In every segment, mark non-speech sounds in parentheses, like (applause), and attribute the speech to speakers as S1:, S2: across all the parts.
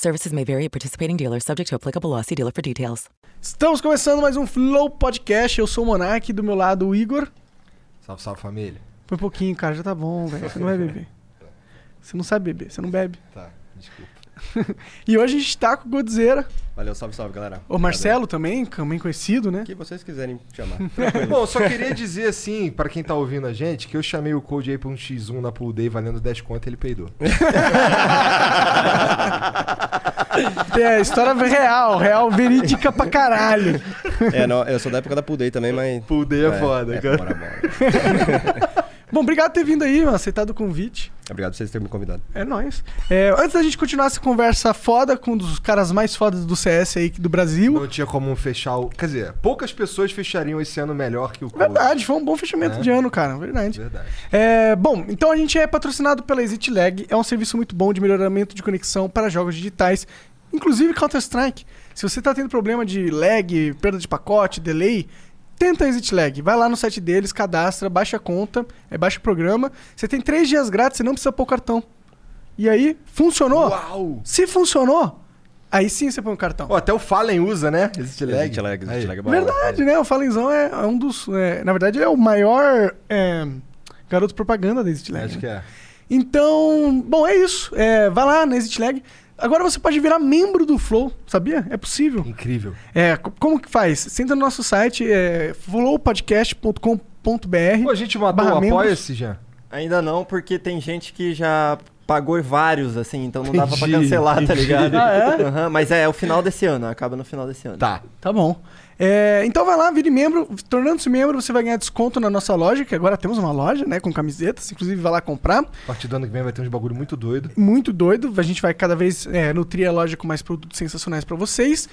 S1: Services may vary at participating dealers, subject to applicable law. See dealer for details.
S2: Estamos começando mais um Flow Podcast. Eu sou o Monark, do meu lado o Igor.
S3: Salve, salve família.
S2: Põe um pouquinho, cara, já tá bom, velho. Você não vai beber. (laughs) Você não sabe beber, você não bebe.
S3: Tá, desculpa. (laughs)
S2: E hoje a gente tá com o Godzeira.
S4: Valeu, salve, salve, galera.
S2: O Marcelo também, também conhecido, né?
S4: O que vocês quiserem chamar. (laughs)
S3: Bom, só queria dizer assim, pra quem tá ouvindo a gente, que eu chamei o Code aí pra um X1 na Pool Day valendo 10 conto e ele peidou. (laughs)
S2: É, história real, real, verídica pra caralho.
S4: é, não, eu sou da época da Pool Day também, mas.
S3: Pool Day é, foda,
S4: é,
S3: cara.
S4: Bora, bora.
S2: Bom, obrigado por ter vindo aí, aceitado o convite.
S4: Obrigado por vocês terem me convidado.
S2: É nóis. É, antes da gente continuar essa conversa foda com um dos caras mais fodas do CS aí do Brasil.
S3: Não tinha como fechar o. Quer dizer, poucas pessoas fechariam esse ano melhor que o Code.
S2: Verdade, foi um bom fechamento
S3: É.
S2: de ano, cara. Verdade.
S3: Verdade.
S2: É, bom, então a gente é patrocinado pela Exit Lag. É um serviço muito bom de melhoramento de conexão para jogos digitais, inclusive Counter-Strike. Se você tá tendo problema de lag, perda de pacote, delay, tenta a Exit Lag. Vai lá no site deles, cadastra, baixa a conta, é, baixa o programa. Você tem três dias grátis, você não precisa pôr o cartão. E aí, funcionou?
S3: Uau!
S2: Se funcionou, aí sim você põe o cartão.
S3: Ó, até o Fallen usa, né? Existe lag.
S4: Existe lag, existe lag. bom.
S2: Verdade, né? O Falenzão é, é um dos. é, na verdade, ele é o maior é, garoto propaganda da Exit Lag.
S3: Acho
S2: né?
S3: que é.
S2: Então, bom, é isso. É, vai lá na Exit Lag. Agora você pode virar membro do Flow, sabia? É possível.
S3: Incrível.
S2: É, co- como que faz? Você entra no nosso site, é, flowpodcast.com.br.
S3: Pô, a gente matou o. Apoia-se, já.
S5: Ainda não, porque tem gente que já pagou vários, assim, então não dava pra
S3: Entendi,
S5: cancelar, tá
S3: entendi.
S5: ligado?
S2: Ah, é?
S5: Aham, mas é, é o final desse ano, acaba no final desse ano.
S3: Tá.
S2: Tá bom. É, então vai lá, vire membro. Tornando-se membro, você vai ganhar desconto na nossa loja, que agora temos uma loja, né? Com camisetas. Inclusive, vai lá comprar.
S3: A partir do ano que vem vai ter uns bagulho muito doido.
S2: muito doido. A gente vai cada vez é, nutrir a loja com mais produtos sensacionais pra vocês.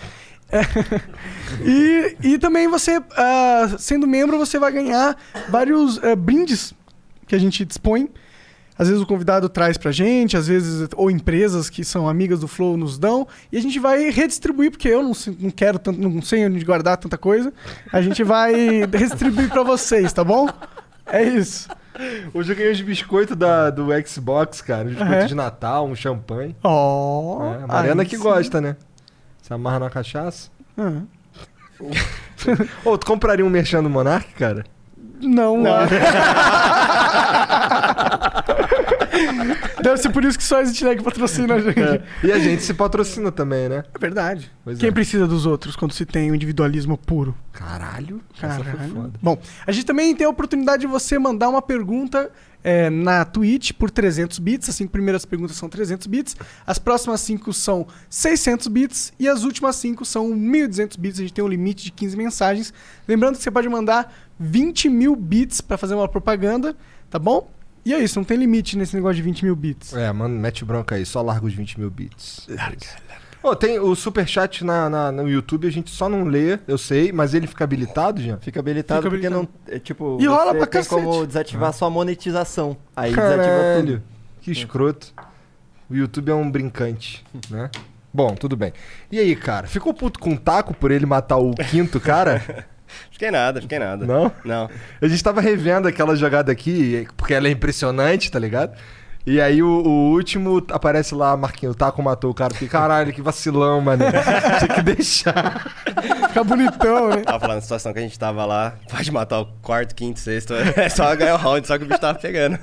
S2: É, (laughs) e, e também você, ah, sendo membro, você vai ganhar vários ah, brindes que a gente dispõe. Às vezes o convidado traz pra gente, às vezes, ou empresas que são amigas do Flow nos dão, e a gente vai redistribuir, porque eu não, não quero tanto, não sei onde guardar tanta coisa. A gente vai (laughs) redistribuir pra vocês, tá bom? É isso.
S3: Hoje eu ganhei uns biscoitos da, do Xbox, cara. Uns biscoitos de Natal, um champanhe.
S2: Ó.
S3: É, a Mariana que
S2: sim.
S3: gosta, né? Se amarra na cachaça.
S2: Ah.
S3: Ô, tu compraria um merchan do Monark, cara?
S2: Não, ah. (laughs) (laughs) Deve ser por isso que só a Exit Lag patrocina a gente. É,
S3: E a gente se patrocina também, né?
S2: verdade.
S3: Pois
S2: Quem
S3: é.
S2: precisa dos outros quando se tem o individualismo puro?
S3: Caralho. Essa
S2: Caralho.
S3: foda.
S2: Bom, a gente também tem a oportunidade de você mandar uma pergunta é, na Twitch por 300 bits. As cinco primeiras perguntas são 300 bits. As próximas cinco são 600 bits. E as últimas cinco são 1.200 bits. A gente tem um limite de 15 mensagens. Lembrando que você pode mandar 20 mil bits para fazer uma propaganda, tá bom? E é isso, não tem limite nesse negócio de 20 mil bits.
S3: É, mano, mete bronca aí. Só larga os 20 mil bits. Larga, Ô, tem o superchat na, na, no YouTube, a gente só não lê, eu sei, mas ele fica habilitado, já?
S5: Fica habilitado
S2: Fica
S5: porque
S2: habilitado.
S5: não. É, tipo,
S2: E rola pra
S5: tem
S2: cacete.
S5: como desativar só a monetização. Aí desativa
S3: Caralho,
S5: tudo.
S3: que escroto. O YouTube é um brincante, né? Bom, tudo bem. E aí, cara, ficou puto com o taco por ele matar o quinto cara? (laughs)
S4: Fiquei nada, fiquei nada.
S3: Não?
S4: Não.
S3: A gente tava revendo aquela jogada aqui, porque ela é impressionante, tá ligado? E aí o, o último aparece lá, Marquinhos, o taco matou o cara. Fiquei, caralho, que vacilão, mano. (laughs) Tinha que deixar.
S2: Fica bonitão, né?
S4: Tava falando da situação que a gente tava lá, pode matar o quarto, quinto, sexto, é só ganhar o round, só que o bicho tava pegando.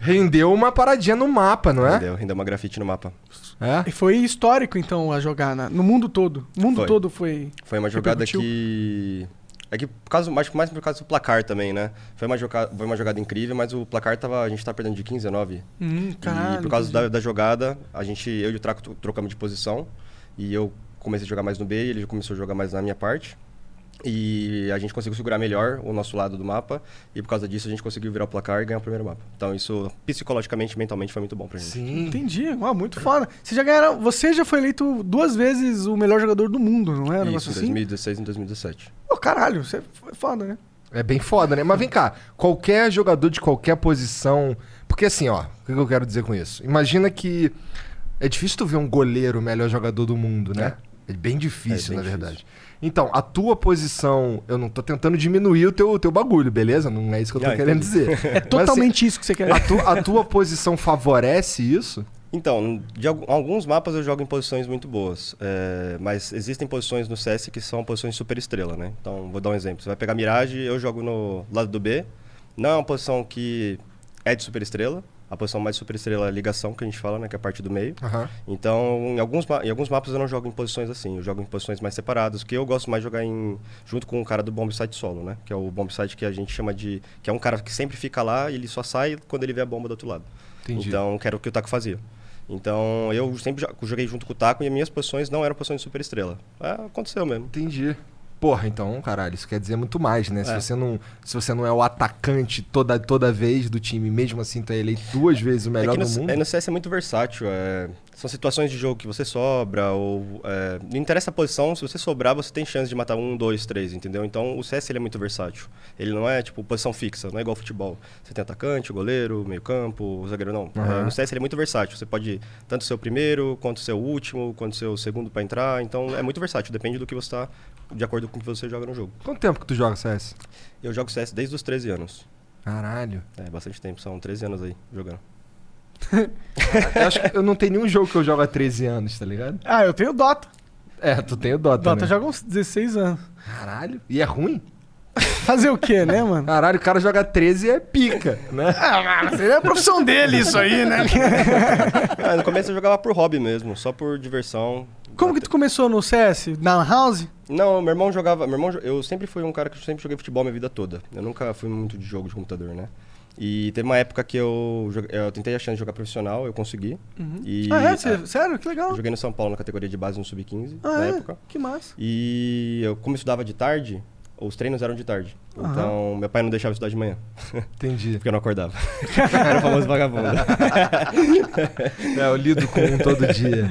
S3: Rendeu uma paradinha no mapa, não é?
S4: Rendeu, rendeu uma grafite no mapa.
S3: É?
S2: E foi histórico, então, a jogar na- no mundo todo. O mundo
S4: Foi.
S2: todo foi.
S4: Foi uma jogada que. É que por causa, mais, mais por causa do placar também, né? Foi uma, joga... foi uma jogada incrível, mas o placar tava. A gente tá perdendo de 15 a 9.
S2: Hum, caralho.
S4: e por causa da, da jogada, a gente, eu e o Traco tro- trocamos de posição. E eu comecei a jogar mais no B e ele começou a jogar mais na minha parte. E a gente conseguiu segurar melhor o nosso lado do mapa. E por causa disso a gente conseguiu virar o placar e ganhar o primeiro mapa. Então isso psicologicamente, mentalmente foi muito bom pra gente.
S3: Sim.
S2: Entendi. Uau, muito foda. Você já ganharam. Você já foi eleito duas vezes o melhor jogador do mundo, não é? Um
S4: Isso, em
S2: assim?
S4: 2016 e em 2017.
S2: Pô, caralho, você foi foda, né?
S3: É bem foda, né? Mas vem cá, qualquer jogador de qualquer posição. Porque assim, ó, o que eu quero dizer com isso? Imagina que. É difícil tu ver um goleiro o melhor jogador do mundo, né? É, bem difícil,
S4: É bem
S3: na verdade. Então, a tua posição, eu não tô tentando diminuir o teu, teu bagulho, beleza? Não é isso que eu tô
S4: Ah,
S3: querendo
S4: entendi.
S3: dizer.
S2: É totalmente isso que você quer.
S3: A, tu- a tua posição favorece isso?
S4: Então, de algu- alguns mapas eu jogo em posições muito boas, é, mas existem posições no CS que são posições super estrela, né? Então, vou dar um exemplo. Você vai pegar Mirage, eu jogo no lado do B. Não é uma posição que é de super estrela. A posição mais super estrela é a ligação, que a gente fala, né? Que é a parte do meio.
S3: Aham.
S4: Então, em alguns, em alguns mapas eu não jogo em posições assim, eu jogo em posições mais separadas, porque eu gosto mais de jogar em, junto com o cara do bomb site solo, né? Que é o bomb site que a gente chama de... Que é um cara que sempre fica lá e ele só sai quando ele vê a bomba do outro lado.
S3: Entendi.
S4: Então, que era o que o Taco fazia. Então, eu sempre jo- joguei junto com o Taco e as minhas posições não eram posições de super estrela. É, aconteceu mesmo.
S3: Entendi. Porra, então, caralho, isso quer dizer muito mais, né? Se,
S4: É.
S3: você não, se você não é o atacante toda, toda vez do time, mesmo assim tu é eleito duas vezes o melhor
S4: é no,
S3: do mundo.
S4: é, no CS é muito versátil. é, são situações de jogo que você sobra, ou. é, não interessa a posição, se você sobrar, você tem chance de matar um, dois, três, entendeu? Então o CS ele é muito versátil. Ele não é tipo posição fixa, não é igual futebol. Você tem atacante, goleiro, meio-campo, zagueiro não. É, no CS ele é muito versátil. Você pode tanto ser o primeiro, quanto ser o último, quanto ser o segundo para entrar. Então é muito versátil, depende do que você tá, de acordo com o que você joga no jogo.
S3: Quanto tempo que tu joga CS?
S4: Eu jogo CS desde os 13 anos.
S3: Caralho.
S4: É bastante tempo, são 13 anos aí jogando. (laughs)
S3: eu acho que eu não tenho nenhum jogo que eu jogo há 13 anos, tá ligado?
S2: Ah, eu tenho Dota.
S3: É, tu tem o Dota,
S2: Dota
S3: né?
S2: joga uns 16 anos.
S3: Caralho. E é ruim? (laughs)
S2: Fazer o quê, né, mano?
S3: Caralho, o cara joga 13 e é pica, né? (laughs)
S2: Ah, mas é a profissão dele isso aí, né?
S4: Ah, no começo eu jogava por hobby mesmo, só por diversão.
S2: Como que tu começou no CS? Na House?
S4: Não, meu irmão jogava. Meu irmão, eu sempre fui um cara que sempre joguei futebol minha vida toda. Eu nunca fui muito de jogo de computador, né? E teve uma época que eu, eu tentei a chance de jogar profissional, eu consegui. E
S2: ah, é? Cê- Sério? Que legal.
S4: eu joguei no São Paulo na categoria de base no Sub-15,
S2: Ah,
S4: na
S2: é?
S4: época.
S2: Que massa.
S4: E eu, como eu estudava de tarde, os treinos eram de tarde.
S2: Aham.
S4: Então, meu pai não deixava eu estudar de manhã,
S3: Entendi. (laughs)
S4: porque eu não acordava. (laughs) Era o famoso vagabundo. (laughs)
S3: É, eu lido com um todo dia.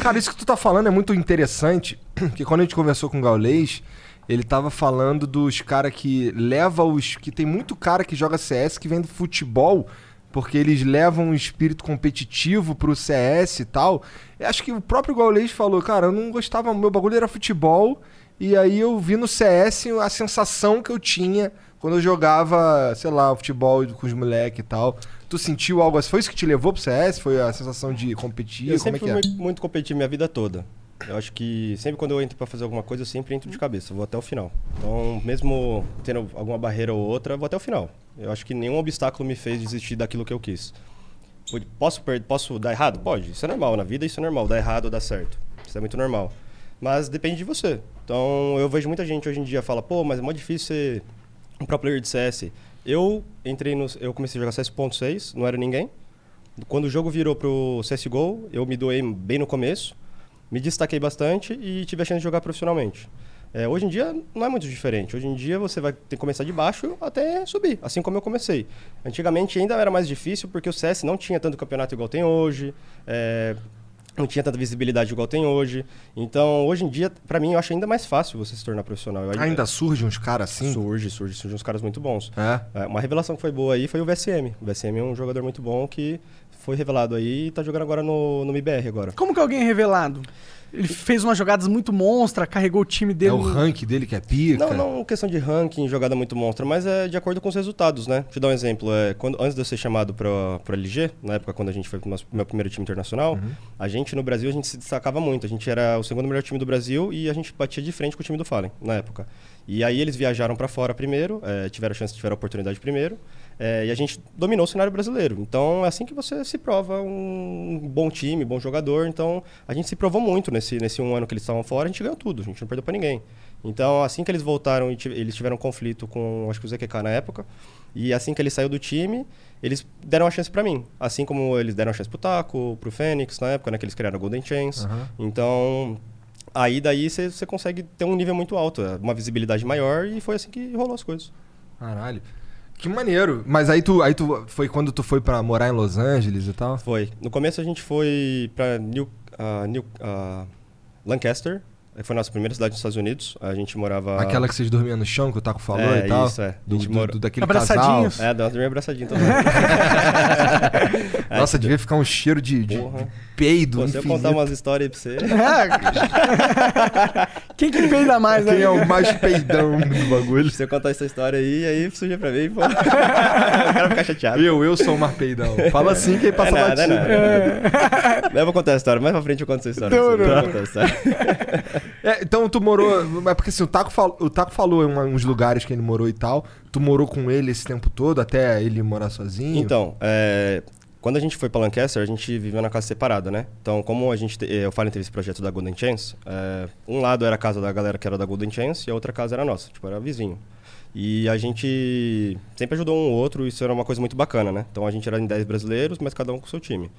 S3: Cara, isso que tu tá falando é muito interessante, (clears throat) que quando a gente conversou com o Gaulês, ele tava falando dos caras que leva os... Que tem muito cara que joga CS que vem do futebol, porque eles levam um espírito competitivo pro CS e tal. Eu acho que o próprio Gaulês falou, cara, eu não gostava, meu bagulho era futebol, e aí eu vi no CS a sensação que eu tinha quando eu jogava, sei lá, futebol com os moleques e tal. Tu sentiu algo assim? Foi isso que te levou pro CS? Foi a sensação de competir?
S4: Eu
S3: Como é
S4: sempre
S3: que
S4: fui
S3: é?
S4: muito, muito competitivo minha vida toda. Eu acho que sempre quando eu entro pra fazer alguma coisa, eu sempre entro de cabeça, vou até o final. Então, mesmo tendo alguma barreira ou outra, eu vou até o final. Eu acho que nenhum obstáculo me fez desistir daquilo que eu quis. Posso, posso dar errado? Pode. Isso é normal. Na vida isso é normal. Dar errado ou dar certo. Isso é muito normal. Mas depende de você. Então, eu vejo muita gente hoje em dia fala, pô, mas é mó difícil ser um pro player de CS. Eu entrei no... Eu comecei a jogar CS.6, não era ninguém. Quando o jogo virou pro CSGO, eu me doei bem no começo, me destaquei bastante e tive a chance de jogar profissionalmente. É, hoje em dia não é muito diferente. Hoje em dia você vai ter que começar de baixo até subir, assim como eu comecei. Antigamente ainda era mais difícil porque o CS não tinha tanto campeonato igual tem hoje, é, não tinha tanta visibilidade igual tem hoje. Então hoje em dia, pra mim, eu acho ainda mais fácil você se tornar profissional. Eu-
S3: Ainda surge uns caras assim?
S4: surge, surge, surge uns caras muito bons.
S3: É.
S4: É, uma revelação que foi boa aí foi o VSM. O VSM é um jogador muito bom que foi revelado aí e tá jogando agora no, no MBR agora.
S2: Como que alguém é revelado? Ele fez umas jogadas muito monstra, carregou o time dele.
S3: É o rank dele que é pica?
S4: Não, não questão de ranking, jogada muito monstra, mas é de acordo com os resultados, né? Deixa eu dar um exemplo. É, quando, antes de eu ser chamado para pro LG, na época quando a gente foi pro nosso, meu primeiro time internacional, a gente no Brasil a gente se destacava muito. A gente era o segundo melhor time do Brasil e a gente batia de frente com o time do Fallen na época. E aí eles viajaram para fora primeiro, é, tiveram a chance, tiveram a oportunidade primeiro, é, e a gente dominou o cenário brasileiro. Então é assim que você se prova um bom time, bom jogador. Então a gente se provou muito nesse, nesse um ano que eles estavam fora, a gente ganhou tudo, a gente não perdeu para ninguém. Então, assim que eles voltaram, e eles tiveram um conflito com, acho que o ZQK na época, e assim que ele saiu do time, eles deram a chance pra mim. Assim como eles deram a chance pro Taco, pro Fênix na época, né, que eles criaram a Golden Chance.
S3: Aham.
S4: Então, Aí daí você você consegue ter um nível muito alto, é, uma visibilidade maior e foi assim que rolou as coisas.
S3: Caralho. Que maneiro. Mas aí tu, aí tu foi quando tu foi pra morar em Los Angeles e tal?
S4: Foi. No começo a gente foi pra New, ah, New- ah, Lancaster, foi a nossa primeira cidade nos Estados Unidos. A gente morava.
S3: Aquela que vocês dormiam no chão, que o Taco falou
S4: É,
S3: e tal?
S4: isso, é.
S3: Do,
S4: A gente
S3: do-
S4: mora-
S3: do- daquele casal.
S2: Abraçadinhos?
S4: É, nós dormimos abraçadinho também. É, (laughs)
S3: Nossa, devia ficar um cheiro de, de, de peido
S4: Pô, se eu contar umas histórias aí pra você.
S2: É. (laughs) Quem que peida mais, né?
S3: Quem é o mais peidão do (laughs) bagulho?
S4: Se eu contar essa história aí, aí surge pra mim, pô. o cara fica chateado.
S3: Eu, eu sou o mais peidão. Fala assim que aí passa
S4: é
S3: batido.
S4: é nada. Eu vou contar a história. Mais pra frente eu conto essa história.
S2: Não, não.
S4: Eu vou contar a história.
S3: É, então tu morou. Mas porque assim, o Taco, fal- o Taco falou em uns lugares que ele morou e tal. Tu morou com ele esse tempo todo, até ele morar sozinho?
S4: Então, é, quando a gente foi pra Lancaster, a gente viveu na casa separada, né? Então, como a gente, te- eu falei teve esse projeto da Golden Chance, é, um lado era a casa da galera que era da Golden Chance e a outra casa era nossa, tipo, era vizinho. E a gente sempre ajudou um ou outro, isso era uma coisa muito bacana, né? Então a gente era em 10 brasileiros, mas cada um com seu time.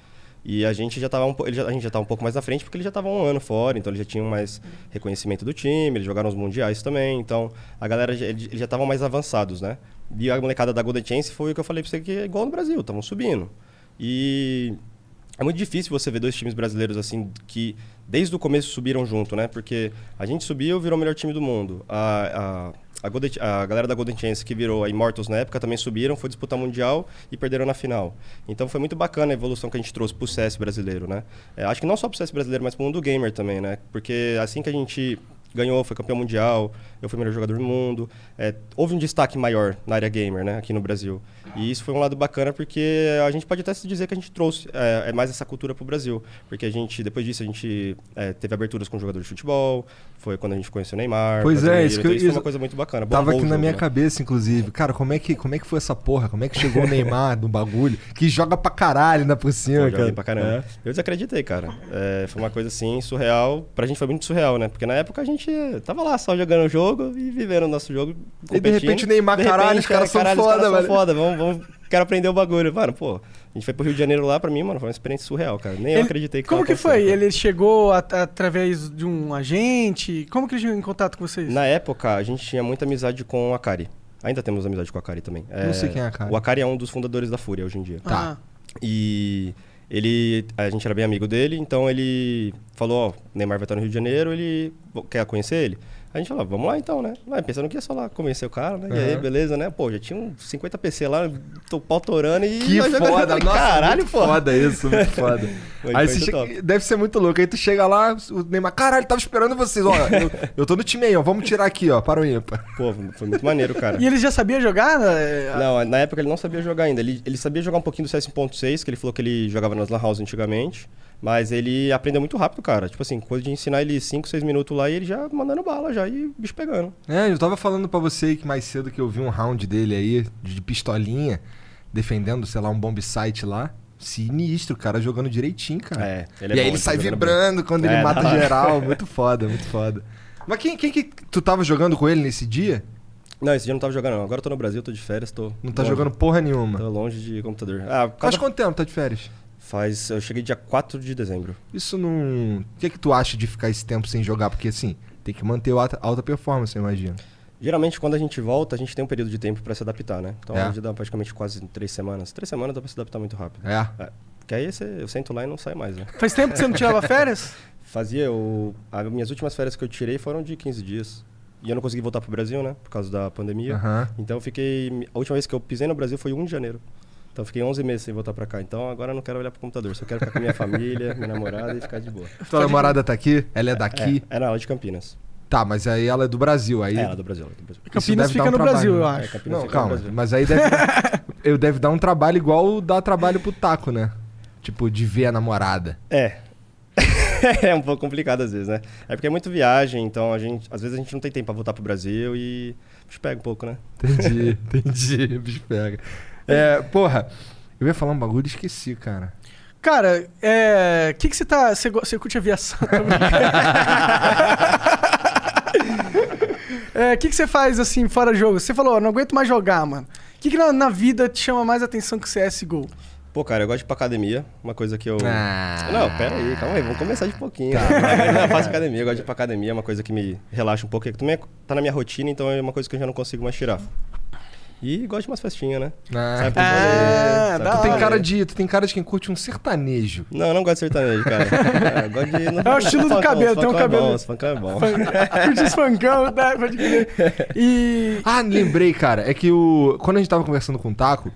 S4: E a gente já tava um, ele já- a gente já estava um pouco mais na frente porque ele já estava um ano fora, então eles já tinham mais reconhecimento do time, eles jogaram os mundiais também, então a galera já- eles já estavam mais avançados, né? E a molecada da Golden Chance foi o que eu falei pra você que é igual no Brasil, estavam subindo. E é muito difícil você ver dois times brasileiros assim que desde o começo subiram junto, né? Porque a gente subiu, virou o melhor time do mundo. A, a, a, a galera da Golden Chance que virou a Immortals na época também subiram, foi disputar mundial e perderam na final. Então foi muito bacana a evolução que a gente trouxe pro CS brasileiro, né? É, acho que não só pro CS brasileiro, mas pro mundo gamer também, né? Porque assim que a gente ganhou, foi campeão mundial, eu fui o melhor jogador do mundo. É, houve um destaque maior na área gamer, né, aqui no Brasil. E isso foi um lado bacana porque a gente pode até se dizer que a gente trouxe é, é mais essa cultura pro Brasil. Porque a gente, depois disso, a gente é, teve aberturas com jogadores de futebol, foi quando a gente conheceu o Neymar.
S3: Pois é,
S4: Casemiro,
S3: isso que
S4: então
S3: eu-
S4: isso foi uma coisa muito bacana.
S3: Tava aqui
S4: o
S3: na
S4: jogo,
S3: minha
S4: né?
S3: cabeça, inclusive. Cara, como é, que, como é que foi essa porra? Como é que chegou o Neymar no bagulho? Que joga pra caralho ainda por cima,
S4: Pô,
S3: cara.
S4: pra caramba. Eu desacreditei, cara. É, foi uma coisa assim, surreal. Pra gente foi muito surreal, né? Porque na época a gente tava lá só jogando o jogo e vivendo o nosso jogo.
S3: E de repente o Neymar,
S4: De
S3: caralho,
S4: repente,
S3: os caras
S4: é,
S3: são
S4: caralho,
S3: foda,
S4: caras são
S3: velho.
S4: foda. Vamos, vamos, quero aprender o bagulho. Mano, pô, a gente foi pro Rio de Janeiro lá, pra mim, mano, foi uma experiência surreal, cara. Nem eu
S2: Ele-
S4: acreditei que
S2: Como que foi?
S4: cara.
S2: Ele chegou at- através de um agente? Como que ele chegou em contato com vocês?
S4: Na época, a gente tinha muita amizade com o Akari. Ainda temos amizade com o Akari também.
S3: Não sei quem é Akari.
S4: O Akari é um dos fundadores da Fúria hoje em dia.
S2: Ah,
S4: E ele, a gente era bem amigo dele, então ele falou, ó, Neymar vai estar no Rio de Janeiro, ele quer conhecer ele? A gente falou, vamos lá então, né? Mas pensando que ia só lá convencer o cara, né? E aí, beleza, né? Pô, já tinha uns 50 PC lá, tô pau torando e...
S3: Que
S4: jogando.
S3: foda, nossa,
S4: Caralho,
S3: muito
S4: pô.
S3: foda isso, muito (laughs) foda.
S4: Foi-
S3: aí
S4: foi
S3: chega- deve ser muito louco. Aí tu chega lá, o Neymar, caralho, tava esperando vocês. Ó, eu, eu tô no time aí, ó. Vamos tirar aqui, ó, para o ímpar.
S4: Pô, foi muito maneiro, cara.
S2: E ele já sabia jogar?
S4: Não, na época ele não sabia jogar ainda. Ele, ele sabia jogar um pouquinho do CS 1.6, que ele falou que ele jogava nas Lan House antigamente. Mas ele aprendeu muito rápido, cara. Tipo assim, coisa de ensinar ele 5, 6 minutos lá e ele já mandando bala já e bicho pegando.
S3: É, eu tava falando pra você aí que mais cedo que eu vi um round dele aí, de pistolinha, defendendo, sei lá, um bomb site lá. Sinistro, o cara jogando direitinho, cara.
S4: É,
S3: e
S4: ele é
S3: aí
S4: bom,
S3: ele
S4: ele
S3: sai vibrando quando ele
S4: É,
S3: mata (laughs)
S4: da hora.
S3: geral. Muito foda, muito foda. Mas quem, quem que tu tava jogando com ele nesse dia?
S4: Não, esse dia eu não tava jogando, não. Agora eu tô no Brasil, tô de férias, tô.
S3: Não tá
S4: longe-
S3: jogando porra nenhuma.
S4: Tô longe de computador. Ah, por
S3: Faz quanto tempo tá de férias?
S4: Faz. Eu cheguei dia 4 de dezembro.
S3: Isso não. O que é que tu acha de ficar esse tempo sem jogar? Porque assim, tem que manter a alta, alta performance, eu imagino.
S4: Geralmente, quando a gente volta, a gente tem um período de tempo pra se adaptar, né? Então,
S3: É.
S4: a gente dá praticamente quase três semanas. Três semanas dá pra se adaptar muito rápido.
S3: É.
S4: É. Porque aí você, eu sento lá e não sai mais, né?
S2: Faz tempo que você não tirava férias? (laughs)
S4: Fazia. O, as minhas últimas férias que eu tirei foram de 15 dias. E eu não consegui voltar pro Brasil, né? Por causa da pandemia. Então eu fiquei. A última vez que eu pisei no Brasil foi 1 de janeiro. Então eu fiquei 11 meses sem voltar pra cá. Então agora eu não quero olhar pro computador. Só quero ficar com a minha família, (laughs) minha namorada e ficar de boa.
S3: Tua namorada tá aqui? Ela é daqui?
S4: É, é na aula de Campinas.
S3: Tá, mas aí ela é do Brasil. Aí...
S4: É, ela é do Brasil. ela é do Brasil.
S2: Campinas fica
S3: dar um
S2: no Brasil, eu
S3: trabalho,
S2: acho.
S4: É, Campinas
S3: Não,
S4: fica no
S3: calma.
S4: Brasil.
S3: Mas aí deve, (laughs) eu deve dar um trabalho igual dá trabalho pro taco, né? Tipo, de ver a namorada.
S4: É. (laughs) é um pouco complicado às vezes, né? É porque é muito viagem, então a gente, às vezes a gente não tem tempo pra voltar pro Brasil e a gente pega um pouco, né?
S3: Entendi, entendi. O bicho pega. É, porra, eu ia falar um bagulho e esqueci, cara.
S2: Cara, é. O que, que você tá. Você, curte aviação? (laughs) Brincando. (laughs) É, O que, que você faz assim, fora jogo? Você falou, "Eu não aguento mais jogar, mano. O que, que na, na vida te chama mais atenção que CSGO?
S4: Pô, cara, eu gosto de ir pra academia, uma coisa que eu...
S3: Ah.
S4: Não, pera aí, calma aí, vamos começar de pouquinho.
S3: Tá.
S4: Eu faço academia, eu gosto de ir pra academia, é uma coisa que me relaxa um pouco, que também tá na minha rotina, então é uma coisa que eu já não consigo mais tirar. E gosto de umas festinhas, né?
S3: Ah.
S4: Sai pro
S2: Ah,
S4: rolê,
S3: Tu tem cara de, tu tem cara de quem curte um sertanejo.
S4: Não, eu não gosto de sertanejo, cara. É, eu gosto de... (laughs)
S2: É o estilo do cabelo, tem um cabelo-
S4: Os funkão é bom. (laughs)
S2: Curte os funkão, tá? Pode crer. E.
S3: Ah, lembrei, cara. É que o. Quando a gente tava conversando com o Taco,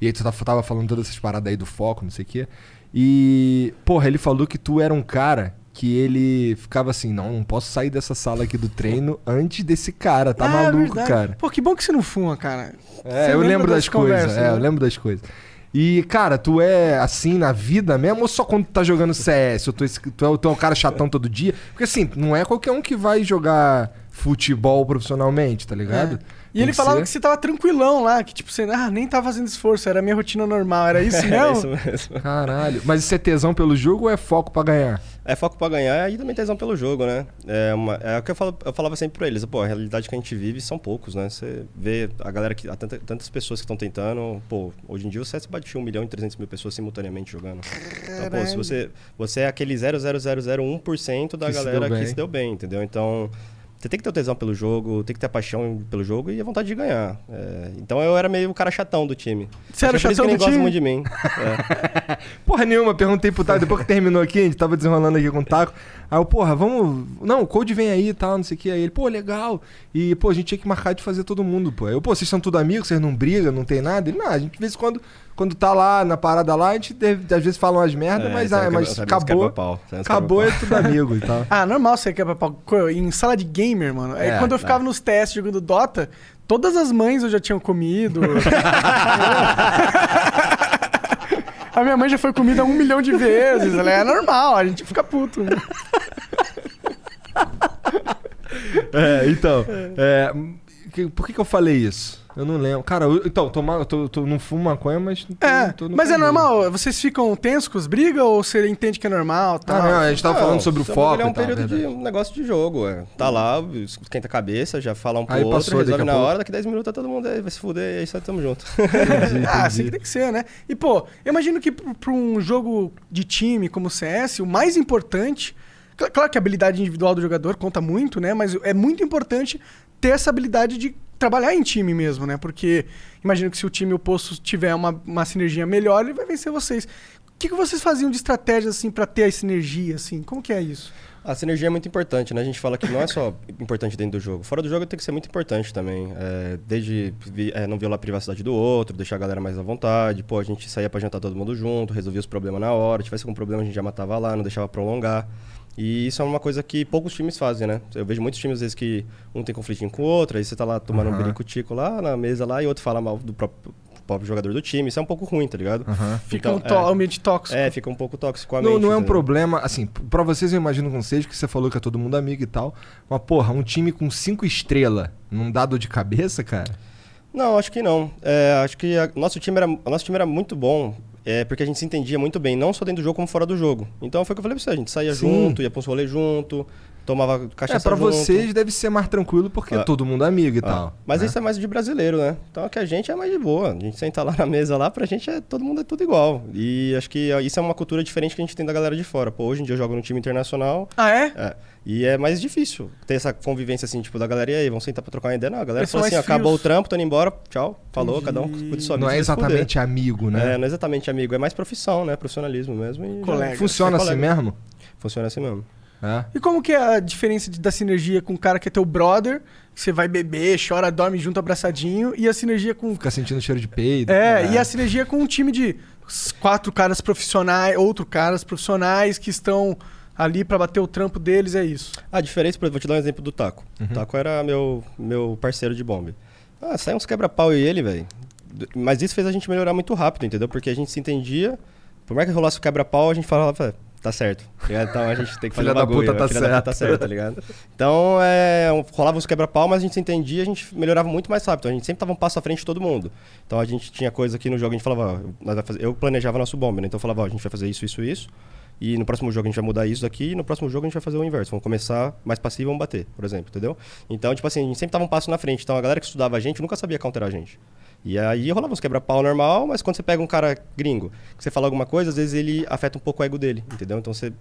S3: e aí tu tava- tava falando todas essas paradas aí do foco, não sei o quê. E. Porra, ele falou que tu era um cara que ele ficava assim, não, não posso sair dessa sala aqui do treino antes desse cara. Tá
S2: Ah,
S3: maluco,
S2: verdade.
S3: cara.
S2: Pô, que bom que você não fuma, cara.
S3: É,
S2: Você
S3: eu lembro das, coisas.
S2: conversas,
S3: É, eu
S2: né?
S3: lembro das coisas. E, cara, tu é assim na vida mesmo ou só quando tu tá jogando CS? Ou tu, é tu, é, tu é um cara chatão todo dia? Porque assim, não é qualquer um que vai jogar futebol profissionalmente, tá ligado?
S2: É. E ele falava que você tava tranquilão lá, que tipo, você ah, nem tava fazendo esforço, era a minha rotina normal, era isso (laughs)
S4: É
S2: mesmo?
S4: isso mesmo.
S3: Caralho. Mas isso é tesão pelo jogo ou é foco pra ganhar?
S4: É foco pra ganhar e também tesão pelo jogo, né? É, uma, é o que eu, falo, eu falava sempre pra eles. Pô, a realidade que a gente vive são poucos, né? Você vê a galera que. há tanta- tantas pessoas que estão tentando. Pô, hoje em dia o CS bate 1 milhão e 300 mil pessoas simultaneamente jogando. Então, pô, se você, você é aquele 0,0001% da
S3: Que se
S4: galera
S3: deu
S4: que se deu bem, entendeu? Então. Você tem que ter o tesão pelo jogo, tem que ter a paixão pelo jogo e a vontade de ganhar. É, então eu era meio o cara chatão do time.
S2: Você era
S4: é
S2: chatão do
S4: gosta
S2: time?
S4: muito de mim. (laughs) É.
S3: Porra nenhuma, perguntei pro Taco, depois que terminou aqui, a gente tava desenrolando aqui com o Taco. Aí eu, porra, vamos. Não, o Code vem aí e tal, não sei o que. Aí ele, pô, legal. E, pô, a gente tinha que marcar de fazer todo mundo, pô. Aí Eu, pô, vocês são tudo amigos, vocês não brigam, não tem nada? Ele, não, a gente de vez em quando, quando tá lá na parada lá, a gente deve- às vezes fala umas merda,
S4: É,
S3: mas, ah, mas acabou.
S4: que
S3: Acabou, é tudo amigo e tal. (laughs)
S2: Ah, normal você quebra pau. Em sala de gamer, mano. Aí
S3: É,
S2: quando eu ficava
S4: é.
S2: nos testes jogando Dota, todas as mães eu já tinha comido. (laughs) a minha mãe já foi comida um milhão de vezes. Ela é normal, a gente fica puto. né? (laughs)
S3: É, então. é, por que, que eu falei isso? Eu não lembro. Cara, eu, então, tomar, eu tô, tô- não fumo maconha, mas. tô-
S2: É,
S3: tô
S2: mas é normal. Vocês ficam tensos com as brigas ou você entende que é normal?
S3: Ah,
S2: Tal?
S3: não, a gente tava
S4: Não,
S3: falando sobre o
S4: só
S3: foco.
S4: É um
S3: e tal,
S4: período de
S3: verdade.
S4: um negócio de jogo, é. Tá lá, esquenta a cabeça, já fala um outro,
S3: passou,
S4: resolve
S3: daqui a
S4: na
S3: pouco.
S4: hora, daqui 10 minutos tá todo mundo aí, vai se fuder, e aí só tamo junto. (laughs)
S3: Entendi,
S2: Ah, assim
S3: entendi.
S2: que tem que ser, né? E, pô, eu imagino que pra um jogo de time como o CS, o mais importante. cl- Claro que a habilidade individual do jogador conta muito, né? Mas é muito importante ter essa habilidade de trabalhar em time mesmo, né? Porque imagino que se o time oposto tiver uma, uma sinergia melhor, ele vai vencer vocês. O que, que vocês faziam de estratégia, assim, pra ter essa sinergia, assim? Como que é isso?
S4: A sinergia é muito importante, né? A gente fala que não é só importante dentro do jogo. Fora do jogo tem que ser muito importante também. É, desde é, não violar a privacidade do outro, deixar a galera mais à vontade. Pô, a gente saía pra jantar todo mundo junto, resolvia os problemas na hora. Tivesse algum problema, a gente já matava lá, não deixava prolongar. E isso é uma coisa que poucos times fazem, né? Eu vejo muitos times, às vezes, que um tem conflitinho com o outro, aí você tá lá tomando um
S3: Aham.
S4: birico-tico lá na mesa lá, e outro fala mal do próprio, próprio jogador do time. Isso é um pouco ruim, tá ligado?
S3: Aham.
S2: Fica
S4: Então,
S2: um to- ambiente tóxico.
S4: É, fica um pouco tóxico a
S3: Não,
S4: mente,
S3: não é um
S4: entendeu?
S3: problema, assim, pra vocês eu imagino que não seja, que você falou que é todo mundo amigo e tal. Mas, porra, um time com cinco estrelas não dá dor de cabeça, cara?
S4: Não, acho que não. É, acho que a, nosso time era, o nosso time era muito bom, é, porque a gente se entendia muito bem, não só dentro do jogo, como fora do jogo. Então foi o que eu falei pra você, a gente saía
S3: Sim.
S4: junto, ia pra uns rolês junto, tomava cachaça
S3: é, pra
S4: junto.
S3: vocês deve ser mais tranquilo porque é
S4: Ah.
S3: todo mundo amigo e
S4: Ah,
S3: tal.
S4: Mas
S3: né?
S4: isso é mais de brasileiro, né? Então que a gente é mais de boa. A gente senta lá na mesa lá, pra gente é todo mundo é tudo igual. E acho que isso é uma cultura diferente que a gente tem da galera de fora. Pô, hoje em dia eu jogo no time internacional.
S2: Ah, é?
S4: É, e é mais difícil ter essa convivência assim, tipo, da galera, e aí, vamos sentar pra trocar uma ideia? Não, a galera
S2: Eles
S4: falou assim, acabou o trampo, tô indo embora, tchau, falou,
S2: Entendi.
S4: cada um cuida sua vida.
S3: Não é exatamente amigo, né?
S4: É, não é exatamente amigo, é mais profissão, né? Profissionalismo mesmo. E
S2: Colega.
S3: Funciona
S4: é
S3: assim
S4: colega.
S3: mesmo?
S4: Funciona assim mesmo.
S3: É.
S2: E como que é a diferença de- da sinergia com o cara que é teu brother, que você vai beber, chora, dorme junto abraçadinho, e a sinergia com.
S3: Fica sentindo cheiro de peido.
S2: É, e a sinergia com um time de quatro caras profissionais, outro caras profissionais que estão ali pra bater o trampo deles, é isso.
S4: A diferença, por exemplo, vou te dar um exemplo do Taco.
S3: Uhum.
S4: O Taco era meu, meu parceiro de bombe. Ah, sai uns quebra-pau e ele, velho. Mas isso fez a gente melhorar muito rápido, entendeu? Porque a gente se entendia. Por mais que rolasse o quebra-pau, a gente falava, tá certo. tá? Então a gente tem que fazer
S3: Filha
S4: o
S3: da
S4: bagulho.
S3: puta tá
S4: filha da puta tá
S3: certo.
S4: certo, tá ligado? Então, é, rolava uns quebra-pau, mas a gente se entendia, a gente melhorava muito mais rápido. A gente sempre tava um passo à frente de todo mundo. Então a gente tinha coisa aqui no jogo, a gente falava, ó, eu planejava nosso bombe, né? Então eu falava, ó, a gente vai fazer isso, isso, isso. E no próximo jogo a gente vai mudar isso daqui, e no próximo jogo a gente vai fazer o inverso. Vamos começar mais passivo e vamos bater, por exemplo, entendeu? Então, tipo assim, a gente sempre tava um passo na frente. Então a galera que estudava a gente nunca sabia counterar a gente. E aí rolava uns quebra-pau normal, mas quando você pega um cara gringo, que você fala alguma coisa, às vezes ele afeta um pouco o ego dele, entendeu? Então você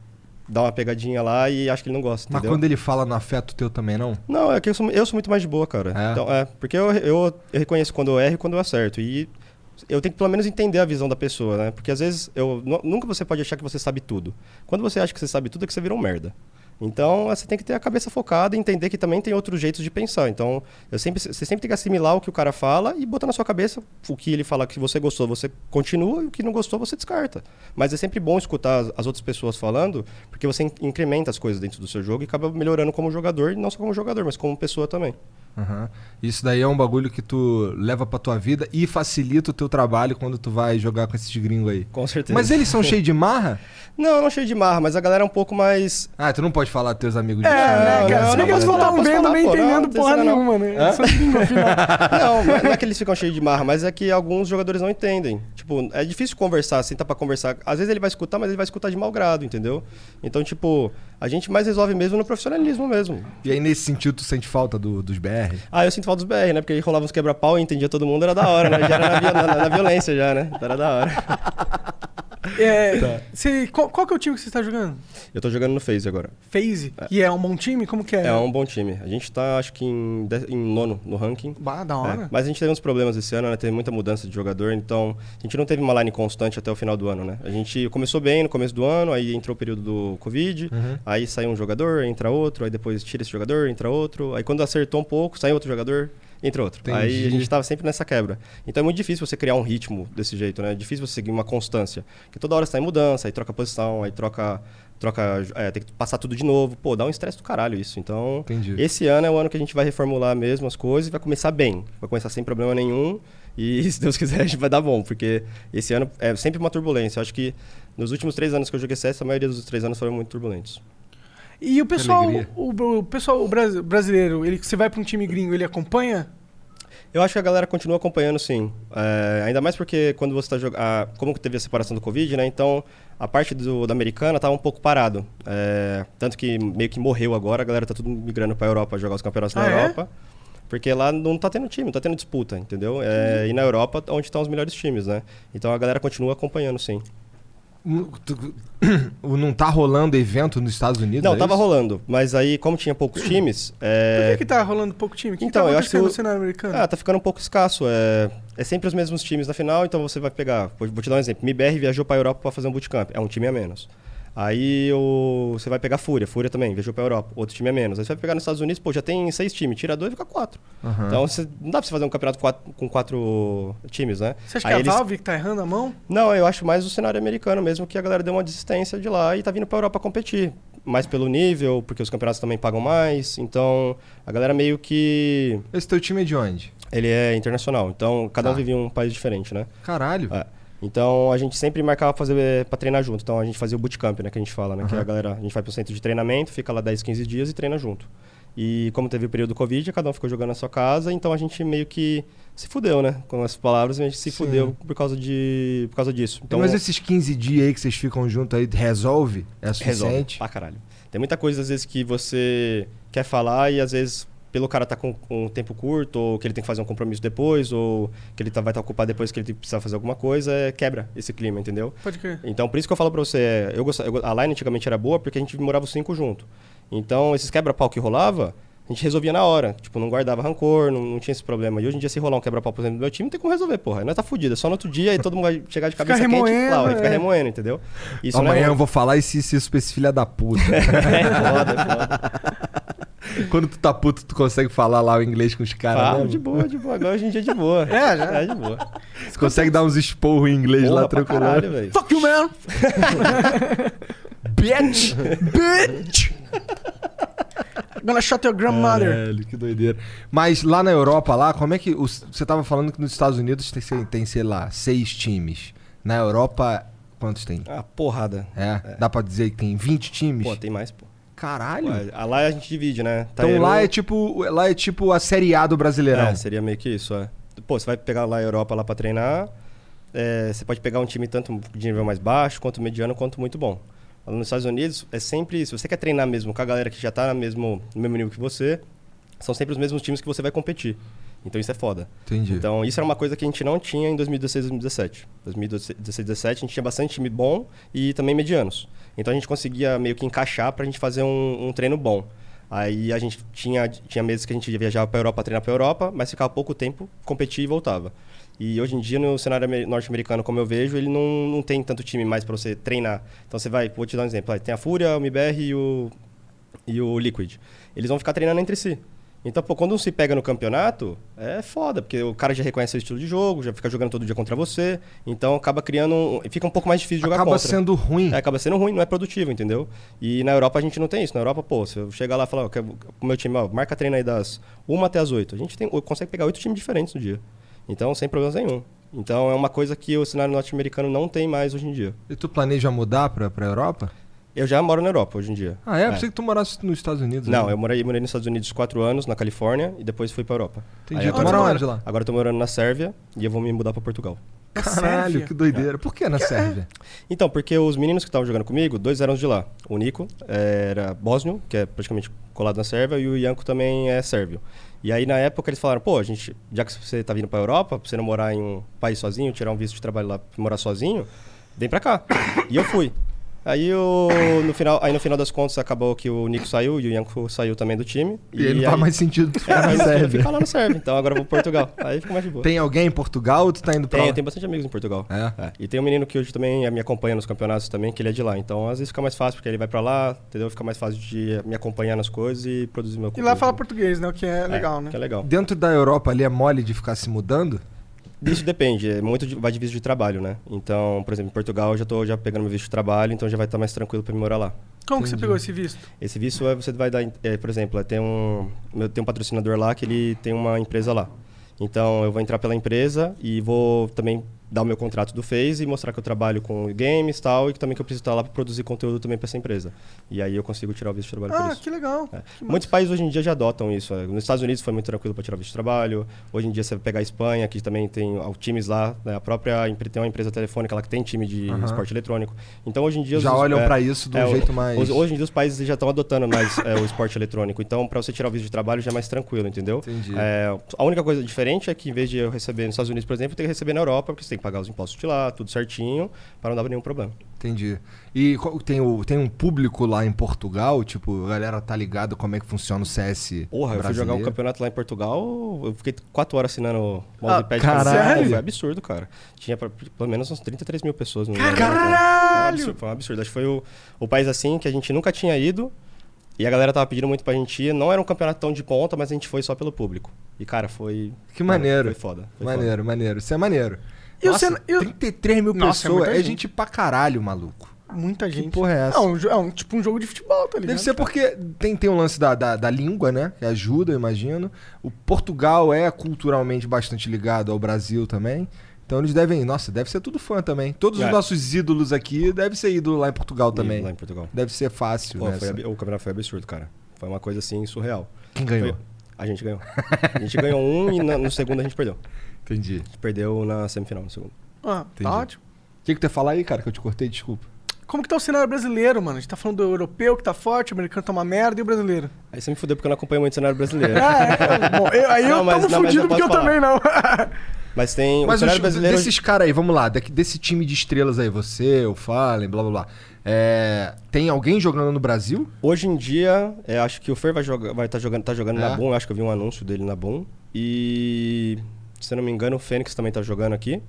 S4: dá uma pegadinha lá e acha que ele não gosta,
S3: Mas
S4: entendeu?
S3: quando ele fala no afeto teu também, não?
S4: Não, é que eu sou, eu sou muito mais de boa, cara.
S3: É?
S4: Então, é, porque eu, eu, eu reconheço quando eu erro e quando eu acerto. E eu tenho que pelo menos entender a visão da pessoa, né? Porque às vezes eu nu- nunca você pode achar que você sabe tudo. Quando você acha que você sabe tudo é que você virou um merda. Então, você tem que ter a cabeça focada e entender que também tem outros jeitos de pensar. Então, sempre, você sempre tem que assimilar o que o cara fala e botar na sua cabeça o que ele fala que você gostou, você continua e o que não gostou, você descarta. Mas é sempre bom escutar as, as outras pessoas falando, porque você in- incrementa as coisas dentro do seu jogo e acaba melhorando como jogador, não só como jogador, mas como pessoa também.
S3: Aham. Isso daí é um bagulho que tu leva pra tua vida e facilita o teu trabalho quando tu vai jogar com esses gringos aí.
S4: Com certeza.
S3: Mas eles são (laughs) cheios de marra?
S4: Não, não cheio de marra, mas a galera é um pouco mais.
S3: Ah, tu não pode falar teus amigos de
S2: É, né,
S4: não,
S2: cara?
S4: não, não,
S2: eles
S4: não,
S2: não
S4: não,
S2: estavam
S4: posso
S2: vendo nem
S4: não,
S2: entendendo
S4: não
S2: porra
S4: não.
S2: nenhuma, né? (laughs)
S4: Não, não é que eles ficam cheios de marra, mas é que alguns jogadores não entendem. Tipo, é difícil conversar, sentar pra conversar. Às vezes ele vai escutar, mas ele vai escutar de mau grado, entendeu? Então, tipo, a gente mais resolve mesmo no profissionalismo mesmo.
S3: E aí, nesse sentido, tu sente falta do- dos BR?
S4: Ah, eu sinto falta dos BR, né? Porque aí rolava uns quebra-pau e entendia todo mundo, era da hora, né? Já era na, na- na violência já, né? Era da hora. (laughs)
S2: É, você- qual, qual que é o time que você está jogando?
S4: Eu tô jogando no Phase agora.
S2: FaZe. E é um bom time? Como que é?
S4: É um bom time. A gente tá, acho que em, de- em nono no ranking.
S2: Bah, da hora.
S4: É, mas a gente teve uns problemas esse ano, né? Teve muita mudança de jogador, então a gente não teve uma line constante até o final do ano, né? A gente começou bem no começo do ano, aí entrou o período do Covid,
S3: Uhum.
S4: aí saiu um jogador, entra outro, aí depois tira esse jogador, entra outro, aí quando acertou um pouco, sai outro jogador, entra outro.
S3: Entendi.
S4: Aí a gente tava sempre nessa quebra. Então é muito difícil você criar um ritmo desse jeito, né? É difícil você seguir uma constância. Porque toda hora você tá em mudança, aí troca posição, aí troca. Troca, é, tem que passar tudo de novo. Pô, dá um estresse do caralho isso. Então,
S3: Entendi.
S4: esse ano é o ano que a gente vai reformular mesmo as coisas e vai começar bem. Vai começar sem problema nenhum. E (laughs) se Deus quiser, a gente vai dar bom. Porque esse ano é sempre uma turbulência. Eu acho que nos últimos três anos que eu joguei CS, a maioria dos três anos foram muito turbulentos.
S2: E o pessoal, o, o pessoal o bras- brasileiro, ele, você vai pra um time gringo, ele acompanha?
S4: Eu acho que a galera continua acompanhando, sim. É, ainda mais porque quando você está jogando. Como teve a separação do Covid, né? Então a parte do, da americana estava um pouco parado. É, tanto que meio que morreu agora, a galera tá tudo migrando para a Europa, jogar os campeonatos na
S2: Ah, é?
S4: Europa. Porque lá não tá tendo time, não tá tendo disputa, entendeu? É, e na Europa, onde estão os melhores times, né? Então a galera continua acompanhando, sim.
S3: Não- tu- (coughs) Não tá rolando evento nos Estados Unidos?
S4: Não,
S3: é
S4: tava
S3: isso?
S4: rolando, mas aí, como tinha poucos times.
S2: Por
S4: É...
S2: que, que tá rolando pouco time? Que,
S4: Então,
S2: que tá
S4: eu acho que o-
S2: cenário americano?
S4: Ah, tá ficando um pouco escasso. É, é sempre os mesmos times na final, então você vai pegar. Vou vou te dar um exemplo. MIBR viajou pra Europa pra fazer um bootcamp. É um time a menos. Aí o, você vai pegar Fúria. Fúria também, viajou pra Europa. Outro time a menos. Aí você vai pegar nos Estados Unidos, pô, já tem seis times. Tira dois e fica quatro.
S3: Aham.
S4: Então você, não dá pra você fazer um campeonato quatro- com quatro times, né?
S2: Você acha
S4: Aí
S2: que é
S4: eles-
S2: a Valve que tá errando a mão?
S4: Não, eu acho mais o cenário americano mesmo, que a galera deu uma desistência de lá e tá vindo pra Europa competir. Mais pelo nível, porque os campeonatos também pagam mais. Então, a galera meio que.
S3: Esse teu time é de onde?
S4: Ele é internacional, então cada um
S3: Tá.
S4: vive em um país diferente, né?
S3: Caralho.
S4: É. Então a gente sempre marcava pra fazer para treinar junto. Então a gente fazia o bootcamp, né, que a gente fala, né, que a galera, a gente vai pro centro de treinamento, fica lá 10, 15 dias e treina junto. E como teve o período do Covid, cada um ficou jogando na sua casa, então a gente meio que se fudeu, né? Com as palavras, a gente se
S3: Sim.
S4: fudeu por causa de por causa disso. Então
S3: Mas esses 15 dias aí que vocês ficam juntos aí, resolve? É
S4: resolve
S3: suficiente?
S4: pra caralho. Tem muita coisa às vezes que você quer falar e às vezes pelo cara tá com, com um tempo curto, ou que ele tem que fazer um compromisso depois, ou que ele tá, vai estar ocupado depois que ele precisa fazer alguma coisa, é, quebra esse clima, entendeu?
S2: Pode crer.
S4: Então, por isso que eu falo pra você, é, eu gostava, eu a line antigamente era boa porque a gente morava os cinco junto. Então, esses quebra-pau que rolava, a gente resolvia na hora. Tipo, não guardava rancor, não, não tinha esse problema. E hoje em dia, se rolar um quebra-pau, por exemplo, do meu time, não tem como resolver, porra. Nós tá fudido. É só no outro dia e todo mundo vai chegar de
S2: Fica
S4: cabeça quente
S2: remoendo,
S4: e
S2: é.
S4: ficar remoendo, entendeu? Isso não é
S3: Amanhã eu
S4: ruim.
S3: vou falar esse isso, isso pra esse filho da puta. (laughs)
S4: É foda, é foda.
S3: Quando tu tá puto, tu consegue falar lá o inglês com os caras,
S4: Falo
S3: né?
S4: de boa, de boa. Agora hoje em dia é de boa.
S2: É, já?
S4: É de boa.
S3: Tu consegue dar uns esporros em inglês
S4: Porra,
S3: lá, tranquilo.
S4: velho.
S2: Fuck you, man! (laughs)
S3: Bitch!
S2: Bitch! Gonna shut your grandmother.
S3: Caralho, que doideira. Mas lá na Europa, lá, como é que. os- você tava falando que nos Estados Unidos tem, tem, sei lá, seis times. Na Europa, quantos tem?
S4: Ah, porrada.
S3: É, dá pra dizer que tem 20 times?
S4: Pô, tem mais, pô.
S3: Caralho!
S4: Ué, lá a gente divide, né?
S3: então
S4: Taeru-
S3: lá é tipo. Lá é tipo a Série A do Brasileirão.
S4: É, seria meio que isso, é. Pô, você vai pegar lá a Europa lá pra treinar, é, você pode pegar um time tanto de nível mais baixo, quanto mediano, quanto muito bom. Lá nos Estados Unidos, é sempre, se você quer treinar mesmo com a galera que já tá no mesmo, no mesmo nível que você, são sempre os mesmos times que você vai competir. Então isso é foda.
S3: Entendi.
S4: Então isso era uma coisa que a gente não tinha em 2016 2017. 2016 2017 a gente tinha bastante time bom e também medianos. Então a gente conseguia meio que encaixar pra gente fazer um, um treino bom. Aí a gente tinha, tinha meses que a gente viajava pra Europa treinar pra Europa, mas ficava pouco tempo, competia e voltava. E hoje em dia, no cenário ame- norte-americano, como eu vejo, ele não, não tem tanto time mais pra você treinar. Então você vai, vou te dar um exemplo. Tem a Fúria, o MBR e o, e o Liquid. Eles vão ficar treinando entre si. Então, pô, quando um se pega no campeonato, é foda, porque o cara já reconhece seu estilo de jogo, já fica jogando todo dia contra você. Então acaba criando. Um, fica um pouco mais difícil de jogar
S3: Acaba
S4: contra.
S3: sendo ruim.
S4: É, acaba sendo ruim, não é produtivo, entendeu? E na Europa a gente não tem isso. Na Europa, pô, se eu chegar lá e falar, o meu time, ó, marca treino aí das 1 até as 8. A gente tem, consegue pegar oito times diferentes no dia. Então, sem problemas nenhum. Então é uma coisa que o cenário norte-americano não tem mais hoje em dia.
S3: E tu planeja mudar pra, pra Europa?
S4: Eu já moro na Europa hoje em dia.
S3: Ah, é? Pensei que tu morasse nos Estados Unidos.
S4: Não,
S3: né?
S4: eu morei, morei nos Estados Unidos quatro anos, na Califórnia, e depois fui pra Europa.
S3: Entendi.
S4: Aí
S3: Tu
S4: agora,
S3: mora onde lá?
S4: agora eu tô morando na Sérvia e eu vou me mudar pra Portugal.
S2: Na
S3: Caralho,
S2: Sérvia?
S3: que doideira. Por que na Sérvia?
S4: Então, porque os meninos que estavam jogando comigo, dois eram de lá. O Nico eh, era bósnio, que é praticamente colado na Sérvia, e o Ianco também é sérvio. E aí, na época, eles falaram, pô, a gente, já que você tá vindo pra Europa, pra você não morar em um país sozinho, tirar um visto de trabalho lá, morar sozinho, vem pra cá. E eu fui. Aí, eu, no final, aí no final das contas acabou que o Nico saiu e o Ianco saiu também do time.
S3: E, aí não faz mais sentido tu
S4: É,
S3: ficar na Sérvia.
S4: ficar lá no Sérvia, então agora eu vou pro Portugal. Aí fica mais de boa.
S3: Tem alguém em Portugal ou tu tá indo pra
S4: Tem,
S3: lá?
S4: tem bastante amigos em Portugal.
S3: É?
S4: E tem um menino que hoje também me acompanha nos campeonatos também, que ele é de lá. Então, às vezes fica mais fácil, porque ele vai pra lá, entendeu? Fica mais fácil de me acompanhar nas coisas e produzir meu
S2: E
S4: conteúdo.
S2: lá fala português, né? O que é legal, né?
S4: Que é legal.
S3: Dentro da Europa ali é mole de ficar se mudando?
S4: Isso depende, é muito de, vai de visto de trabalho, né? Então, por exemplo, em Portugal eu já tô já pegando meu visto de trabalho, então já vai estar mais tranquilo pra me morar lá.
S2: Como que você
S3: Entendi.
S2: pegou esse visto?
S4: Esse visto é, você vai dar, é, por exemplo, é, tem um, meu- tem um patrocinador lá que ele tem uma empresa lá. Então eu vou entrar pela empresa e vou também dar o meu contrato do Face e mostrar que eu trabalho com games e tal, e que também que eu preciso estar lá para produzir conteúdo também para essa empresa. E aí eu consigo tirar o visto de trabalho por
S2: Ah,
S4: isso.
S2: que legal.
S4: É.
S2: Que
S4: Muitos países hoje em dia já adotam isso. é. Nos Estados Unidos foi muito tranquilo para tirar o visto de trabalho. Hoje em dia você vai pegar a Espanha, que também tem ah, times lá. né? A própria tem uma empresa telefônica lá que tem time de
S3: Aham.
S4: esporte eletrônico. Então hoje em dia
S3: Já
S4: os-
S3: olham
S4: é,
S3: pra isso de um
S4: é,
S3: jeito mais...
S4: hoje em dia os países já estão adotando mais é, o esporte eletrônico. Então para você tirar o visto de trabalho já é mais tranquilo, entendeu?
S3: Entendi.
S4: A única coisa diferente é que em vez de eu receber nos Estados Unidos, por exemplo, eu tenho que receber na Europa, porque você tem que pagar os impostos de lá, tudo certinho, para não dar nenhum problema.
S3: Entendi. E tem, o, tem um público lá em Portugal? Tipo, a galera tá ligado como é que funciona o CS
S4: Porra, eu fui jogar um campeonato lá em Portugal, eu fiquei quatro horas assinando o
S2: Ah,
S4: mousepad.
S3: caralho!
S4: Foi absurdo, cara. Tinha pra- pelo menos uns 33 mil pessoas no
S2: Caralho!
S4: Foi um absurdo, foi um absurdo. Acho que foi o, o país assim que a gente nunca tinha ido. E a galera tava pedindo muito pra gente ir. Não era um campeonato tão de ponta, mas a gente foi só pelo público. E, cara, foi.
S3: Que
S4: cara,
S3: maneiro.
S4: Foi foda. foi
S3: Maneiro, maneiro. Isso é maneiro.
S2: E
S3: Nossa,
S2: e o-
S3: 33 mil
S2: Nossa, é
S3: pessoas.
S2: muita
S3: É,
S2: gente.
S3: gente pra caralho, maluco.
S2: Muita gente.
S3: porra é essa?
S2: É, um, é um- tipo um jogo de futebol, tá ligado?
S3: Deve ser porque tem, tem um lance da, da, da língua, né? Que ajuda, eu imagino. O Portugal é culturalmente bastante ligado ao Brasil também. Então eles devem. Nossa, deve ser tudo fã também. Todos os
S4: É.
S3: nossos ídolos aqui devem ser ídolo lá em Portugal também.
S4: Lá em Portugal.
S3: Deve ser fácil,
S4: Pô,
S3: né?
S4: ab- o campeonato foi absurdo, cara. Foi uma coisa assim surreal.
S3: Quem ganhou?
S4: Foi- A gente ganhou. A gente ganhou um e no segundo a gente perdeu. (laughs)
S3: Entendi.
S4: A gente perdeu na semifinal, no segundo.
S2: Ah,
S3: Entendi.
S2: tá ótimo.
S3: O que, que tu ia falar aí, cara, que eu te cortei? Desculpa.
S2: Como que tá o cenário brasileiro, mano? A gente tá falando do europeu que tá forte, o americano tá uma merda e o brasileiro.
S4: Aí você me fudeu porque eu não acompanho muito o cenário brasileiro.
S2: Ah, (laughs) é. Bom, eu- aí eu
S4: Não, mas-
S2: tamo
S4: não, eu
S2: fudido porque eu
S4: falar.
S2: também não. (laughs)
S4: Mas tem
S3: Mas
S4: o cenário
S3: os-
S4: brasileiro.
S3: desses caras aí, vamos lá, desse time de estrelas aí, você, o Fallen, blá blá blá. É, tem alguém jogando no Brasil?
S4: Hoje em dia, é, acho que o Fer vai estar vai tá jogando, tá jogando
S3: É?
S4: na Boom. eu Acho que eu vi um anúncio dele na Boom. E, se eu não me engano, o Fênix também tá jogando aqui.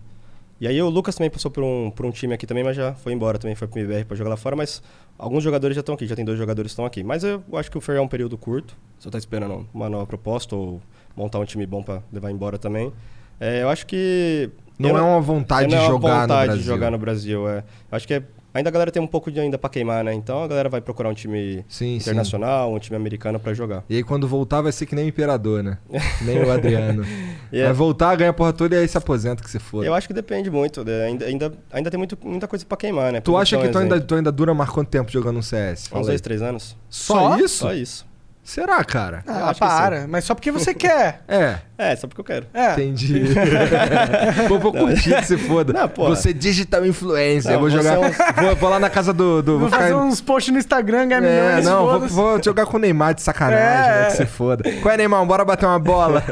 S4: E aí o Lucas também passou por um, por um time aqui também, mas já foi embora também, foi pro MBR pra jogar lá fora. Mas alguns jogadores já estão aqui, já tem dois jogadores que estão aqui. Mas eu acho que o Fer é um período curto. Só tá esperando uma nova proposta ou montar um time bom pra levar embora também. É, eu acho que...
S3: Não
S4: eu
S3: é uma vontade de
S4: não é uma
S3: jogar no
S4: vontade
S3: Brasil.
S4: de jogar no Brasil, é. Eu acho que é- ainda a galera tem um pouco de ainda pra queimar, né? Então a galera vai procurar um time
S3: Sim,
S4: internacional, um time americano pra jogar.
S3: E aí quando voltar vai ser que nem o Imperador, né? Nem o Adriano. (laughs)
S4: É-
S3: Vai voltar, ganha a porra toda e aí se aposenta que se for.
S4: Eu acho que depende muito, né? ainda, ainda, ainda tem muito, muita coisa pra queimar, né?
S3: Tu acha que tu ainda, tu ainda dura mais quanto tempo jogando um CS?
S4: Uns dois, três anos?
S3: Só, isso?
S4: Só isso.
S3: Será, cara?
S2: Ah,
S4: acho que
S2: para. Mas só porque você quer. (laughs)
S3: É,
S4: É, só porque eu quero.
S2: É.
S3: entendi. (laughs) Pô, vou curtir que se foda.
S4: Não, porra.
S3: você é digital influencer.
S4: Não,
S3: vou jogar.
S4: é (laughs)
S3: Vou, vou lá na casa do. do
S2: Vou
S3: ficar-
S2: fazer uns posts no Instagram, ganhar
S3: É,
S2: milhões.
S3: não, vou,
S2: foda-se.
S3: vou jogar com o Neymar de sacanagem,
S2: É.
S3: né? Que se foda. Qual é, Neymar? Bora bater uma bola.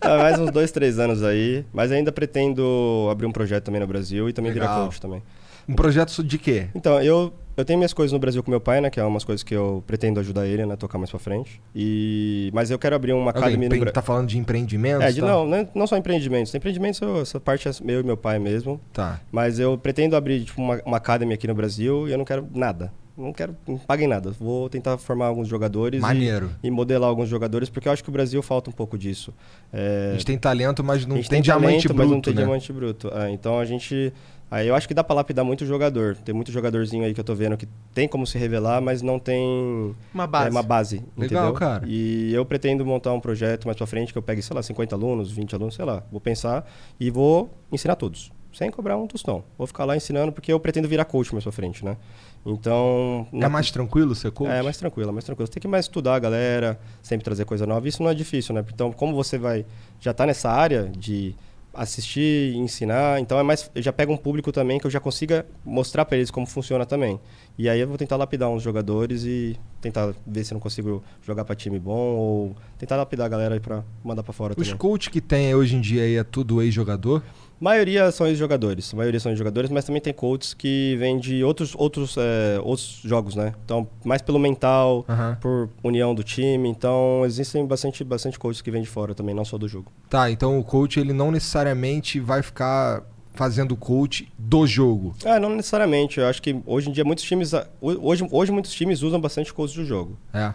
S4: Ah, mais uns dois, três anos aí. Mas ainda pretendo abrir um projeto também no Brasil e também virar
S3: Legal.
S4: coach também.
S3: Um projeto de quê?
S4: Então, eu, eu tenho minhas coisas no Brasil com meu pai, né? Que é umas coisas que eu pretendo ajudar ele, né? Tocar mais pra frente. E... Mas eu quero abrir uma
S3: Alguém
S4: academia no Brasil.
S3: tá falando de empreendimentos?
S4: É, de,
S3: tá?
S4: não, não, não só empreendimentos. Empreendimentos, eu- essa parte é meu e meu pai mesmo.
S3: Tá.
S4: Mas eu pretendo abrir tipo, uma, uma academy aqui no Brasil e eu não quero nada. Não quero, não paguem nada. Vou tentar formar alguns jogadores. e-
S3: Maneiro.
S4: E, modelar alguns jogadores, porque eu acho que o Brasil falta um pouco disso. É,
S3: A gente tem talento, mas não
S4: a gente
S3: tem, diamante
S4: talento,
S3: bruto,
S4: mas não tem
S3: né?
S4: diamante bruto. É, então a gente. Aí eu acho que dá pra lapidar muito jogador. Tem muito jogadorzinho aí que eu tô vendo que tem como se revelar, mas não tem
S2: Uma base.
S4: é, uma base.
S3: Legal,
S4: entendeu?
S3: cara.
S4: E eu pretendo montar um projeto mais pra frente que eu pegue, sei lá, 50 alunos, 20 alunos, sei lá. Vou pensar e vou ensinar todos. Sem cobrar um tostão. Vou ficar lá ensinando porque eu pretendo virar coach mais pra frente, né? Então.
S3: É mais tranquilo ser coach?
S4: É, mais tranquilo, é mais tranquilo. Você tem que mais estudar a galera, sempre trazer coisa nova. Isso não é difícil, né? Então, como você vai já tá nessa área de assistir, ensinar, então é mais eu já pego um público também que eu já consiga mostrar para eles como funciona também. E aí eu vou tentar lapidar uns jogadores e tentar ver se eu não consigo jogar para time bom ou tentar lapidar a galera aí para mandar para fora
S3: Os
S4: também.
S3: coach que tem hoje em dia aí é tudo ex-jogador?
S4: Maioria são ex-jogadores, a maioria são ex-jogadores, mas também tem coaches que vêm de outros, outros, é, outros jogos, né? Então, mais pelo mental, por união do time. Então, existem bastante, bastante coaches que vêm de fora também, não só do jogo.
S3: Tá, então o coach ele não necessariamente vai ficar fazendo coach do jogo.
S4: Ah, não necessariamente. Eu acho que hoje em dia muitos times, hoje, hoje muitos times usam bastante coaches do jogo.
S3: É.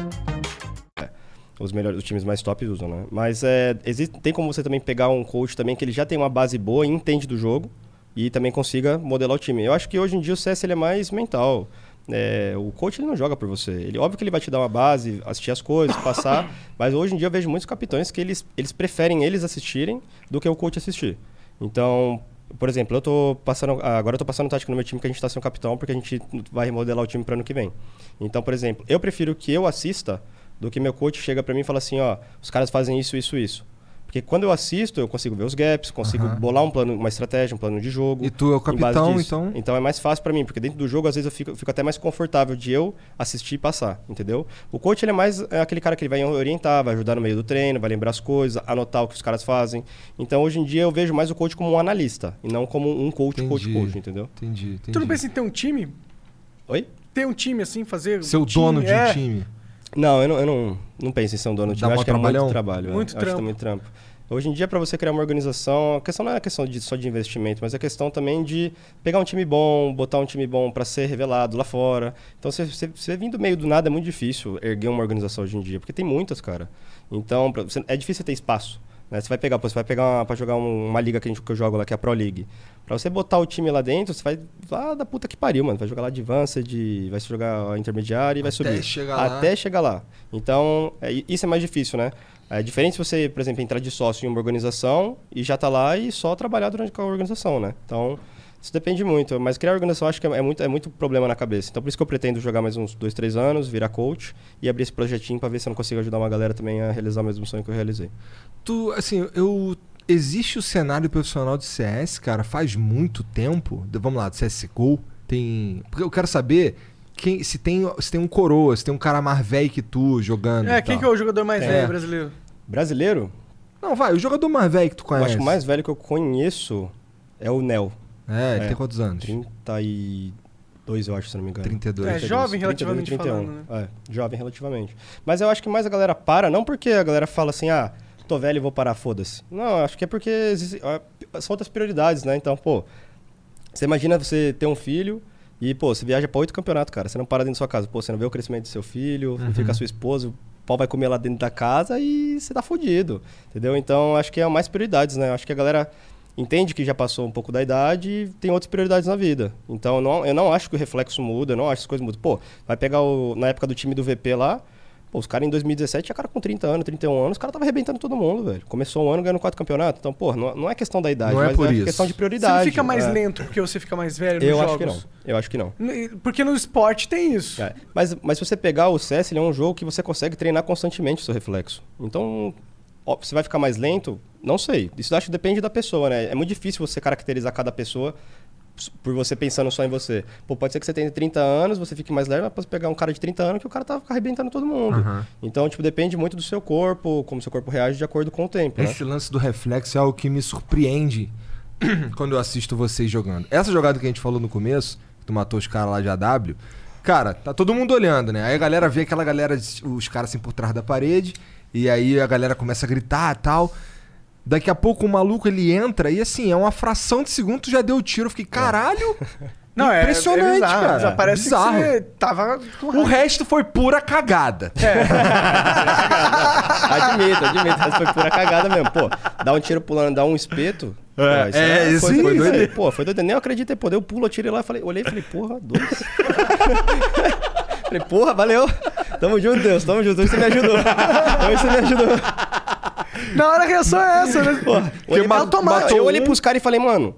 S4: Os melhores, os times mais top usam, né? Mas é, existe, tem como você também pegar um coach também que ele já tem uma base boa e entende do jogo e também consiga modelar o time. Eu acho que hoje em dia o CS ele é mais mental. É, o coach ele não joga por você. Ele, óbvio que ele vai te dar uma base, assistir as coisas, passar. (coughs) mas hoje em dia eu vejo muitos capitães que eles, eles preferem eles assistirem do que o coach assistir. Então, por exemplo, eu tô passando. Agora eu tô passando tática no meu time que a gente tá sem capitão, porque a gente vai remodelar o time para ano que vem. Então, por exemplo, eu prefiro que eu assista do que meu coach chega para mim e fala assim, ó, os caras fazem isso, isso, isso. Porque quando eu assisto, eu consigo ver os gaps, consigo
S3: Aham.
S4: bolar um plano, uma estratégia, um plano de jogo.
S3: E tu é o capitão, então?
S4: Então é mais fácil para mim, porque dentro do jogo, às vezes, eu fico, fico até mais confortável de eu assistir e passar, entendeu? O coach, ele é mais é aquele cara que ele vai orientar, vai ajudar no meio do treino, vai lembrar as coisas, anotar o que os caras fazem. Então, hoje em dia, eu vejo mais o coach como um analista, e não como um coach, coach,
S3: Entendi.
S4: coach, entendeu?
S3: Entendi, entendi.
S2: Tu não pensa em ter um time?
S4: Oi?
S2: Ter um time assim, fazer.
S3: Ser o
S2: um
S3: dono de um
S2: é.
S3: time.
S4: Não, eu não, eu não, não penso em ser um dono de
S3: Dá
S4: time. Eu
S3: mó
S4: acho que é muito trabalho. é.
S2: Muito
S4: Eu acho que é muito trampo. Hoje em dia, para você criar uma organização, a questão não é a questão de, só de investimento, mas é questão também de pegar um time bom, botar um time bom para ser revelado lá fora. Então, você, você, você vir do meio do nada é muito difícil erguer uma organização hoje em dia, porque tem muitas, cara. Então, pra você- é difícil ter espaço. Né? Você vai pegar, pô, você vai pegar para jogar um- uma liga que, a gente, que eu jogo lá, que é a Pro League. Pra você botar o time lá dentro, você vai lá da puta que pariu, mano. Vai jogar lá de Advanced, vai jogar a intermediária e vai
S3: Até
S4: subir.
S3: chegar lá.
S4: Até chegar lá. Então, é, isso é mais difícil, né? É diferente se você, por exemplo, entrar de sócio em uma organização e já tá lá e só trabalhar durante a organização, né? Então, isso depende muito. Mas criar organização acho que é, muito, é muito problema na cabeça. Então, por isso que eu pretendo jogar mais uns dois, três anos, virar coach e abrir esse projetinho pra ver se eu não consigo ajudar uma galera também a realizar o mesmo sonho que eu realizei.
S3: Tu, assim, eu. Existe o cenário profissional de CS, cara, faz muito tempo. De- Vamos lá, do CSGO. Tem. Porque eu quero saber quem, se, tem, se tem um coroa, se tem um cara mais velho que tu jogando.
S2: É,
S3: e
S2: quem
S3: tal.
S2: que é o jogador mais
S3: É.
S2: velho brasileiro?
S4: Brasileiro?
S3: Não, vai, o jogador mais velho que tu
S4: Eu
S3: conhece.
S4: acho que o mais velho que eu conheço é o Nel.
S3: É, ele
S4: É.
S3: tem quantos anos?
S4: 32, eu acho, se não me engano.
S3: 32.
S2: É, jovem relativamente
S4: 32,
S2: falando,
S4: É, jovem relativamente. Mas eu acho que mais a galera para, não porque a galera fala assim, ah, tô velho e vou parar, foda-se. Não, acho que é porque existe- ah, são outras prioridades, né? Então, pô, você imagina você ter um filho e, pô, você viaja pra oito campeonatos, cara. Você não para dentro da sua casa. Pô, você não vê o crescimento do seu filho, não
S3: Uhum.
S4: fica a sua esposa, o pau vai comer lá dentro da casa e você tá fudido. Entendeu? Então, acho que é mais prioridades, né? Acho que a galera entende que já passou um pouco da idade e tem outras prioridades na vida. Então, eu não, eu não acho que o reflexo muda, eu não acho que as coisas mudam. Pô, vai pegar o, na época do time do VP lá, pô, os caras em 2017 tinha cara com 30 anos, 31 anos, os caras tava arrebentando todo mundo, velho. Começou um ano ganhando quatro campeonatos. Então, pô, não, não é questão da idade,
S3: Não é
S4: mas
S3: por
S4: é
S3: isso.
S4: questão de
S2: Você
S4: prioridade.
S2: não fica mais
S4: é.
S2: lento porque você fica mais velho nos
S4: Eu
S2: jogos?
S4: acho que não. Eu acho que não.
S2: Porque no esporte tem isso.
S4: É, Mas, mas se você pegar o CS, ele é um jogo que você consegue treinar constantemente o seu reflexo. Então, ó, você vai ficar mais lento? Não sei. Isso acho que depende da pessoa, né? É muito difícil você caracterizar cada pessoa por você pensando só em você. Pô, pode ser que você tenha 30 anos, você fique mais leve, mas pode pegar um cara de 30 anos que o cara tá arrebentando todo mundo.
S3: Aham.
S4: Então, tipo, depende muito do seu corpo, como seu corpo reage de acordo com o tempo, né?
S3: Esse lance do reflexo é algo que me surpreende (clears throat) quando eu assisto vocês jogando. Essa jogada que a gente falou no começo, que tu matou os caras lá de AW, cara, tá todo mundo olhando, né? Aí a galera vê aquela galera, os caras assim por trás da parede, e aí a galera começa a gritar e tal. Daqui a pouco o maluco ele entra e assim, é uma fração de segundo, tu já deu o tiro. Eu fiquei, caralho! (laughs)
S2: Não, é-
S3: Impressionante,
S2: é bizarro.
S3: cara.
S2: Já parece
S3: Bizarro.
S2: que você tava
S3: O resto foi pura cagada. (laughs)
S4: admito, admito. Mas foi pura cagada mesmo. Pô, dá um tiro pulando, dá um espeto.
S3: É,
S4: isso
S3: é, isso
S4: foi,
S3: sim,
S4: foi doido. Pô, foi doido. Nem eu acreditei. Pô, deu um pulo, eu tirei lá, falei, olhei e falei, porra, dois. (laughs) falei, porra, valeu. Tamo junto, Deus, tamo junto. Hoje você me ajudou. Hoje você me ajudou.
S2: Na hora a reação é essa, né?
S4: Olhei,
S3: ma- matou
S4: eu olhei pros caras e falei, mano,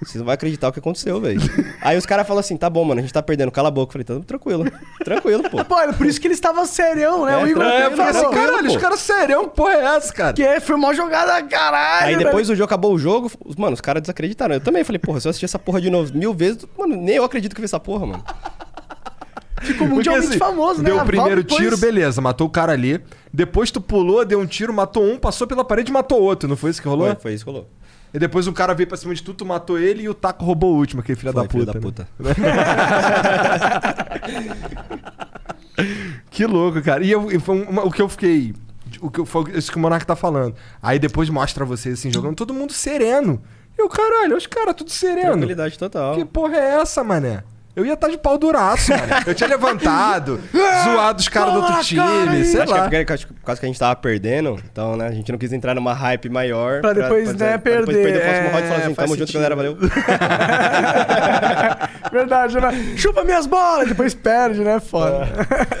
S4: vocês não vão acreditar o que aconteceu, velho. Aí os caras falaram assim, tá bom, mano, a gente tá perdendo, cala a boca. Eu falei, tá tranquilo, tranquilo, pô.
S2: Pô, era por isso que ele estava serião, né?
S4: É,
S2: o Igor
S3: É, eu fiquei assim, caralho, os
S4: pô.
S3: caras serião, que porra é essa, cara?
S2: Que é, foi uma jogada caralho.
S4: Aí depois do jogo, acabou o jogo, os- mano, os caras desacreditaram. Eu também falei, porra, se eu assistir essa porra de novo mil vezes, mano, nem eu acredito que eu vi essa porra, mano.
S2: Ficou
S3: Porque,
S2: mundialmente
S3: assim,
S2: famoso, né?
S3: Deu o primeiro
S2: depois-
S3: tiro, beleza, matou o cara ali. Depois tu pulou, deu um tiro, matou um, passou pela parede e matou outro. Não foi isso que rolou?
S4: Foi, foi isso que rolou.
S3: E depois um cara veio pra cima de tu, tu matou ele e o Taco roubou o último, aquele filho
S4: Foi,
S3: da
S4: filho
S3: puta.
S4: da
S3: né?
S4: puta. (laughs)
S3: Que louco, cara. E eu, foi uma- o que eu fiquei. O que eu, foi isso que o Monark tá falando. Aí depois mostra vocês assim, jogando todo mundo sereno. E o caralho, os caras tudo sereno.
S4: Tranquilidade total.
S3: Que porra é essa, mané? Eu ia estar de pau duraço, mano. Eu tinha levantado, (laughs) zoado os caras do outro time, sei
S4: acho que é
S3: lá.
S4: porque, acho que por causa que a gente tava perdendo, então, né, a gente não quis entrar numa hype maior.
S2: Pra depois, né,
S4: pra depois
S2: perder.
S4: perder o próximo round e falar
S2: É,
S4: assim, tamo junto, galera, valeu. (laughs)
S2: Verdade, né? Chupa minhas bolas, depois perde, né? Foda.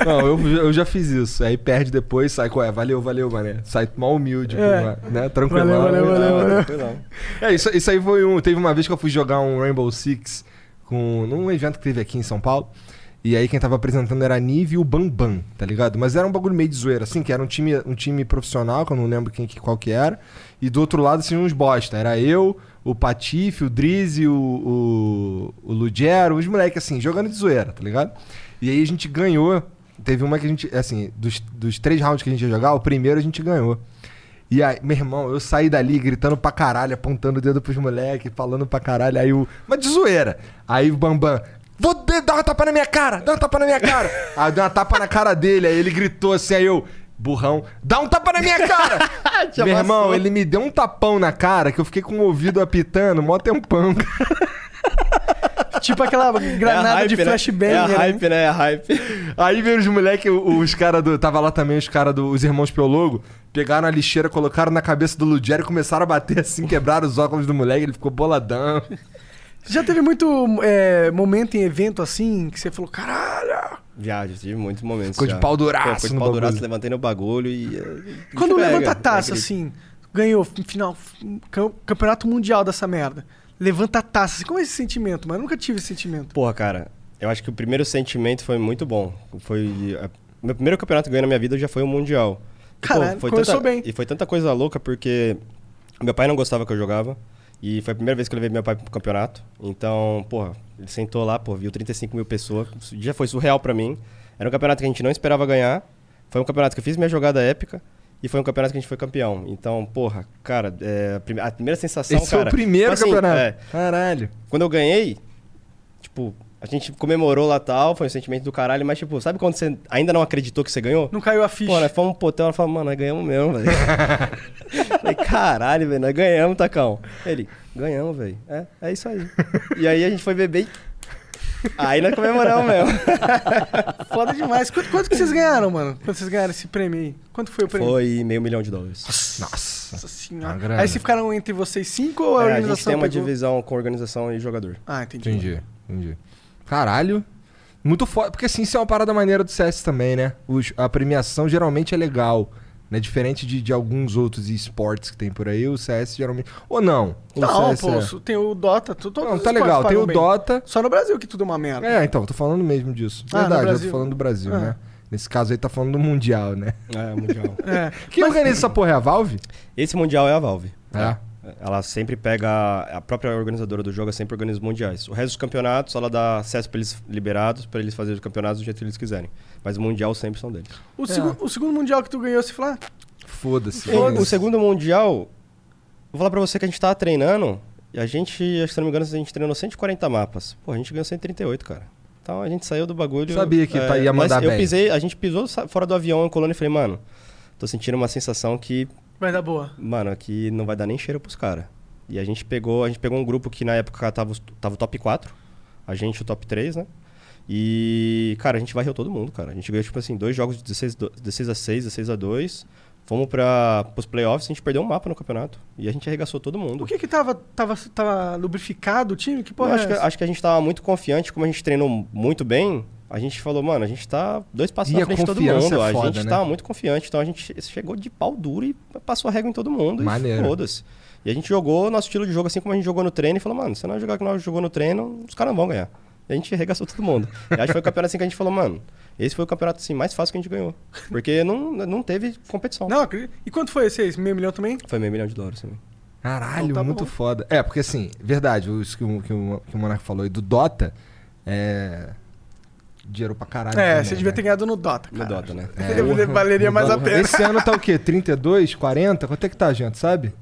S3: Não, eu, eu já fiz isso. Aí perde depois, sai com é, valeu, valeu, mané. Sai mal humilde,
S2: É.
S3: né? Tranquilo.
S2: Valeu, valeu, valeu, valeu.
S4: Tranquilão.
S3: É, isso, isso aí foi um. Teve uma vez que eu fui jogar um Rainbow Six com, num evento que teve aqui em São Paulo. E aí quem tava apresentando era a Nive e o Bambam, tá ligado? Mas era um bagulho meio de zoeira, assim, que era um time, um time profissional, que eu não lembro quem, que- qual que era. E do outro lado, assim, uns bosta. Era eu, o Patife, o Drizzy, o, o, o Lugero, os moleques, assim, jogando de zoeira, tá ligado? E aí a gente ganhou. Teve uma que a gente, assim, dos, dos três rounds que a gente ia jogar, o primeiro a gente ganhou. E aí, meu irmão, eu saí dali gritando pra caralho, apontando o dedo pros moleques, falando pra caralho. Aí o. Mas de zoeira. Aí o Bambam. Vou dar uma tapa na minha cara, dá uma tapa na minha cara. (laughs) aí eu dei uma tapa na cara dele, aí ele gritou assim, aí eu. Burrão, dá um tapa na minha cara! (laughs) meu irmão, ele me deu um tapão na cara que eu fiquei com o ouvido apitando, mó tempão. (laughs)
S2: tipo aquela granada (laughs)
S4: É a hype,
S2: de
S4: né?
S2: flashbang.
S4: É a
S2: né?
S4: hype, né? É a hype. (laughs)
S3: Aí veio os moleques, os caras do. Tava lá também os caras dos irmãos Piologo. Pegaram a lixeira, colocaram na cabeça do Ludiero e começaram a bater assim, (laughs) quebraram os óculos do moleque, ele ficou boladão.
S2: Já teve muito é, momento em evento assim que você falou, caralho.
S4: Viagem, tive muitos momentos.
S3: Ficou de
S4: já.
S3: pau duraço
S4: Foi de pau duraço, levantei no bagulho e. eh,
S2: Quando
S4: pega,
S2: levanta a taça,
S4: é
S2: assim, ganhou final, cam- campeonato mundial dessa merda. Levanta a taça, como é esse sentimento? Mas eu nunca tive esse sentimento.
S4: Porra, cara, eu acho que o primeiro sentimento foi muito bom. Foi. a- Meu primeiro campeonato que eu ganhei na minha vida já foi o Mundial. E, pô,
S2: Caralho,
S4: foi
S2: começou
S4: tanta,
S2: bem.
S4: E foi tanta coisa louca porque meu pai não gostava que eu jogava. E foi a primeira vez que eu levei meu pai pro campeonato. Então, porra, ele sentou lá, pô, viu 35 mil pessoas. Já foi surreal pra mim. Era um campeonato que a gente não esperava ganhar. Foi um campeonato que eu fiz minha jogada épica. E foi um campeonato que a gente foi campeão. Então, porra, cara, é, a prime- a primeira sensação,
S3: Esse foi
S4: cara...
S3: o primeiro
S4: tipo assim,
S3: campeonato.
S4: é,
S3: Caralho.
S4: quando eu ganhei, tipo, a gente comemorou lá tal, foi um sentimento do caralho, mas tipo, sabe quando você ainda não acreditou que você ganhou?
S2: Não caiu a ficha.
S4: Pô, nós fomos pro hotel, ela falou, mano, nós ganhamos mesmo, velho. (laughs) Falei, caralho, velho, nós ganhamos, Tacão. Ele, ganhamos, velho. É, é isso aí. E aí a gente foi beber e... Aí nós comemoramos mesmo. (laughs)
S2: Foda demais. Quanto, quanto que vocês ganharam, mano? Quando vocês ganharam esse prêmio aí? Quanto foi o prêmio?
S4: Foi meio milhão de dólares.
S3: Nossa.
S2: Nossa senhora. Aí vocês ficaram entre vocês cinco ou a
S4: É, a
S2: organização
S4: gente tem uma
S2: pegou?
S4: divisão com organização e jogador.
S2: Ah, entendi.
S3: Entendi, entendi. Caralho. Muito foda. Porque assim, isso é uma parada maneira do CS também, né? Os- a premiação geralmente é legal. Né? Diferente de, de alguns outros esportes que tem por aí, o CS geralmente. Ou não? O
S2: Não,
S3: CS
S2: pô,
S3: é-
S2: tem o Dota. tu- Todos
S3: Não,
S2: os
S3: tá
S2: esportes
S3: legal. Tem
S2: pagam
S3: o
S2: bem.
S3: Dota.
S2: Só no Brasil que tudo é uma merda.
S3: É, então, tô falando mesmo disso.
S2: Ah, no
S3: Verdade, eu
S2: Brasil.
S3: tô falando do Brasil,
S2: Ah.
S3: né? Nesse caso aí tá falando do Mundial, né?
S4: É, mundial. (laughs)
S2: É.
S3: Quem organiza essa porra é a Valve?
S4: Esse mundial é a Valve.
S3: É.
S4: Ela sempre pega. A própria organizadora do jogo sempre organiza os mundiais. O resto dos campeonatos, ela dá acesso para eles liberados, para eles fazerem os campeonatos do jeito que eles quiserem. Mas o mundial sempre são deles.
S2: O, segu- o segundo mundial que tu ganhou, você falou, ah,
S3: Foda-se.
S4: O, o segundo mundial, vou falar pra você que a gente tava treinando, e a gente, acho que se não me engano, a gente treinou 140 mapas. Pô, a gente ganhou 138, cara. Então a gente saiu do bagulho.
S3: Sabia que tá- ia
S4: mas
S3: mandar
S4: eu
S3: bem.
S4: pisei, a gente pisou fora do avião em colônia e falei, mano, tô sentindo uma sensação que
S2: vai dar boa.
S4: Mano, aqui não vai dar nem cheiro pros caras. E a gente pegou, a gente pegou um grupo que na época tava, tava o top 4, a gente o top 3, né? E, cara, a gente varreu todo mundo, cara. A gente ganhou, tipo assim, dois jogos de 16, do- 16 a 6, 16 a 2. Fomos para os playoffs, a gente perdeu um mapa no campeonato. E a gente arregaçou todo mundo.
S2: Por que que tava, tava, tava lubrificado o time? Que porra
S4: acho,
S2: é
S4: que,
S2: essa?
S4: acho que a gente tava muito confiante, como a gente treinou muito bem, a gente falou, mano, a gente tá dois passos
S3: E a
S4: na frente de todo mundo.
S3: é
S4: a
S3: foda,
S4: gente
S3: né?
S4: tava muito confiante, então a gente chegou de pau duro e passou a régua em todo mundo.
S3: Maneiro.
S4: E foda-se. E a gente jogou nosso estilo de jogo assim como a gente jogou no treino e falou, mano, se não jogar que nós jogou no treino, os caras não vão ganhar. A gente arregaçou todo mundo. (laughs) E acho que foi o campeonato assim que a gente falou, mano, esse foi o campeonato assim, mais fácil que a gente ganhou. Porque não, não teve competição.
S2: Não, acredito. E quanto foi esse aí? Meio milhão também?
S4: Foi meio milhão de dólares também.
S3: Caralho,
S2: Então tá
S3: muito
S2: bom.
S3: foda. É, porque assim, verdade, isso que o, que o, que o Monark falou aí do Dota é. Dinheiro pra caralho.
S2: É,
S3: também,
S2: você devia
S3: né?
S2: ter ganhado no Dota,
S4: No
S2: cara.
S4: Dota, né? (laughs)
S2: É. Valeria mais a pena.
S3: Esse ano tá o quê? 32, 40? Quanto é que tá, gente, sabe?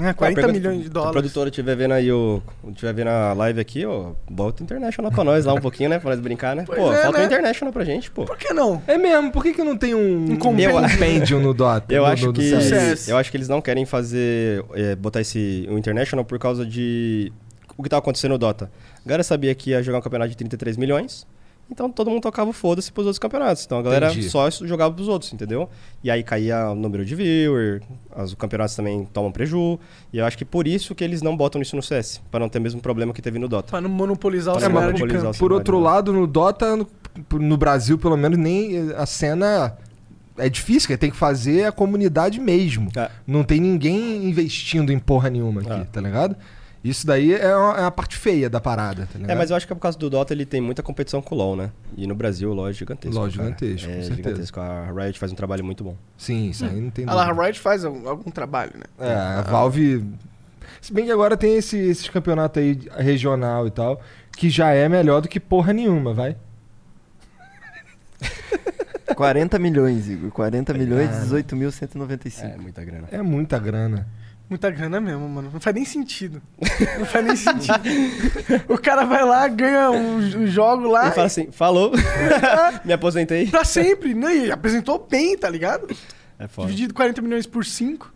S2: É, 40
S4: pergunta-
S2: milhões de
S4: Se a
S2: dólares.
S4: produtora estiver vendo aí o. estiver vendo a live aqui, ó, bota o International pra nós lá um pouquinho, né? Pra nós brincar, né?
S2: Pois
S4: pô,
S2: é,
S4: falta
S2: né?
S4: o International pra gente, pô.
S2: Por que não?
S3: É mesmo, por que, que não tem um, um
S2: compêndio.
S3: no Dota? (laughs)
S4: Eu
S3: no-
S4: acho
S3: no-
S4: que.
S3: CS.
S4: Eu acho que eles não querem fazer. é, botar esse. o International por causa de. O que tava acontecendo no Dota. A galera sabia que ia jogar um campeonato de 33 milhões. Então todo mundo tocava o foda-se pros outros campeonatos. Então a galera
S3: Entendi.
S4: só jogava pros outros, entendeu? E aí caía o número de viewer, os campeonatos também tomam preju. E eu acho que por isso que eles não botam isso no CS, pra não ter o mesmo problema que teve no Dota.
S2: Pra não monopolizar o
S4: Pra não
S2: cenário de campo.
S4: o
S3: Por outro
S4: né?
S3: lado, no Dota, no, no Brasil, pelo menos, nem a cena é difícil, que tem que fazer a comunidade mesmo.
S4: É.
S3: Não tem ninguém investindo em porra nenhuma aqui,
S4: É.
S3: tá ligado? Isso daí é a, é a parte feia da parada, tá ligado?
S4: É, mas eu acho que é por causa do Dota ele tem muita competição com o LoL, né? E no Brasil o LoL é gigantesco.
S3: LoL é gigantesco, com
S4: É
S3: certeza.
S4: gigantesco. A Riot faz um trabalho muito bom.
S3: Sim, isso aí não tem
S2: A La
S3: dúvida.
S2: Riot faz algum, algum trabalho, né?
S3: É, a Valve... Se bem que agora tem esse, esses campeonatos aí regional e tal, que já é melhor do que porra nenhuma, vai.
S5: 40 milhões, Igor. 40 milhões,
S3: Cara.
S5: 18.195.
S4: É, muita grana.
S3: É muita grana.
S2: Muita grana mesmo, mano. Não faz nem sentido. Não faz nem sentido. (laughs) o cara vai lá, ganha um, um jogo lá
S4: Ele fala assim, falou, (laughs) me aposentei.
S2: pra sempre, né? E apresentou bem, tá ligado?
S4: É foda.
S2: Dividido 40 milhões por 5.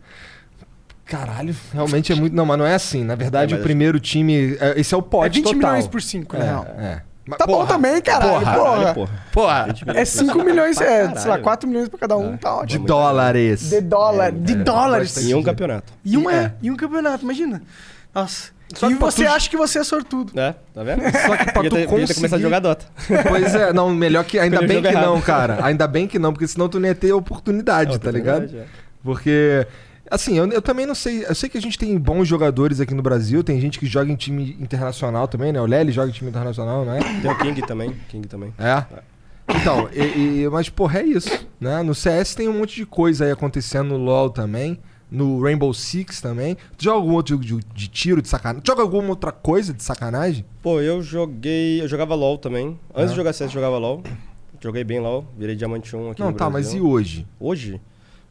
S3: Caralho, realmente é muito. Não, mas não é assim. Na verdade,
S4: É, mas
S3: o primeiro time. é, Esse é o
S2: É
S3: pote
S2: 20
S3: total.
S2: milhões por 5, na real.
S3: É, é. Mas,
S2: Tá bom
S3: porra,
S2: também, caralho. Porra.
S4: Porra.
S3: Porra,
S4: 20
S2: É
S4: milhões por
S2: 5
S4: cento.
S2: milhões, é, sei lá,
S4: caralho.
S2: 4 milhões pra cada um, tá
S3: de
S2: ótimo.
S3: dólares.
S2: De dólar, de dólares.
S3: bastante
S4: Em um campeonato.
S2: E um, é.
S3: É.
S2: e um campeonato, imagina. Nossa.
S3: Só
S2: e você
S3: tu-
S2: acha que você é sortudo.
S4: É, tá vendo?
S3: Só que pra tu
S4: ter,
S3: conseguir...
S4: começado a jogar Dota.
S3: Pois é, não, melhor que. Ainda bem que
S4: jogo
S3: não,
S4: errado.
S3: cara. Ainda bem que não, porque senão tu não ia ter oportunidade, tá ligado? Porque. Assim, eu, eu também não sei. Eu sei que a gente tem bons jogadores aqui no Brasil, tem gente que joga em time internacional também, né? O Lely joga em time internacional, não é?
S4: Tem o King também. King também.
S3: É. Então, e, e- mas porra, é isso, né? No CS tem um monte de coisa aí acontecendo no LoL também, No Rainbow Six também. Tu joga algum outro jogo de, de tiro, de sacanagem? Joga alguma outra coisa de sacanagem?
S4: Pô, eu joguei. Eu jogava LOL também. Antes
S3: Ah.
S4: de jogar CS, eu jogava LOL. Joguei bem LOL, virei diamante 1 aqui
S3: Não, tá, mas
S4: Brasil.
S3: e hoje?
S4: Hoje?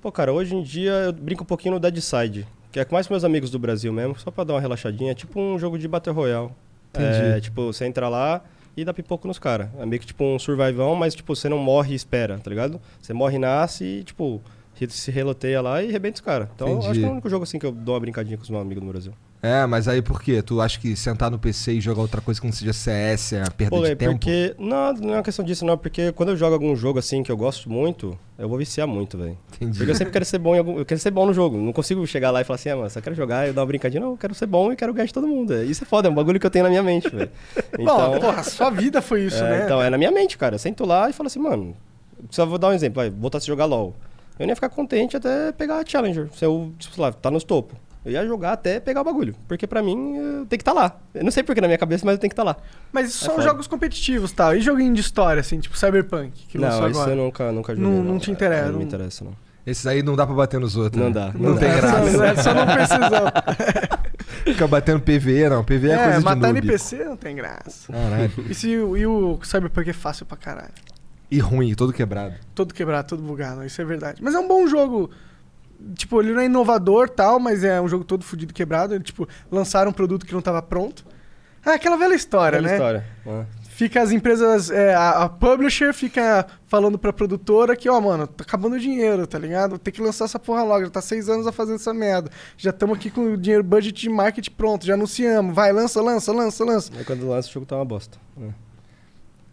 S4: Pô, cara, hoje em dia eu brinco um pouquinho no Dead Side, que é com mais com meus amigos do Brasil mesmo, só pra dar uma relaxadinha. É tipo um jogo de Battle Royale.
S3: Entendi.
S4: É, tipo, você entra lá e dá pipoco nos caras. É meio que tipo um survivão, mas tipo, você não morre e espera, tá ligado? Você morre e nasce e, tipo, se reloteia lá e arrebenta os caras. Então, eu acho
S3: Entendi.
S4: que é o único jogo assim que eu dou uma brincadinha com os meus amigos no Brasil.
S3: É, mas aí por quê? Tu acha que sentar no PC e jogar outra coisa que não seja CS é a perda
S4: Pô,
S3: de
S4: é
S3: tempo?
S4: porque. Não, não é uma questão disso, não. Porque quando eu jogo algum jogo assim que eu gosto muito, eu vou viciar muito, velho.
S3: Entendi.
S4: Porque eu sempre quero ser bom em algum. Eu quero ser bom no jogo. Não consigo chegar lá e falar assim, ah, mano, só quero jogar e dar uma brincadinha. Não, eu quero ser bom e quero ganhar de todo mundo. É, Isso é foda, é um bagulho que eu tenho na minha mente, velho. (laughs)
S2: Bom, porra, sua vida foi isso,
S4: é,
S2: né?
S4: Então, é na minha mente, cara. Eu sento lá e falo assim, mano. Só vou dar um exemplo, vai, voltar a jogar LOL. Eu nem ia ficar contente até pegar a Challenger. Se eu, tipo, sei lá, tá nos topo. Eu ia jogar até pegar o bagulho. Porque pra mim, eu tenho que estar lá. Eu não sei porque na minha cabeça, mas eu tenho que estar lá.
S2: Mas isso
S4: É
S2: são
S4: foda.
S2: jogos competitivos, tal. E joguinho de história, assim, tipo Cyberpunk, que lançou
S4: não, isso
S2: agora.
S4: eu nunca, nunca joguei.
S2: Não- não te interessa,
S4: Não,
S2: não-
S4: me interessa, não.
S3: Esses aí não dá pra bater nos outros.
S4: Não
S3: né?
S4: dá,
S3: Não,
S4: não
S3: tem
S4: dá.
S3: graça.
S2: Só, (laughs) é, só não precisamos. (laughs)
S3: Fica batendo PVE, não. PVE é,
S2: É,
S3: coisa de
S2: matar. NPC não tem graça.
S3: Caralho.
S2: E, se, e o Cyberpunk é fácil pra caralho.
S3: E ruim, todo quebrado.
S2: Todo quebrado, todo bugado, isso é verdade. Mas é um bom jogo. Tipo, ele não é inovador tal, mas é um jogo todo fudido quebrado. Ele, tipo, lançaram um produto que não tava pronto. Ah, aquela velha história,
S4: Aquela
S2: né?
S4: história. Ah.
S2: Fica as empresas, é, a, a publisher fica falando pra produtora que, ó, mano, tá acabando o dinheiro, tá ligado? Tem que lançar essa porra logo, já tá seis anos a fazendo essa merda. Já estamos aqui com o dinheiro, budget de marketing pronto, já anunciamos. Vai, lança, lança, lança, lança.
S4: Aí quando lança o jogo tá uma bosta. É.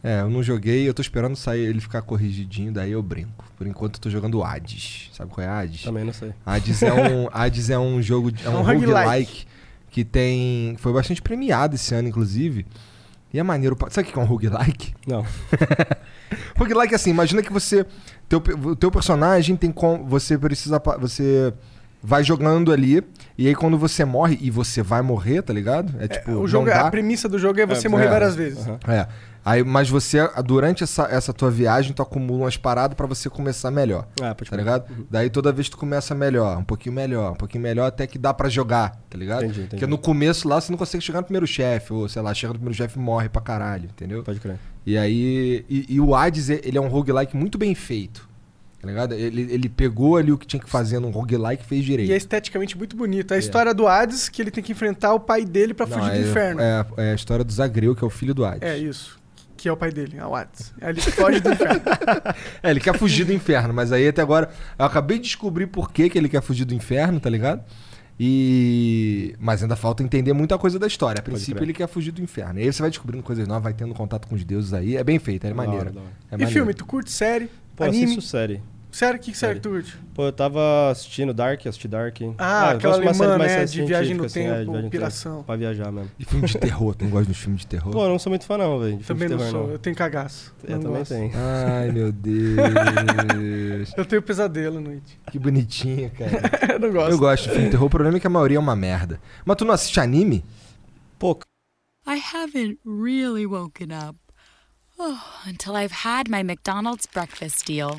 S3: É, eu não joguei, eu tô esperando sair ele ficar corrigidinho, daí eu brinco. Por enquanto eu tô jogando Hades. Sabe qual é Hades?
S4: Também não sei.
S3: Hades é um, (laughs) Hades é um jogo, de- é um,
S2: um roguelike.
S3: que tem. Foi bastante premiado esse ano, inclusive. E é maneiro. pra- Sabe o que é um roguelike?
S4: Não. (laughs)
S3: roguelike é assim, imagina que você. Teu, o teu personagem tem como. Você precisa. Você vai jogando ali. E aí quando você morre, e você vai morrer, tá ligado? É tipo.
S2: o jogo, é-
S3: dá-
S2: a premissa do jogo é você
S4: É,
S2: morrer
S3: é.
S2: várias vezes.
S4: Aham.
S3: É. Aí, mas você, durante essa, essa tua viagem, tu acumula umas paradas pra você começar melhor.
S4: Ah, pode
S3: Tá ligado? Daí toda vez tu começa melhor, um pouquinho melhor, um pouquinho melhor, até que dá pra jogar, tá ligado?
S4: Entendi, entendi.
S3: Porque no começo lá você não consegue chegar no primeiro chefe, ou sei lá, chega no primeiro chefe e morre pra caralho, entendeu?
S4: Pode crer.
S3: E aí. E, e o Hades, ele é um roguelike muito bem feito. Tá ligado? Ele, ele pegou ali o que tinha que fazer num roguelike e fez direito.
S2: E é esteticamente muito bonito. A história do Hades, que ele tem que enfrentar o pai dele pra
S3: Não,
S2: fugir
S3: é,
S2: do inferno.
S3: É, é a história do Zagreu, que é o filho do Hades.
S2: É isso. Que é o pai dele, é o Hades. Aí Ele foge do inferno. (laughs)
S3: É, ele quer fugir do inferno, mas aí até agora. Eu acabei de descobrir por que, que ele quer fugir do inferno, tá ligado? E. Mas ainda falta entender muita coisa da história. A princípio ele quer fugir do inferno. E aí você vai descobrindo coisas novas, vai tendo contato com os deuses aí. É bem feito, é maneiro. É
S2: e
S3: maneiro.
S2: filme, tu curte série,
S4: Pô,
S2: anime?
S4: assisto série.
S2: Sério? Que série
S4: Série.
S2: que tu curte?
S4: Pô, eu tava assistindo Dark, assisti Dark.
S2: Ah,
S4: eu
S2: aquela
S4: gosto de uma série
S2: alemã,
S4: mais
S2: né,
S4: é,
S2: de viagem no
S4: assim, é,
S2: tempo,
S4: viagem
S2: piração.
S4: tempo, Pra viajar mesmo.
S3: E filme de terror, tu não gosta de filme de terror?
S4: Pô, eu não sou muito fã não, velho.
S2: Também não
S4: terror,
S2: sou, eu tenho cagaço.
S4: Eu
S2: não
S4: também
S2: gosto.
S4: tenho.
S3: Ai, meu (laughs) Deus.
S2: Eu tenho pesadelo à noite.
S3: que bonitinho, cara. (laughs)
S2: eu não gosto.
S3: Eu gosto de filme de terror, o problema é que a maioria é uma merda. Mas tu não assiste anime?
S4: Pô,
S6: I haven't really woken up. Oh, until I've had my McDonald's breakfast deal.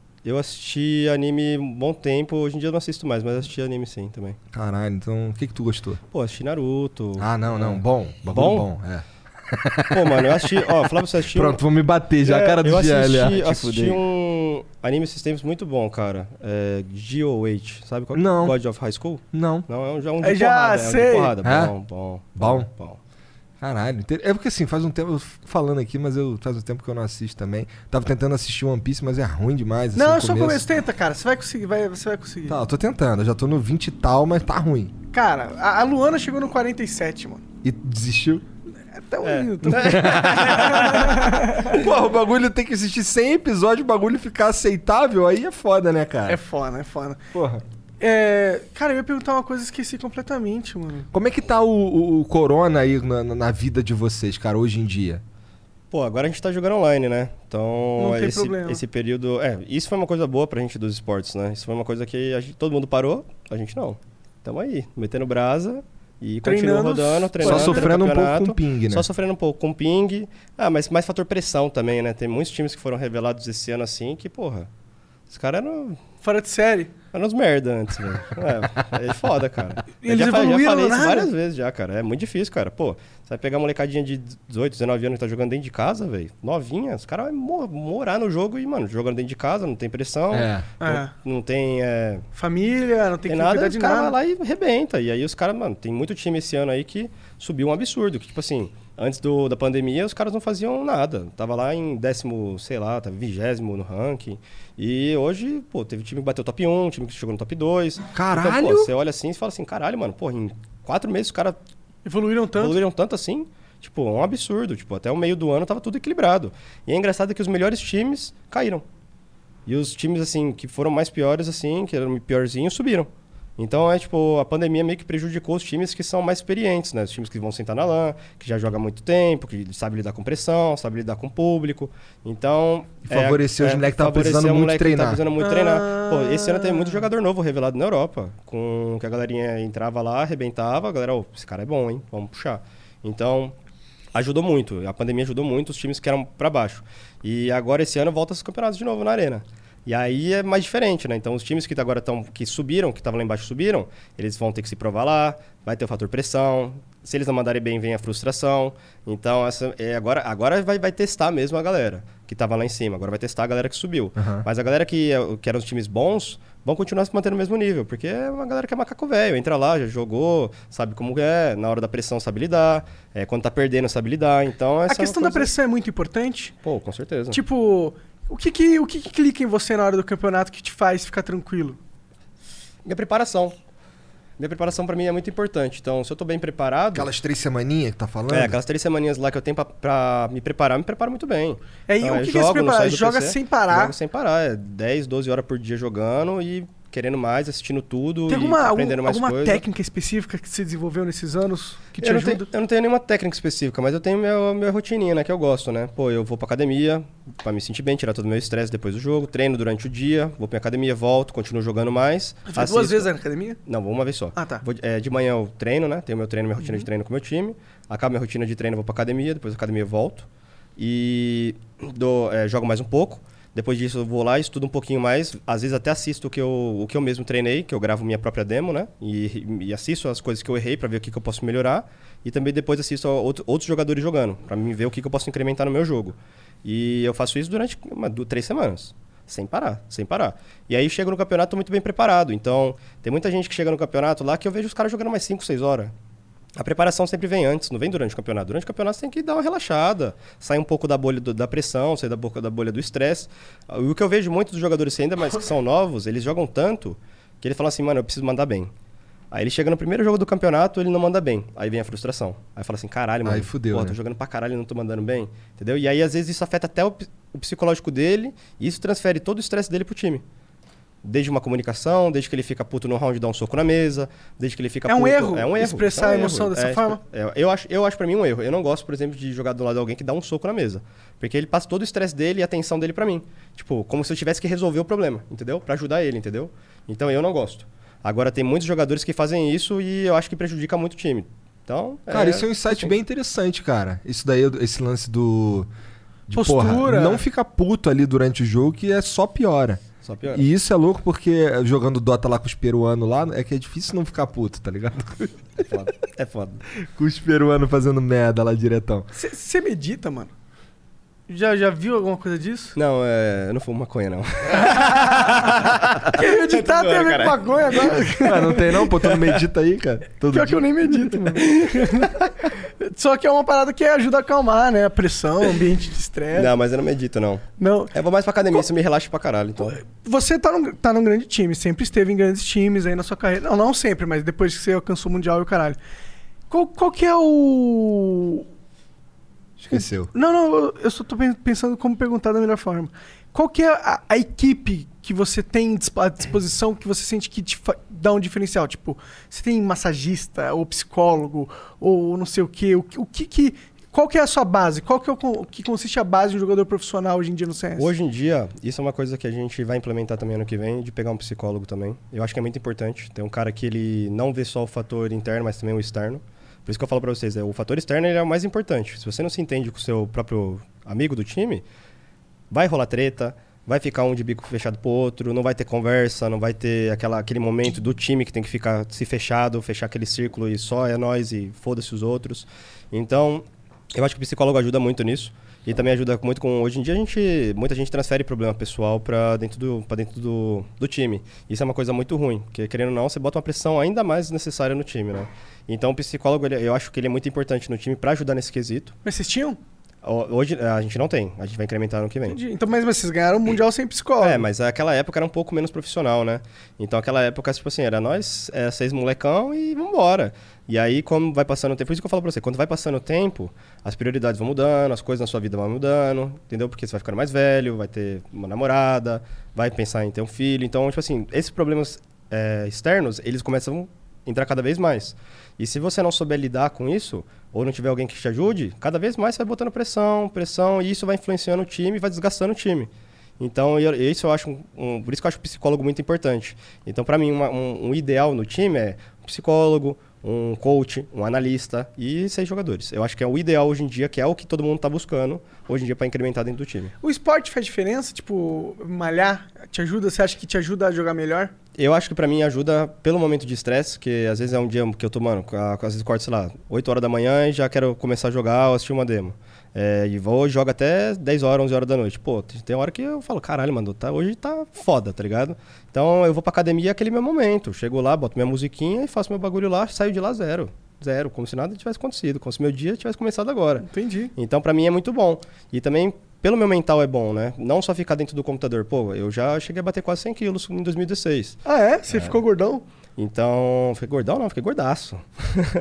S4: eu assisti anime um bom tempo. Hoje em dia eu não assisto mais, mas assisti anime sim também.
S3: Caralho, então o que que tu gostou?
S4: Pô, assisti Naruto.
S3: Ah, não, não,
S4: É.
S3: bom.
S4: Bom?
S3: bom, é.
S4: Pô, mano, eu assisti. Ó, Flávio, você assistiu.
S3: Pronto, vou me bater já, a
S4: É,
S3: cara do
S4: eu assisti,
S3: GL.
S4: assisti um anime esses tempos muito bom, cara. É GOH, sabe qual?
S3: Não.
S4: God of High School?
S3: Não.
S4: Não, é um, já um
S2: Eu
S4: de
S2: já
S4: porrada. É um
S2: sei.
S4: de porrada.
S3: É?
S4: Bom, bom,
S3: Bom?
S4: bom.
S3: Caralho. É porque assim, faz um tempo. Eu fico falando aqui, mas eu faz um tempo que eu não assisto também. Tava tentando assistir One Piece, mas é ruim demais.
S2: Não, é
S3: assim,
S2: só começo. Tenta, cara. Você vai conseguir. Vai, você vai conseguir.
S3: Tá, eu tô tentando. Eu já tô no 20 e tal, mas tá ruim.
S2: Cara, a, a Luana chegou no 47, mano.
S3: E desistiu?
S2: É tão lindo. tão-
S3: Porra, o bagulho tem que assistir 100 episódios, o bagulho ficar aceitável, aí é foda, né, cara?
S2: É foda, é foda.
S3: Porra.
S2: É, cara, eu ia perguntar uma coisa e esqueci completamente, mano.
S3: Como é que tá o, o- o corona aí na, na- vida de vocês, cara, hoje em dia?
S4: Pô, agora a gente tá jogando online, né? Então,
S2: Não tem
S4: esse, esse período. É, isso foi uma coisa boa pra gente dos esportes, né? Isso foi uma coisa que a gente- todo mundo parou, a gente não. Tamo aí, metendo brasa e continua
S2: Treinando,
S4: rodando,
S2: só
S4: treinando.
S3: sofrendo um pouco com ping, né?
S4: Só sofrendo um pouco com ping. Ah, mas mais fator pressão também, né? Tem muitos times que foram revelados esse ano assim que, porra, os caras eram.
S2: Fora de série.
S4: Eram uns merda antes, velho. É, é foda, cara. (laughs) Eu
S2: Eles
S4: já, já falei isso várias vezes já, cara. É muito difícil, cara. Pô, você vai pegar uma molecadinha de 18, 19 anos que tá jogando dentro de casa, velho. Novinha, os caras vão mo- morar no jogo e, mano, jogando dentro de casa, não tem pressão.
S3: É.
S2: É.
S4: Não, não tem. É,
S2: Família, não tem,
S4: tem
S2: que
S4: nada,
S2: cuidar
S4: os
S2: de
S4: caras
S2: nada.
S4: vai lá e arrebenta. E aí os caras, mano, tem muito time esse ano aí que subiu um absurdo. Que, tipo assim, antes do, da pandemia, os caras não faziam nada. Tava lá em décimo, sei lá, tava vigésimo no ranking. E hoje, pô, teve time que bateu top 1, time que chegou no top 2.
S3: Caralho!
S4: Então, pô, você olha assim e fala assim, caralho, mano, pô, em quatro meses os caras
S2: Evoluíram tanto.
S4: evoluíram tanto assim. Tipo, é um absurdo. Tipo, até o meio do ano tava tudo equilibrado. E é engraçado que os melhores times caíram. E os times, assim, que foram mais piores, assim, que eram piorzinhos, subiram. Então, é tipo, a pandemia meio que prejudicou os times que são mais experientes, né? Os times que vão sentar na lã, que já jogam há muito tempo, que sabe lidar com pressão, sabe lidar com o público. Então...
S3: E favoreceu os moleques que tavam
S4: favoreceu
S3: precisando
S4: o
S3: muito
S4: moleque que
S3: treinar.
S4: tava precisando muito treinar.
S2: Ah.
S4: Pô, esse ano tem muito jogador novo revelado na Europa. Com que a galerinha entrava lá, arrebentava, a galera, ô, esse cara é bom, hein? Vamos puxar. Então, ajudou muito. A pandemia ajudou muito os times que eram pra baixo. E agora esse ano volta os campeonatos de novo na arena. E aí é mais diferente, né? Então os times que agora estão que subiram, que estavam lá embaixo subiram, eles vão ter que se provar lá, vai ter o fator pressão. Se eles não mandarem bem, vem a frustração. Então essa é, agora agora vai, vai testar mesmo a galera que estava lá em cima. Agora vai testar a galera que subiu. Mas a galera que, é- que eram os times bons vão continuar se mantendo no mesmo nível, porque é uma galera que é macaco velho, entra lá, já jogou, sabe como é, na hora da pressão sabe lidar, é, quando tá perdendo sabe lidar. Então essa
S2: A questão
S4: é
S2: da pressão é muito importante.
S4: Pô, com certeza.
S2: Tipo, o que que, o que que clica em você na hora do campeonato que te faz ficar tranquilo?
S4: Minha preparação. Minha preparação pra mim é muito importante. Então, se eu tô bem preparado.
S3: Aquelas três semaninhas que tá falando?
S4: É, aquelas três semaninhas lá que eu tenho pra, pra me preparar, eu me preparo muito bem.
S2: É, e
S4: Então,
S2: o
S4: eu
S2: que que é se
S4: jogo, não
S2: preparar?
S4: saio do
S2: Joga
S4: PC,
S2: sem parar?
S4: Jogo sem parar. É 10, 12 horas por dia jogando e querendo mais, assistindo tudo
S2: Tem
S4: e
S2: alguma, algum-
S4: aprendendo mais
S2: alguma
S4: coisa.
S2: técnica específica que você desenvolveu nesses anos que te
S4: eu, não
S2: ajuda?
S4: tenho, eu não tenho nenhuma técnica específica, mas eu tenho minha, minha rotininha, né? Que eu gosto, né? Pô, eu vou pra academia pra me sentir bem, tirar todo o meu estresse depois do jogo, treino durante o dia, vou pra minha academia, volto, continuo jogando mais.
S2: Vai duas vezes na academia?
S4: Não, vou uma vez só.
S2: Ah, tá.
S4: Vou- é, de manhã eu treino, né? Tenho meu treino, minha rotina
S2: Uhum.
S4: de treino com o meu time. Acabo minha rotina de treino, vou pra academia, depois da academia eu volto. E dou, é, jogo mais um pouco. Depois disso eu vou lá, estudo um pouquinho mais. Às vezes até assisto o que eu, o que eu mesmo treinei, que eu gravo minha própria demo, né? E, e assisto as coisas que eu errei pra ver o que, que eu posso melhorar. E também depois assisto outro- outros jogadores jogando, pra mim ver o que, que eu posso incrementar no meu jogo. E eu faço isso durante uma, du- três semanas. Sem parar, sem parar. E aí chego no campeonato muito bem preparado. Então, tem muita gente que chega no campeonato lá que eu vejo os caras jogando mais 5, 6 horas. A preparação sempre vem antes, não vem durante o campeonato. Durante o campeonato você tem que dar uma relaxada, sair um pouco da bolha do- da pressão, sair da, boca, da bolha do estresse. O que eu vejo muito dos jogadores, ainda mais que são (laughs) novos, eles jogam tanto que ele fala assim, mano, eu preciso mandar bem. Aí ele chega no primeiro jogo do campeonato, ele não manda bem. Aí vem a frustração. Aí fala assim, caralho, mano.
S3: Aí fudeu,
S4: pô,
S3: né?
S4: tô jogando pra caralho e não tô mandando bem. Entendeu? E aí, às vezes, isso afeta até o, o psicológico dele e isso transfere todo o estresse dele pro time. Desde uma comunicação, desde que ele fica puto no round dá um soco na mesa, desde que ele fica
S2: É um
S4: puto...
S2: erro
S4: É um erro.
S2: expressar
S4: é um
S2: a emoção
S4: erro.
S2: dessa
S4: É,
S2: forma?
S4: é, eu, acho, eu acho pra mim um erro. Eu não gosto, por exemplo, de jogar do lado de alguém que dá um soco na mesa. Porque ele passa todo o estresse dele e a atenção dele pra mim. Tipo, como se eu tivesse que resolver o problema, entendeu? Pra ajudar ele, entendeu? Então eu não gosto. Agora tem muitos jogadores que fazem isso e eu acho que prejudica muito o time. Então,
S3: Cara, isso é um insight bem interessante, cara. Isso daí, esse lance do. De,
S2: Postura.
S3: Porra, não fica puto ali durante o jogo, que é só piora.
S4: Só piora.
S3: E isso é louco porque jogando Dota lá com os peruanos lá, é que é difícil não ficar puto, tá ligado?
S4: É foda. É foda. (laughs)
S3: com os peruanos fazendo merda lá diretão.
S2: Você medita, mano? Já, já viu alguma coisa disso?
S4: Não, é, eu não fumo maconha, não. (laughs)
S2: Quem meditar tem a ver com maconha agora.
S3: Ah, não tem não? Pô, tu não medita aí, cara? Todo
S2: Pior que
S3: dia.
S2: eu nem medito, mano. (laughs) Só que é uma parada que ajuda a acalmar, né? A pressão, ambiente de estresse.
S4: Não, mas eu não medito, não.
S2: Não.
S4: Eu vou mais pra academia, isso me relaxa pra caralho, então.
S2: Você tá num, tá num grande time, sempre esteve em grandes times aí na sua carreira. Não, não sempre, mas depois que você alcançou o Mundial e o caralho. Qual, qual que é o.
S3: Esqueceu.
S2: Não, não, eu- só tô pen- pensando como perguntar da melhor forma. Qual que é a, a equipe que você tem à disposição que você sente que te dá um diferencial? Tipo, você tem massagista, ou psicólogo, ou não sei o quê. O, que- o que que... Qual que é a sua base? Qual que é o o que consiste a base de um jogador profissional hoje em dia no CS?
S4: Hoje em dia, isso é uma coisa que a gente vai implementar também ano que vem, de pegar um psicólogo também. Eu acho que é muito importante. Tem um cara que ele não vê só o fator interno, mas também o externo. Por isso que eu falo pra vocês, é, o fator externo é o mais importante. Se você não se entende com o seu próprio amigo do time, vai rolar treta, vai ficar um de bico fechado pro outro, não vai ter conversa, não vai ter aquela, aquele momento do time que tem que ficar se fechado, fechar aquele círculo e só é nós e foda-se os outros. Então, eu acho que o psicólogo ajuda muito nisso. E também ajuda muito com. Hoje em dia, a gente, muita gente transfere problema pessoal para dentro, do, pra dentro do, do time. Isso é uma coisa muito ruim, porque querendo ou não, você bota uma pressão ainda mais necessária no time, né? Então, o psicólogo, ele- eu acho que ele é muito importante no time para ajudar nesse quesito.
S2: Mas vocês tinham?
S4: Ho- Hoje a gente não tem, a gente vai incrementar no que vem.
S2: Entendi. Então, mas, mas vocês ganharam o Mundial sem psicólogo.
S4: É, mas aquela época era um pouco menos profissional, né? Então aquela época, tipo assim, era nós, é, seis molecão e vambora. E aí, como vai passando o tempo, por isso que eu falo pra você, quando vai passando o tempo, as prioridades vão mudando, as coisas na sua vida vão mudando, entendeu? Porque você vai ficando mais velho, vai ter uma namorada, vai pensar em ter um filho. Então, tipo assim, esses problemas é, externos, eles começam entrar cada vez mais. E se você não souber lidar com isso, ou não tiver alguém que te ajude, cada vez mais você vai botando pressão, pressão, e isso vai influenciando o time, vai desgastando o time. Então, eu, isso eu acho um, por isso que eu acho o psicólogo muito importante. Então, para mim, uma- um, um ideal no time é um psicólogo, um coach, um analista e seis jogadores. Eu acho que é o ideal hoje em dia, que é o que todo mundo está buscando hoje em dia para incrementar dentro do time.
S2: O esporte faz diferença? Tipo, malhar te ajuda? Você acha que te ajuda a jogar melhor?
S4: Eu acho que pra mim ajuda pelo momento de estresse, que às vezes é um dia que eu tô, mano, às vezes corto, sei lá, 8 horas da manhã e já quero começar a jogar ou assistir uma demo. É, e vou jogo até 10 horas, 11 horas da noite. Pô, tem hora que eu falo, caralho, mano, tá, hoje tá foda, tá ligado? Então eu vou pra academia é aquele meu momento. Chego lá, boto minha musiquinha e faço meu bagulho lá, saio de lá zero. Zero, como se nada tivesse acontecido, como se meu dia tivesse começado agora.
S2: Entendi.
S4: Então, pra mim é muito bom. E também, pelo meu mental, é bom, né? Não só ficar dentro do computador. Pô, eu já cheguei a bater quase 100 quilos em 2016.
S2: Ah, é? Você ficou gordão?
S4: Então, fiquei gordão? Não, fiquei gordaço.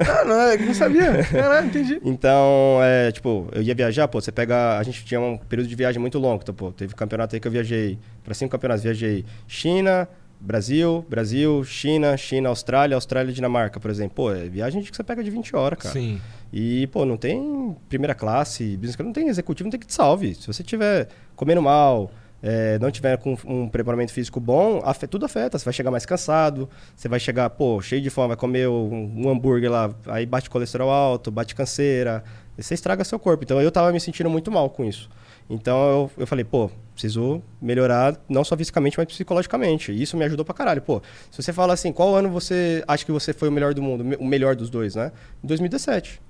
S2: Ah, não, eu não sabia. Caralho, entendi. (laughs)
S4: Então, é, tipo, eu ia viajar, pô, você pega. A gente tinha um período de viagem muito longo. Então, pô, teve campeonato aí que eu viajei. Pra cinco campeonatos, viajei China, Brasil, Brasil, China, China, Austrália, Austrália e Dinamarca, por exemplo. Pô, é viagem que você pega de 20 horas, cara.
S3: Sim.
S4: E, pô, não tem primeira classe, business class, não tem executivo, não tem que te salve. Se você tiver comendo mal, é, não tiver com um preparamento físico bom, tudo afeta. Você vai chegar mais cansado, você vai chegar, pô, cheio de fome, vai comer um, um hambúrguer lá, aí bate colesterol alto, bate canseira, você estraga seu corpo. Então eu tava me sentindo muito mal com isso. Então eu, eu falei, pô, preciso melhorar não só fisicamente, mas psicologicamente. E isso me ajudou pra caralho. Pô, se você fala assim, qual ano você acha que você foi o melhor do mundo, o melhor dos dois, né? Em 2017.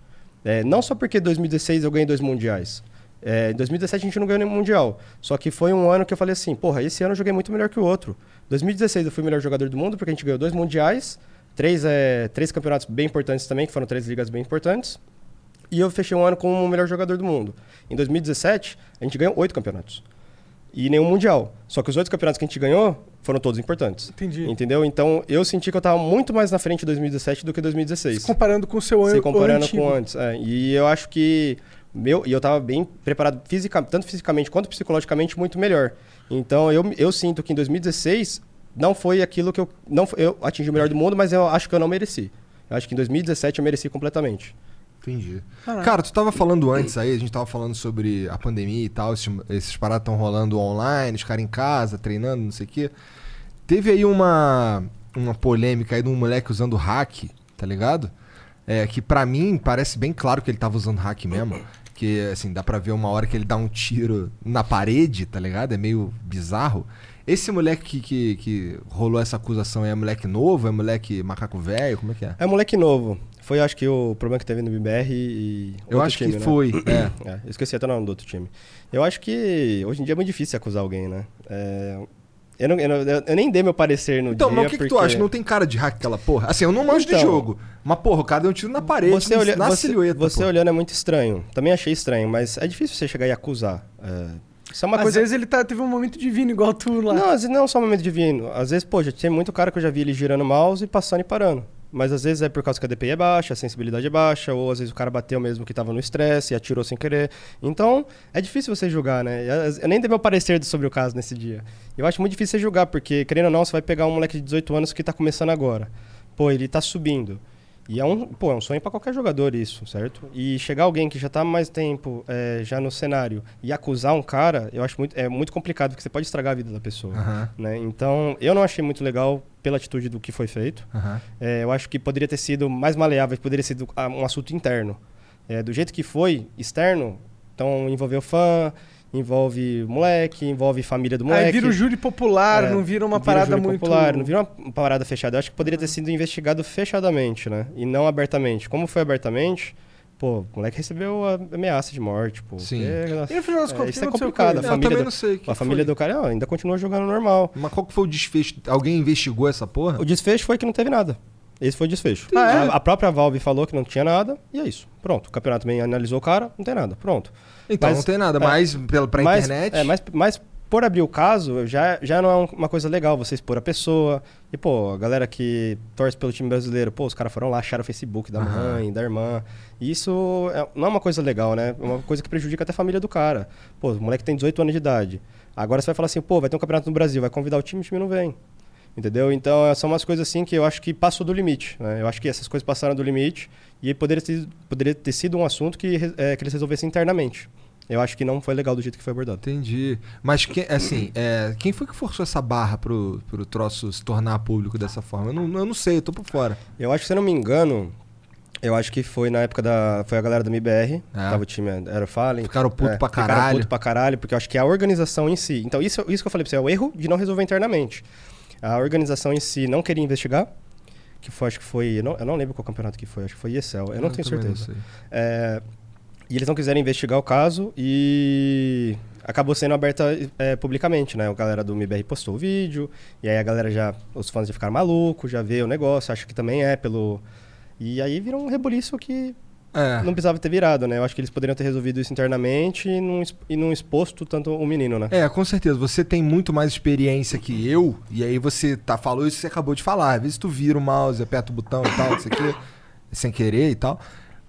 S4: É, não só porque em 2016 eu ganhei dois mundiais. É, em 2017 a gente não ganhou nenhum mundial. Só que foi um ano que eu falei assim, porra, esse ano eu joguei muito melhor que o outro. 2016 eu fui o melhor jogador do mundo porque a gente ganhou dois mundiais, três, é, três campeonatos bem importantes também, que foram três ligas bem importantes. E eu fechei um ano como o melhor jogador do mundo. Em 2017, a gente ganhou oito campeonatos. E nenhum mundial. Só que os oito campeonatos que a gente ganhou foram todos importantes.
S2: Entendi.
S4: Entendeu? Então eu senti que eu tava muito mais na frente em 2017 do que 2016.
S2: Comparando com o seu ano
S4: Se comparando
S2: antigo.
S4: com antes. é. E eu acho que. Meu, e eu tava bem preparado fisica, tanto fisicamente quanto psicologicamente muito melhor. Então eu, eu sinto que em 2016 não foi aquilo que eu. Não, foi- eu atingi o melhor do mundo, mas eu acho que eu não mereci. Eu acho que em 2017 eu mereci completamente.
S3: Entendi.
S2: Caraca.
S3: Cara, tu tava falando antes aí, a gente tava falando sobre a pandemia e tal, esses, esses paradas estão rolando online, os caras em casa, treinando, não sei o quê. Teve aí uma, uma polêmica aí de um moleque usando hack, tá ligado? É, que pra mim parece bem claro que ele tava usando hack mesmo. Que, assim, dá pra ver uma hora que ele dá um tiro na parede, tá ligado? É meio bizarro. Esse moleque que, que, que rolou essa acusação é moleque novo? É moleque macaco velho? Como é que é?
S4: É moleque novo. foi acho que o problema que teve no BBR e.
S3: Eu acho que
S4: time, né?
S3: foi, (clears throat) é.
S4: É, eu esqueci até o nome do outro time. Eu acho que hoje em dia é muito difícil acusar alguém, né? É, eu, não- eu não- eu- nem dei meu parecer no
S3: Então,
S4: dia.
S3: mas o que, que tu
S4: porque-
S3: acha? Não tem cara de hack aquela porra? Assim, eu não manjo de
S4: Então.
S3: jogo. Mas, porra, o cara deu um tiro na parede,
S4: Você, olha,
S3: na
S4: você,
S3: silhueta.
S4: você
S3: pô.
S4: olhando é muito estranho. Também achei estranho, mas é difícil você chegar e acusar. É, isso é uma
S2: Às
S4: coisa.
S2: vezes ele tá, teve um momento divino igual tu lá.
S4: Não, às vezes não é só um momento divino. Às vezes, pô, já tem muito cara que eu já vi ele girando o mouse e passando e parando. Mas às vezes é por causa que a DPI é baixa, a sensibilidade é baixa, ou às vezes o cara bateu mesmo que tava no estresse e atirou sem querer. Então, é difícil você julgar, né? Eu- nem dei meu parecer sobre o caso nesse dia. Eu acho muito difícil você julgar, porque, querendo ou não, você vai pegar um moleque de 18 anos que tá começando agora. Pô, ele tá subindo. E é um, pô, é um sonho para qualquer jogador isso, certo? E chegar alguém que já tá há mais tempo é, já no cenário e acusar um cara, eu acho muito, é muito complicado, porque você pode estragar a vida da pessoa.
S3: Aham.
S4: Né? Então, eu não achei muito legal pela atitude do que foi feito.
S3: Aham.
S4: É, eu acho que poderia ter sido mais maleável, poderia ter sido ah, um assunto interno. É, do jeito que foi, externo, então envolveu fã, envolve moleque, envolve família do moleque.
S2: Aí vira o júri popular,
S4: É,
S2: não vira uma
S4: vira
S2: parada
S4: júri
S2: muito.
S4: popular, não vira uma parada fechada. Eu acho que poderia ter sido investigado fechadamente, né? E não abertamente. Como foi abertamente, pô, o moleque recebeu a ameaça de morte, pô.
S3: Sim.
S4: porque-
S2: E no final das
S4: é,
S2: contas, o
S4: isso
S2: que
S4: é complicado. A
S3: Eu
S4: família,
S3: também
S4: do,
S3: não sei que
S4: a família
S3: foi.
S4: do cara ó, ainda continua jogando normal.
S3: Mas qual que foi o desfecho? Alguém investigou essa porra?
S4: O desfecho foi que não teve nada. Esse foi o desfecho.
S2: Ah, é?
S4: a, a própria Valve falou que não tinha nada, e é isso. Pronto. O campeonato também analisou o cara, não tem nada. Pronto.
S3: Então,
S4: Mas-
S3: não tem nada.
S4: é,
S3: Mas pela, pra
S4: mas,
S3: internet...
S4: É, mas, mas por abrir o caso, já, já não é um- uma coisa legal você expor a pessoa. E, pô, a galera que torce pelo time brasileiro, pô, os caras foram lá, acharam o Facebook da
S3: Aham.
S4: mãe, da irmã. E isso é- não é uma coisa legal, né? É uma coisa que prejudica até a família do cara. Pô, o moleque tem 18 anos de idade. Agora você vai falar assim, pô, vai ter um campeonato no Brasil, vai convidar o time, o time não vem. Entendeu? Então, são umas coisas assim que eu acho que passou do limite. Né? Eu acho que essas coisas passaram do limite e poderia ter, poderia ter sido um assunto que, é, que eles resolvessem internamente. Eu acho que não foi legal do jeito que foi abordado.
S3: Entendi. Mas, que, assim, é, quem foi que forçou essa barra pro, pro troço se tornar público dessa forma? Eu não, eu não sei, eu tô por fora.
S4: Eu acho que, se eu não me engano, eu acho que foi na época da. Foi a galera da MBR. Tava o time, era o Fallen.
S3: É. Ficaram puto pra
S4: Ficaram
S3: caralho.
S4: puto pra caralho, porque eu acho que a organização em si. Então, isso, isso que eu falei pra você, é o erro de não resolver internamente. A organização em si não queria investigar. Que foi, acho que foi. Eu não, eu não lembro qual campeonato que foi, acho que foi ESL. Eu não
S3: Eu
S4: tenho
S3: não
S4: certeza.
S3: sei.
S4: É, e eles não quiseram investigar o caso e acabou sendo aberta é, publicamente, né? A galera do MBR postou o vídeo, e aí a galera já. Os fãs já ficaram malucos, já vê o negócio, acho que também é pelo. E aí virou um rebuliço que
S3: É.
S4: não precisava ter virado, né? Eu acho que eles poderiam ter resolvido isso internamente e não, e não exposto tanto o menino, né?
S3: É, com certeza. Você tem muito mais experiência que eu, e aí você tá, falou isso que você acabou de falar. Às vezes tu vira o mouse, aperta o botão e tal, isso aqui, sem querer e tal.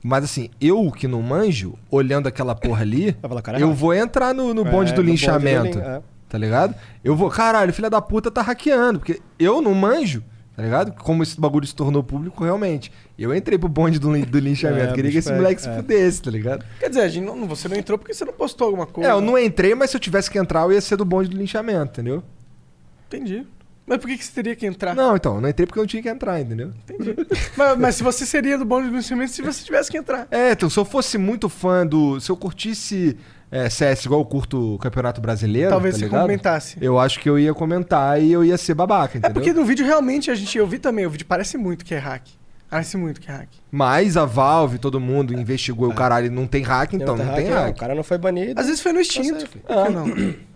S3: Mas assim, eu que não manjo, olhando aquela porra ali,
S4: falar,
S3: eu vou entrar no, no bonde
S4: É,
S3: do
S4: no bonde do
S3: linchamento.
S4: lin- é.
S3: Tá ligado? Eu vou, caralho, filha da puta tá hackeando, porque eu não manjo, tá ligado? Como esse bagulho se tornou público realmente. Eu entrei pro bonde do, do linchamento,
S4: É,
S3: queria que esse
S4: pega,
S3: moleque se
S4: é.
S3: fudesse, tá ligado?
S2: Quer dizer, a gente não, você não entrou porque você não postou alguma coisa.
S3: É, eu não entrei, mas se eu tivesse que entrar, eu ia ser do bonde do linchamento, entendeu?
S2: Entendi. Mas por que, que você teria que entrar?
S3: Não, então, eu não entrei porque eu não tinha que entrar, entendeu?
S2: Entendi. mas, mas se você seria do bonde do licenciamento se você tivesse que entrar.
S3: É, então, se eu fosse muito fã do. Se eu curtisse é, CS igual eu curto o Campeonato Brasileiro.
S2: Talvez
S3: tá
S2: você
S3: ligado?
S2: comentasse.
S3: Eu acho que eu ia comentar e eu ia ser babaca,
S2: É
S3: entendeu?
S2: porque no vídeo realmente a gente. Eu vi também, o vídeo parece muito que é hack. Parece muito que é hack.
S3: Mas a Valve, todo mundo investigou e o caralho não tem hack, então não, tem hack.
S4: O cara não foi banido.
S2: Às vezes foi no instinto. Por que não?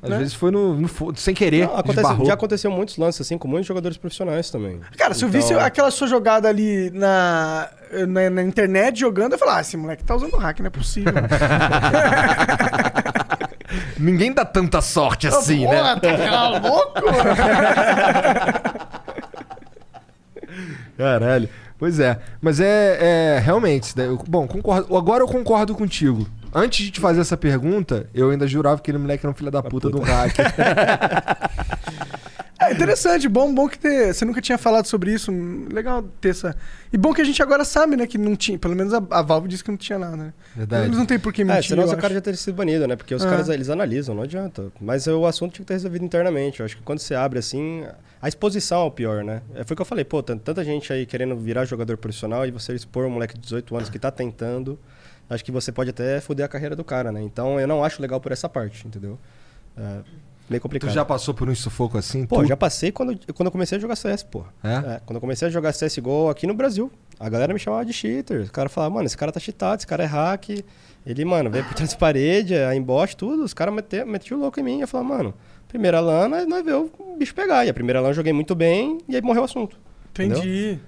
S3: Às
S2: né?
S3: vezes foi no, no fo- sem querer,
S4: Não, acontece-
S3: esbarrou.
S4: já aconteceu muitos lances assim com muitos jogadores profissionais também.
S2: Cara, se eu
S4: Então-
S2: visse aquela sua jogada ali na, na, na internet jogando, eu falava, ah, esse moleque tá usando hack, não é possível. (laughs)
S3: Ninguém dá tanta sorte assim, né?
S2: Porra, tá louco? (laughs)
S3: Caralho. Pois é. Mas é, é realmente. daí eu- bom, concordo. Agora eu concordo contigo. Antes de te fazer essa pergunta, eu ainda jurava que aquele moleque era um filho da puta, do hack. (laughs)
S2: É interessante, bom, bom que ter, você nunca tinha falado sobre isso. Legal ter essa. E bom que a gente agora sabe, né, que não tinha. Pelo menos a, a Valve disse que não tinha nada, né?
S3: Verdade.
S2: Eles não tem por que
S4: É,
S2: mentir.
S4: senão
S2: eu
S4: o cara já teria sido banido, né? Porque os
S2: Ah.
S4: caras, eles analisam, não adianta. Mas o assunto tinha que ter resolvido internamente. Eu acho que quando você abre assim, a exposição é o pior, né? É, Foi o que eu falei, pô, tan- tanta gente aí querendo virar jogador profissional e você expor um moleque de 18 anos que tá tentando, acho que você pode até foder a carreira do cara, né? Então eu não acho legal por essa parte, entendeu? É meio
S3: tu
S4: complicado.
S3: já passou por um sufoco assim?
S4: Pô,
S3: Tu-
S4: já passei quando, quando eu comecei a jogar CS, pô.
S3: É?
S4: quando eu comecei a jogar CSGO aqui no Brasil. A galera me chamava de cheater. O cara falava, mano, esse cara tá cheatado, esse cara é hack. Ele, mano, veio por trás da parede, a embote, tudo. Os caras metiam o louco em mim. Eu falava, mano, primeira LAN, nós, nós vê o bicho pegar. E a primeira LAN eu joguei muito bem e aí morreu o assunto. entendeu?
S2: Entendi.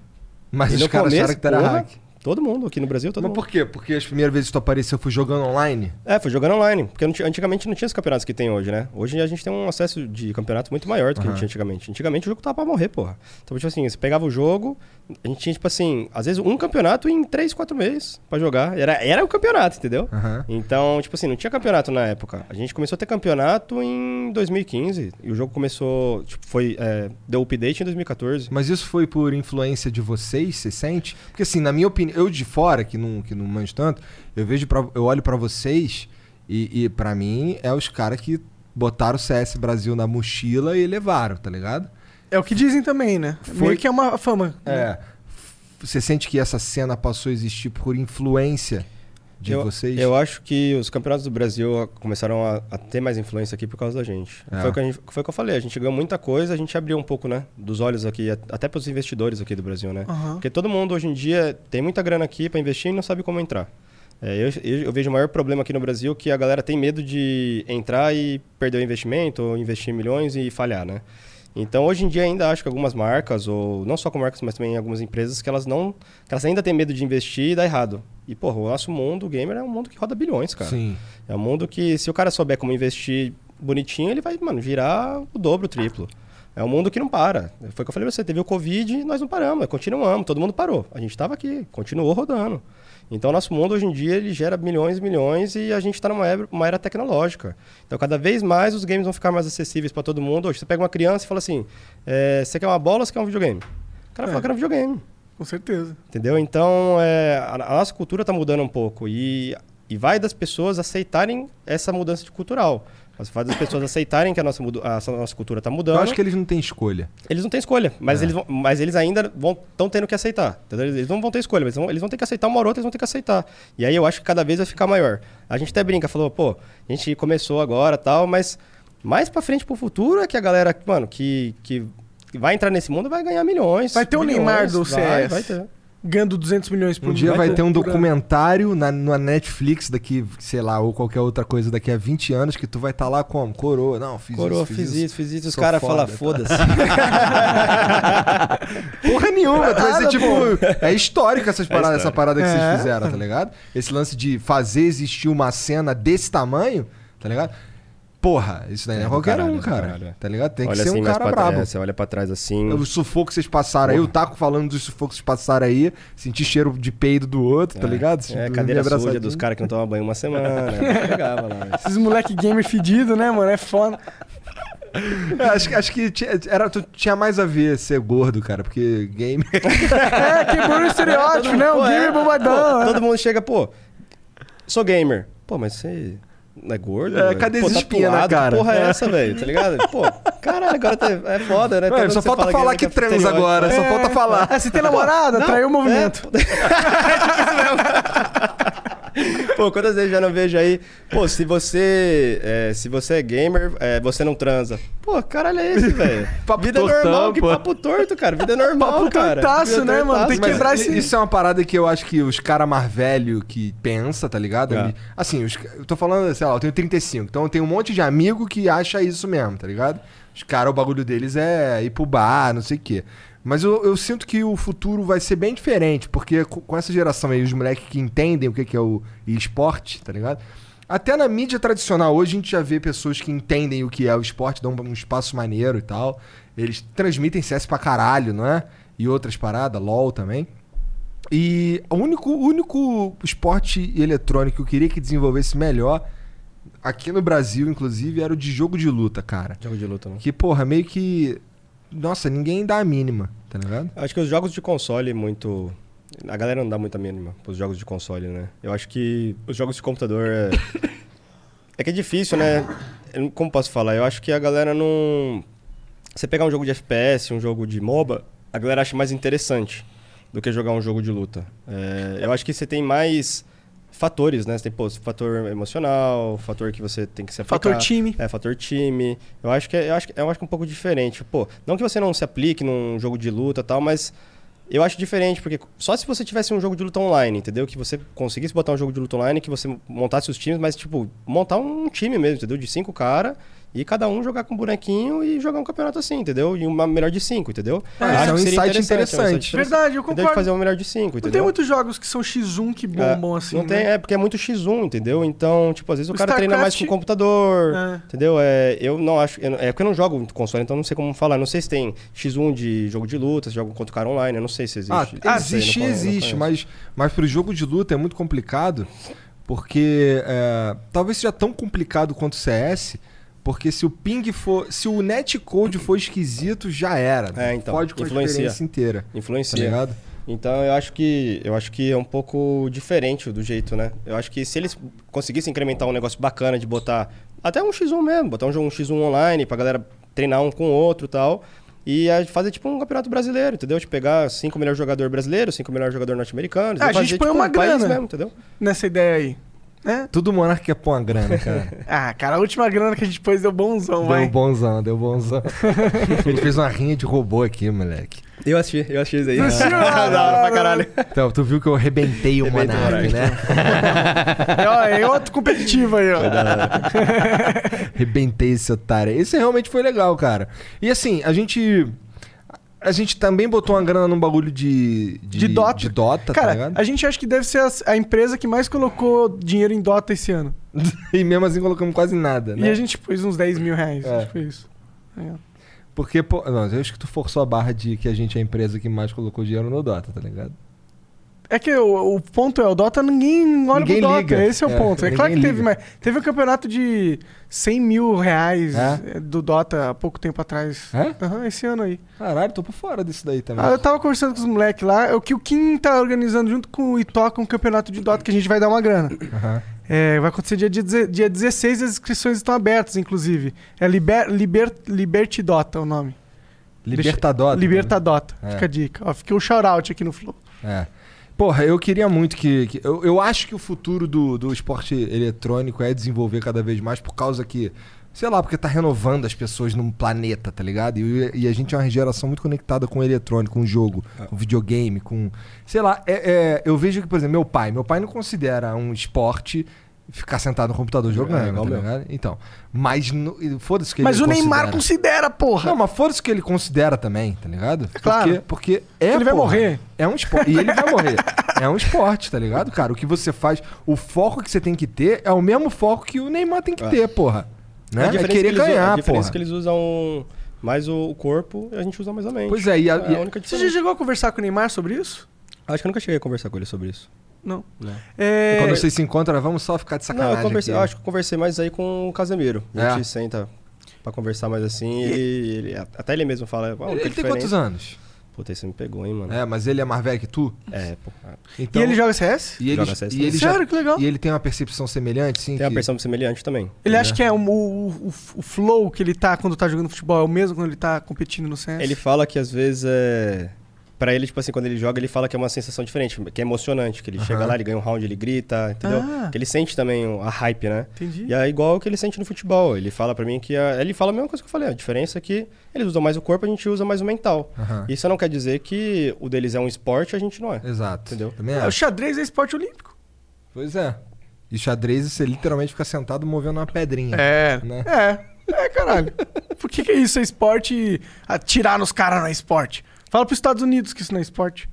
S3: Mas
S4: E
S3: os
S4: no
S3: caras
S4: começo,
S3: acharam que tu era
S4: porra,
S3: hack.
S4: Todo mundo, aqui no Brasil, todo
S3: Mas
S4: mundo.
S3: por quê? Porque as primeiras vezes que tu apareceu foi jogando online?
S4: É, foi jogando online. Porque antigamente não tinha os campeonatos que tem hoje, né? Hoje a gente tem um acesso de campeonato muito maior do que a gente tinha antigamente. Antigamente o jogo tava pra morrer, porra. Então, tipo assim, você pegava o jogo, a gente tinha, tipo assim, às vezes um campeonato em três, quatro meses pra jogar. Era, era o campeonato, entendeu?
S3: Aham.
S4: Então, tipo assim, não tinha campeonato na época. A gente começou a ter campeonato em 2015. E o jogo começou, tipo, foi. é, deu update em 2014.
S3: Mas isso foi por influência de vocês, você sente? Porque assim, na minha opinião, eu de fora, que não, que não manjo tanto, eu vejo pra, eu olho pra vocês e, e para mim é os caras que botaram o CS Brasil na mochila e levaram, tá ligado?
S2: É o que dizem também, né?
S3: Foi-
S2: Meio que é uma fama.
S3: É. Você sente que essa cena passou a existir por influência de
S4: eu,
S3: vocês?
S4: Eu acho que os campeonatos do Brasil começaram a, a ter mais influência aqui por causa da gente.
S3: É.
S4: Foi, o que a gente- foi o que eu falei, a gente ganhou muita coisa, a gente abriu um pouco, né, dos olhos aqui, até para os investidores aqui do Brasil, né?
S2: Aham.
S4: Porque todo mundo hoje em dia tem muita grana aqui para investir e não sabe como entrar. É, eu, eu- eu vejo o maior problema aqui no Brasil que a galera tem medo de entrar e perder o investimento, ou investir milhões e falhar, né? Então, hoje em dia, ainda acho que algumas marcas, ou não só com marcas, mas também algumas empresas, que elas não. que elas ainda têm medo de investir e dar errado. E, porra, o nosso mundo, o gamer, é um mundo que roda bilhões, cara.
S3: Sim.
S4: É um mundo que, se o cara souber como investir bonitinho, ele vai, mano, girar o dobro, o triplo. É um mundo que não para. Foi o que eu falei pra você, teve o Covid e nós não paramos, continuamos, todo mundo parou. A gente estava aqui, continuou rodando. Então, nosso mundo hoje em dia, ele gera milhões e milhões e a gente está numa era, uma era tecnológica. Então, cada vez mais os games vão ficar mais acessíveis para todo mundo. Hoje, você pega uma criança e fala assim, é, você quer uma bola ou você quer um videogame? O cara
S2: É.
S4: fala que quer um videogame.
S2: Com certeza.
S4: Entendeu? Então, é, a, a nossa cultura está mudando um pouco e, e vai das pessoas aceitarem essa mudança de cultural. Mas vai das pessoas aceitarem que a nossa, mudu- a nossa cultura está mudando.
S3: Eu acho que eles não têm escolha.
S4: Eles não têm escolha, mas,
S3: É.
S4: eles, vão, mas eles ainda estão tendo que aceitar. entendeu? Eles não vão ter escolha, mas eles vão, eles vão ter que aceitar uma hora ou outra, eles vão ter que aceitar. E aí eu acho que cada vez vai ficar maior. A gente até brinca, falou, pô, a gente começou agora tal, mas mais pra frente pro futuro é que a galera, mano, que, que vai entrar nesse mundo vai ganhar milhões.
S2: Vai ter o
S4: bilhões,
S2: Neymar do
S4: vai,
S2: CS.
S4: Vai ter.
S2: Ganhando 200 milhões por
S3: Um dia vai ter um documentário na, na Netflix daqui, sei lá, ou qualquer outra coisa daqui a 20 anos que tu vai estar lá como? Coroa. Não, fiz
S4: Coroa,
S3: isso,
S4: fiz isso, fiz isso. Os caras falam,
S3: tá?
S4: foda-se. (laughs)
S3: Porra nenhuma, tu vai
S2: Nada,
S3: ser tipo. É histórico essas paradas, essa
S4: histórico.
S3: parada que
S2: É.
S3: vocês fizeram, tá ligado? Esse lance de fazer existir uma cena desse tamanho, tá ligado? Porra, isso daí não é
S4: É
S3: qualquer
S4: caralho,
S3: um,
S4: do
S3: cara.
S4: caralho.
S3: Tá ligado? Tem que
S4: olha
S3: ser
S4: assim
S3: um
S4: mais
S3: cara
S4: pra
S3: brabo.
S4: trás, você olha pra trás assim.
S3: O sufoco que vocês passaram aí, o Taco falando dos sufocos que vocês passaram aí, sentir cheiro de peido do outro, tá ligado?
S4: É,
S3: Dormir
S4: cadeira suja dos caras que não tomam banho uma semana. (laughs) Pegava lá.
S2: Esses moleque gamer fedido, né, mano? É foda.
S3: É, acho, que- acho que tinha, era, tu- tinha mais a ver ser gordo, cara, porque game. (laughs)
S2: É, quebrou o estereótipo, né? O gamer
S4: é,
S2: bombadão.
S4: pô,
S2: né?
S4: todo mundo chega, pô, sou gamer. Pô, mas você não é gordo?
S3: É, cadê
S4: pô,
S3: as espinhas na
S4: tatuado,
S3: cara?
S4: Que porra é
S3: É.
S4: essa, velho? Tá ligado? Pô, caralho, agora tá- é foda, né?
S3: Ué, só falta
S4: você
S3: falar
S4: fala
S3: que
S4: é estereótipo.
S3: agora, só falta falar.
S2: É, você tem namorada?
S4: Não,
S2: Traiu o movimento. (laughs) (laughs)
S4: Pô, quantas vezes já não vejo aí? Pô, se você é, se você é gamer, é, você não transa. Pô, caralho é esse, velho? (laughs) Vida
S3: tortão,
S4: normal, que
S3: pô.
S4: papo torto, cara. Vida normal,
S2: Papo
S4: cara.
S2: tortaço,
S4: Vida
S2: né, mano?
S4: tortaço,
S2: Tem que quebrar esse-
S3: Isso é uma parada que eu acho que os caras mais velhos que pensa, tá ligado?
S4: É.
S3: Assim, os, eu tô falando, sei lá, eu tenho 35, então eu tenho um monte de amigo que acha isso mesmo, tá ligado? Os caras, o bagulho deles é ir pro bar, não sei o quê. Mas eu, eu sinto que o futuro vai ser bem diferente, porque co- com essa geração aí, os moleques que entendem o que é o esporte, tá ligado? Até na mídia tradicional, hoje a gente já vê pessoas que entendem o que é o esporte, dão um espaço maneiro e tal. Eles transmitem CS pra caralho, não é? E outras paradas, LOL também. E o único, único esporte eletrônico que eu queria que desenvolvesse melhor, aqui no Brasil, inclusive, era o de jogo de luta, cara.
S4: Jogo de luta, né?
S3: Que, porra, meio que. Nossa, ninguém dá a mínima, tá ligado?
S4: Acho que os jogos de console muito. A galera não dá muita mínima pros jogos de console, né? Eu acho que os jogos de computador é. (laughs) é que é difícil, né? Como posso falar? Eu acho que a galera não. Você pegar um jogo de FPS, um jogo de MOBA, a galera acha mais interessante do que jogar um jogo de luta. É, eu acho que você tem mais fatores, né? Você tem, pô, fator emocional, fator que você tem que se aplicar.
S2: Fator time.
S4: É, fator time. Eu acho que é, eu acho, eu acho que é um pouco diferente. Pô, não que você não se aplique num jogo de luta e tal, mas Eu acho diferente, porque só se você tivesse um jogo de luta online, entendeu? Que você conseguisse botar um jogo de luta online, que você montasse os times, mas, tipo, montar um time mesmo, entendeu? De cinco caras e cada um jogar com um bonequinho e jogar um campeonato assim, entendeu? E uma melhor de cinco, entendeu?
S3: É, isso é um insight interessante.
S2: Verdade, eu concordo.
S4: De fazer uma melhor de cinco,
S2: Não
S4: entendeu?
S2: tem muitos jogos que são X1 que bombam
S4: É,
S2: assim.
S4: Não tem,
S2: né?
S4: é porque é muito X1, entendeu? Então, tipo, às vezes o,
S2: O
S4: cara treina mais
S2: StarCraft-
S4: com o computador,
S2: É.
S4: entendeu? É, eu não acho. eu não- é porque eu não jogo muito console, então não sei como falar. Não sei se tem X1 de jogo de luta, se joga contra o cara online, eu não sei se existe.
S3: Ah,
S4: Não sei, não
S3: existe,
S4: não
S3: existe,
S4: conheço.
S3: mas, mas pro jogo de luta é muito complicado, porque é, talvez seja tão complicado quanto o CS, porque se o ping for. Se o netcode for esquisito, já era.
S4: É, então,
S3: Pode com a experiência inteira.
S4: Influencia.
S3: Tá ligado?
S4: Então eu acho que eu acho que é um pouco diferente do jeito, né? Eu acho que se eles conseguissem incrementar um negócio bacana de botar até um X1 mesmo, botar um jogo um X1 online pra galera treinar um com o outro e tal. E fazer tipo um campeonato brasileiro, entendeu? Tipo, pegar cinco melhores jogadores brasileiros, cinco melhores jogadores norte-americanos.
S2: Ah,
S4: e
S2: a gente
S4: fazer,
S2: põe
S4: tipo,
S2: uma
S4: um
S2: grana.
S4: mesmo, entendeu?
S2: Nessa ideia aí. É?
S3: Tudo monarca quer pôr uma grana, cara. (laughs)
S2: Ah, cara, a última grana que a gente pôs deu bonzão, vai.
S3: deu bonzão, deu bonzão. (laughs) Ele fez uma rinha de robô aqui, moleque.
S4: Eu assisti, eu assisti isso aí.
S2: Assistiu? Ah, (laughs)
S4: da hora pra caralho.
S3: Então, tu viu que eu arrebentei o
S4: Arrebentei o
S3: monarca,
S4: Monark.
S2: É,
S3: né?
S2: ó, é outro competitivo aí, ó.
S3: Arrebentei esse otário. Esse realmente foi legal, cara. E assim, a gente. A gente também botou uma grana num bagulho de.
S2: De Dota.
S3: De Dota, tá
S2: Cara,
S3: ligado?
S2: a gente acha que deve ser a, a empresa que mais colocou dinheiro em Dota esse ano. (laughs)
S3: E mesmo assim colocamos quase nada, né?
S2: E a gente pôs uns 10 mil reais.
S3: É.
S2: Tipo isso. É.
S3: Porque, pô. Não, eu acho que tu forçou a barra de que a gente é a empresa que mais colocou dinheiro no Dota, tá ligado?
S2: É que o, o ponto é, o Dota ninguém olha
S3: Ninguém
S2: pro Dota.
S3: liga.
S2: Esse é o
S3: É,
S2: ponto. É claro que teve,
S3: liga.
S2: mas teve um campeonato de 100 mil reais
S3: É?
S2: eh, do Dota há pouco tempo atrás.
S3: É?
S2: Aham, esse ano aí.
S3: Caralho, tô por fora disso daí também.
S2: Ah, eu tava conversando com os moleques lá, é o que o Kim tá organizando junto com o Itoca um campeonato de Dota que a gente vai dar uma grana.
S3: Aham.
S2: É, vai acontecer dia, dia 16 as inscrições estão abertas, inclusive. É Liber, Liber, Liberty Dota o nome.
S3: Libertadota.
S2: Libertadota.
S3: É.
S2: Fica a dica. Ó, fica o shout-out aqui no Flow.
S3: É. Porra, eu queria muito que. que- eu, eu acho que o futuro do, do esporte eletrônico é desenvolver cada vez mais por causa que. Sei lá, porque tá renovando as pessoas num planeta, tá ligado? E, e a gente é uma geração muito conectada com o eletrônico, com o jogo, com o videogame, com. Sei lá, é, é- eu vejo que, por exemplo, meu pai. Meu pai não considera um esporte ficar sentado no computador jogando,
S4: igual
S3: tá ligado? Então. Mas foda-se que
S2: Mas
S3: ele
S2: o Neymar
S3: considera.
S2: considera, porra.
S3: Não, mas foda-se que ele considera também, tá ligado?
S2: claro.
S3: Porque, porque é.
S2: Ele vai
S3: porra,
S2: morrer.
S3: É um esporte. E ele vai (laughs) morrer. É um esporte, tá ligado, cara? O que você faz. O foco que você tem que ter é o mesmo foco que o Neymar tem que
S4: É.
S3: ter, porra. Né?
S4: A
S3: É
S4: diferença
S3: querer
S4: que eles usam-
S3: ganhar,
S4: A diferença
S3: porra.
S4: é que eles usam mais o corpo e a gente usa mais a mente.
S3: Pois é, e a-
S4: é
S3: e a-
S4: única
S2: Você já
S4: diferença.
S2: chegou a conversar com o Neymar sobre isso?
S4: Acho que eu nunca cheguei a conversar com ele sobre isso.
S2: Não.
S4: Não.
S2: É...
S3: Quando vocês se encontram, vamos só ficar de
S4: Não,
S3: sacanagem.
S4: eu conversei,
S3: aqui.
S4: eu acho que eu conversei mais aí com o Casemiro. A
S3: É.
S4: gente senta pra conversar mais assim. E ele, ele- até ele mesmo fala. "Ah,
S3: Ele, ele tem quantos
S4: diferença-"
S3: anos?
S4: Puta, isso me pegou, hein, mano.
S3: É, mas ele é mais velho que tu?
S4: É, pô.
S3: Então,
S2: E ele joga CS?
S3: e ele,
S4: joga CS
S3: e ele
S2: também.
S3: já-
S2: Sério, que legal.
S3: E ele tem uma percepção semelhante, sim?
S4: Tem uma
S3: que-
S4: versão semelhante também.
S2: Ele
S3: É.
S2: acha que é o, o, o, o flow que ele tá quando tá jogando futebol é o mesmo quando ele tá competindo no CS?
S4: Ele fala que às vezes é. Pra ele, tipo assim, quando ele joga, ele fala que é uma sensação diferente, que é emocionante. Que ele chega lá, ele ganha um round, ele grita, entendeu?
S2: Ah.
S4: Que ele sente também a hype, né?
S2: Entendi.
S4: E é igual o que ele sente no futebol. Ele fala pra mim que. A... Ele fala a mesma coisa que eu falei. A diferença é que eles usam mais o corpo, a gente usa mais o mental.
S3: Aham.
S4: Isso não quer dizer que o deles é um esporte a gente não é.
S3: Exato.
S4: Entendeu?
S3: Também
S2: É, o xadrez é esporte olímpico.
S3: Pois é. E xadrez, você literalmente fica sentado movendo uma pedrinha.
S2: É.
S3: Né?
S2: É. É, caralho. Por que, que é isso? É esporte e atirar nos caras não é esporte? Fala pros Estados Unidos que isso não é esporte.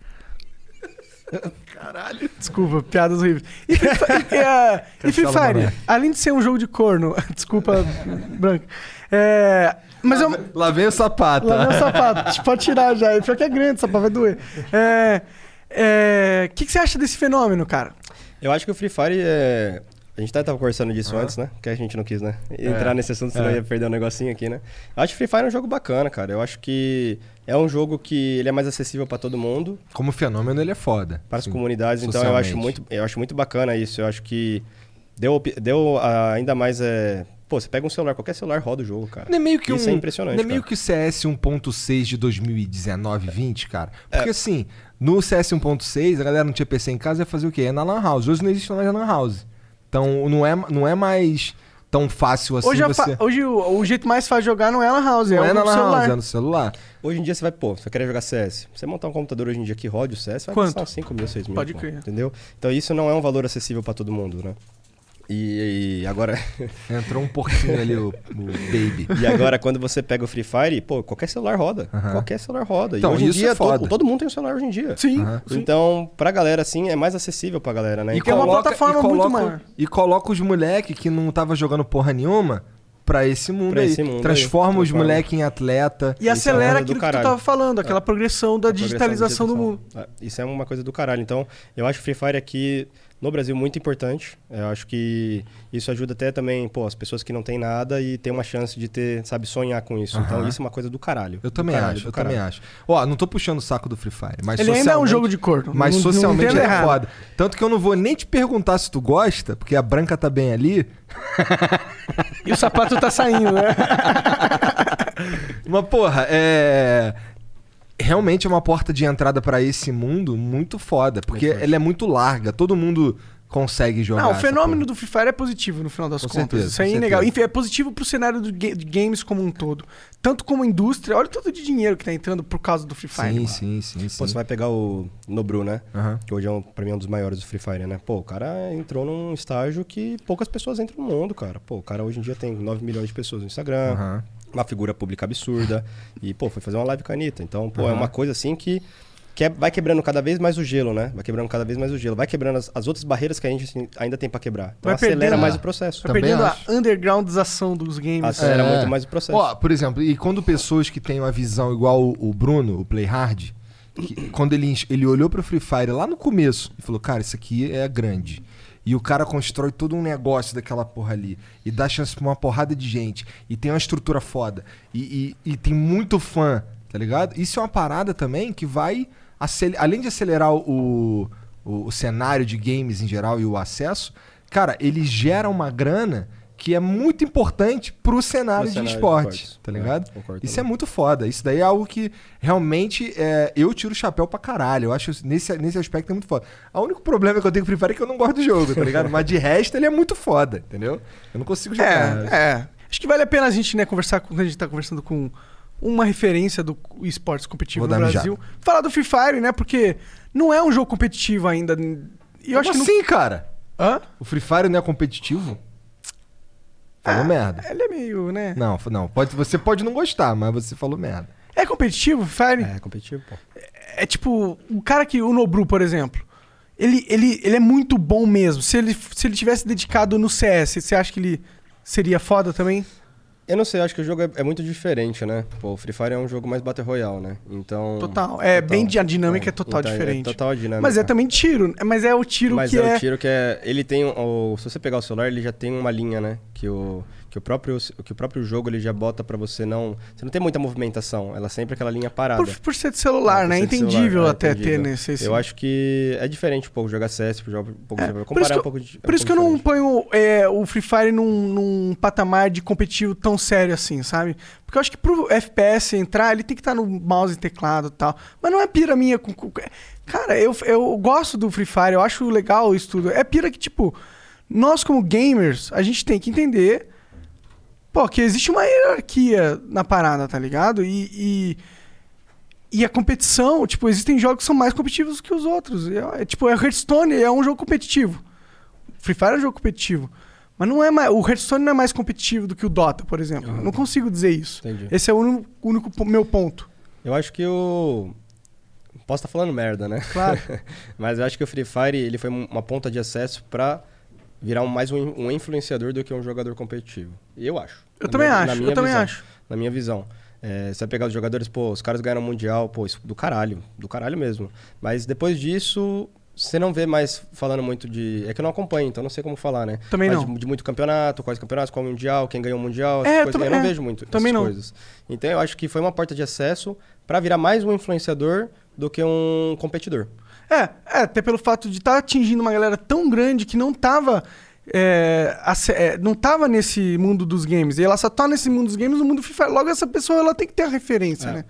S2: Caralho. Desculpa, piadas horríveis. E Free Fire, e, é, e Free Fire, além de ser um jogo de corno, (laughs) desculpa, Branco. É, mas é um.
S3: Lá vem o sapato.
S2: Lá vem o sapato. Pode tirar já. Pior que é grande, o sapato vai doer. É. é, O que, que você acha desse fenômeno, cara?
S4: Eu acho que o Free Fire é. A gente até tava conversando disso antes, né? Que a gente não quis, né? Entrar nesse assunto, senão
S3: É.
S4: ia perder um negocinho aqui, né? Eu acho que Free Fire é um jogo bacana, cara. Eu acho que é um jogo que ele é mais acessível pra todo mundo,
S3: Como fenômeno, ele é foda.
S4: para as
S3: Sim.
S4: comunidades. Então eu acho muito, eu acho muito bacana isso. Eu acho que deu, deu ah, ainda mais. É... Pô, você pega um celular, qualquer celular roda o jogo, cara.
S3: Não é meio que
S4: Isso
S3: um,
S4: é impressionante,
S3: Não é meio
S4: cara.
S3: que o CS 1.6 de 2019, 20, cara?
S4: É.
S3: Porque assim, no CS 1.6, a galera não tinha PC em casa, ia fazer o quê? Ia na Lan House. Hoje não existe mais na Lan House. Então não é, não é mais tão fácil assim
S2: Hoje,
S3: você...
S2: fa- hoje o, o jeito mais fácil de jogar não é na house,
S3: Não
S2: é,
S3: é
S2: no
S3: na lan
S2: celular.
S3: house, é no celular.
S4: Hoje em dia você vai, pô, você quer jogar CS. Você montar um computador hoje em dia que rode o CS, vai
S2: Quanto?
S4: custar uns 5 mil, 6 mil.
S2: Pode crer.
S4: Entendeu? Então isso não é um valor acessível pra todo mundo, né? E, e agora. (laughs)
S3: Entrou um pouquinho ali o, o baby.
S4: e agora, quando você pega o Free Fire, pô, qualquer celular roda.
S3: Aham.
S4: Qualquer celular roda.
S3: Então,
S4: e hoje em
S3: isso
S4: dia,
S3: é foda.
S4: todo, todo mundo tem um celular hoje em dia.
S2: Sim,
S3: Aham.
S2: sim.
S4: Então, pra galera, assim, é mais acessível pra galera, né?
S3: E
S4: Então,
S2: é uma
S3: coloca,
S2: plataforma
S3: e
S2: muito
S3: coloca,
S2: maior.
S3: E coloca os moleque que não tava jogando porra nenhuma pra esse mundo
S4: Pra
S3: aí.
S4: esse mundo aí.
S3: Transforma os
S4: Transforma.
S3: moleque em atleta.
S2: E acelera
S4: coisa do
S2: aquilo que tu tava falando, aquela progressão da
S4: a progressão
S2: digitalização do mundo.
S4: digitalização. É, Isso é uma coisa do caralho. Então, eu acho o Free Fire aqui no Brasil muito importante. Eu acho que isso ajuda até também, pô, as pessoas que não têm nada e ter uma chance de ter, sabe, sonhar com isso. Então,
S3: Aham.
S4: isso é uma coisa do caralho.
S3: Eu
S4: Do
S3: também
S4: caralho,
S3: acho, eu
S4: caralho.
S3: também acho. Ó, não tô puxando o saco do Free Fire, mas
S2: Ele ainda é um jogo de corno.
S3: Mas
S2: Não- não
S3: socialmente ele é
S2: errado.
S3: foda. Tanto que eu não vou nem te perguntar se tu gosta, porque a branca tá bem ali.
S2: E o sapato tá saindo, né? (laughs)
S3: Mas, porra, é. Realmente é uma porta de entrada pra esse mundo muito foda. Porque ela é muito larga. Todo mundo consegue jogar.
S2: Não, o fenômeno do Free Fire é positivo no final das
S3: Com
S2: contas.
S3: certeza,
S2: Isso é
S3: certeza.
S2: Enfim, é positivo pro cenário do ga- de games como um todo. Tanto como indústria. Olha o tanto de dinheiro que tá entrando por causa do Free Fire.
S3: Sim, sim, sim, sim.
S4: Pô, você vai pegar o Nobru, né?
S3: Aham.
S4: Que hoje é, um, pra mim, é um dos maiores do Free Fire, né? Pô, o cara entrou num estágio que poucas pessoas entram no mundo, cara. Pô, o cara hoje em dia tem 9 milhões de pessoas no Instagram,
S3: Aham.
S4: Uma figura pública absurda. E, pô, foi fazer uma live com a Anitta. Então, pô, é
S3: Aham.
S4: uma coisa assim que, que é- vai quebrando cada vez mais o gelo, né? Vai quebrando cada vez mais o gelo. Vai quebrando as, as outras barreiras que a gente assim, ainda tem pra quebrar. Então,
S2: Vai
S4: acelera
S2: perdendo-
S4: mais o processo.
S2: Tá
S3: Também
S2: perdendo
S3: acho.
S2: a undergroundização dos games.
S4: Acelera
S3: É.
S4: muito mais o processo.
S3: Ó, por exemplo, e quando pessoas que têm uma visão igual o, o Bruno, o Play Hard, que- quando ele, ele olhou pro Free Fire lá no começo e falou, cara, isso aqui é grande. E o cara constrói todo um negócio daquela porra ali. E dá chance pra uma porrada de gente. E tem uma estrutura foda. E, e- e tem muito fã, tá ligado? Isso é uma parada também que vai. Além de acelerar o, o, o cenário de games em geral e o acesso, cara, ele gera uma grana que é muito importante pro cenário,
S4: Pro cenário
S3: de
S4: de
S3: esporte,
S4: esportes.
S3: tá
S4: É,
S3: ligado?
S4: concordo
S3: Isso é muito foda. Isso daí é algo que realmente é, eu tiro o chapéu pra caralho. Eu acho nesse, nesse aspecto é muito foda. O único problema que eu tenho com Free Fire é que eu não gosto do jogo, tá ligado? Mas de resto ele é muito foda, entendeu? Eu não consigo jogar.
S2: É, é. Acho que vale a pena a gente, né, conversar com. A gente tá conversando com uma referência do esportes competitivo no Brasil. Falar do Free Fire, né? Porque não é um jogo competitivo ainda. E eu
S3: Como
S2: acho que.
S3: assim, cara?
S2: Não... Hã?
S3: O Free Fire não é competitivo? Falou
S2: Ah,
S3: merda.
S2: Ele é meio, né?
S3: Não, não. Pode, você pode não gostar, mas você falou merda.
S2: É competitivo, Fire?
S4: É competitivo, pô.
S2: É tipo, o cara que. O Nobru, por exemplo. Ele, ele, ele é muito bom mesmo. Se ele, se ele tivesse dedicado no CS, você acha que ele seria foda também?
S4: Eu não sei, acho que o jogo é, é muito diferente, né? Pô, o Free Fire é um jogo mais Battle Royale, né? Então.
S2: Total. É bem a dinâmica é total
S4: Então,
S2: diferente.
S4: total a dinâmica.
S2: Mas é também tiro. Mas é o tiro
S4: Mas
S2: que
S4: é,
S2: é.
S4: o tiro que é. Ele tem. O, se você pegar o celular, ele já tem uma linha, né? Que o, que o, próprio, que o próprio jogo ele já bota pra você não. Você não tem muita movimentação. Ela é sempre aquela linha parada.
S2: Por, por ser de celular,
S4: É,
S2: né?
S4: ser de
S2: Entendível
S4: celular, é,
S2: até ter nesse. esse-
S4: Eu acho que é diferente um pouco jogar CS, jogar um pouco
S2: É,
S4: de comparar um pouco de. é
S2: Por
S4: um
S2: isso que eu não ponho é, o Free Fire num, num patamar de competitivo tão sério assim, sabe? Porque eu acho que pro FPS entrar, ele tem que estar no mouse e teclado e tal. Mas não é pira minha. Com- Cara, eu, eu gosto do Free Fire, eu acho legal isso tudo. É pira que, tipo, nós como gamers, a gente tem que entender. Pô, que existe uma hierarquia na parada, tá ligado? E. e e a competição, tipo, existem jogos que são mais competitivos que os outros. É, é, tipo, é Hearthstone é um jogo competitivo. Free Fire é um jogo competitivo. Mas não é mais, o Hearthstone não é mais competitivo do que o Dota, por exemplo. Eu não consigo dizer isso.
S4: Entendi.
S2: Esse é o único, único meu ponto.
S4: Eu acho que o. Posso estar falando merda, né?
S2: Claro. (laughs)
S4: Mas eu acho que o Free Fire ele foi um- uma ponta de acesso pra virar um- mais um, um influenciador do que um jogador competitivo. Eu acho.
S2: Eu
S4: Na
S2: também
S4: minha-
S2: acho,
S4: na
S2: eu
S4: minha
S2: também
S4: visão.
S2: acho.
S4: Na minha visão. É, você vai pegar os jogadores, pô, os caras ganharam o Mundial, pô, isso do caralho, do caralho mesmo. Mas depois disso, você não vê mais falando muito de. É que eu não acompanho, então não sei como falar, né?
S2: Também
S4: Mas
S2: não.
S4: De, de muito campeonato, quais campeonatos, qual Mundial, quem ganhou o Mundial,
S2: É, também-
S4: eu não
S2: é,
S4: vejo muito
S2: também
S4: essas
S2: não.
S4: coisas. Então eu acho que foi uma porta de acesso pra virar mais um influenciador do que um competidor.
S2: É, é até pelo fato de estar atingindo uma galera tão grande que não tava. é, é, não tava nesse mundo dos games. E ela só tá nesse mundo dos games no mundo Fire. Logo, essa pessoa ela tem que ter a referência,
S4: É.
S2: né?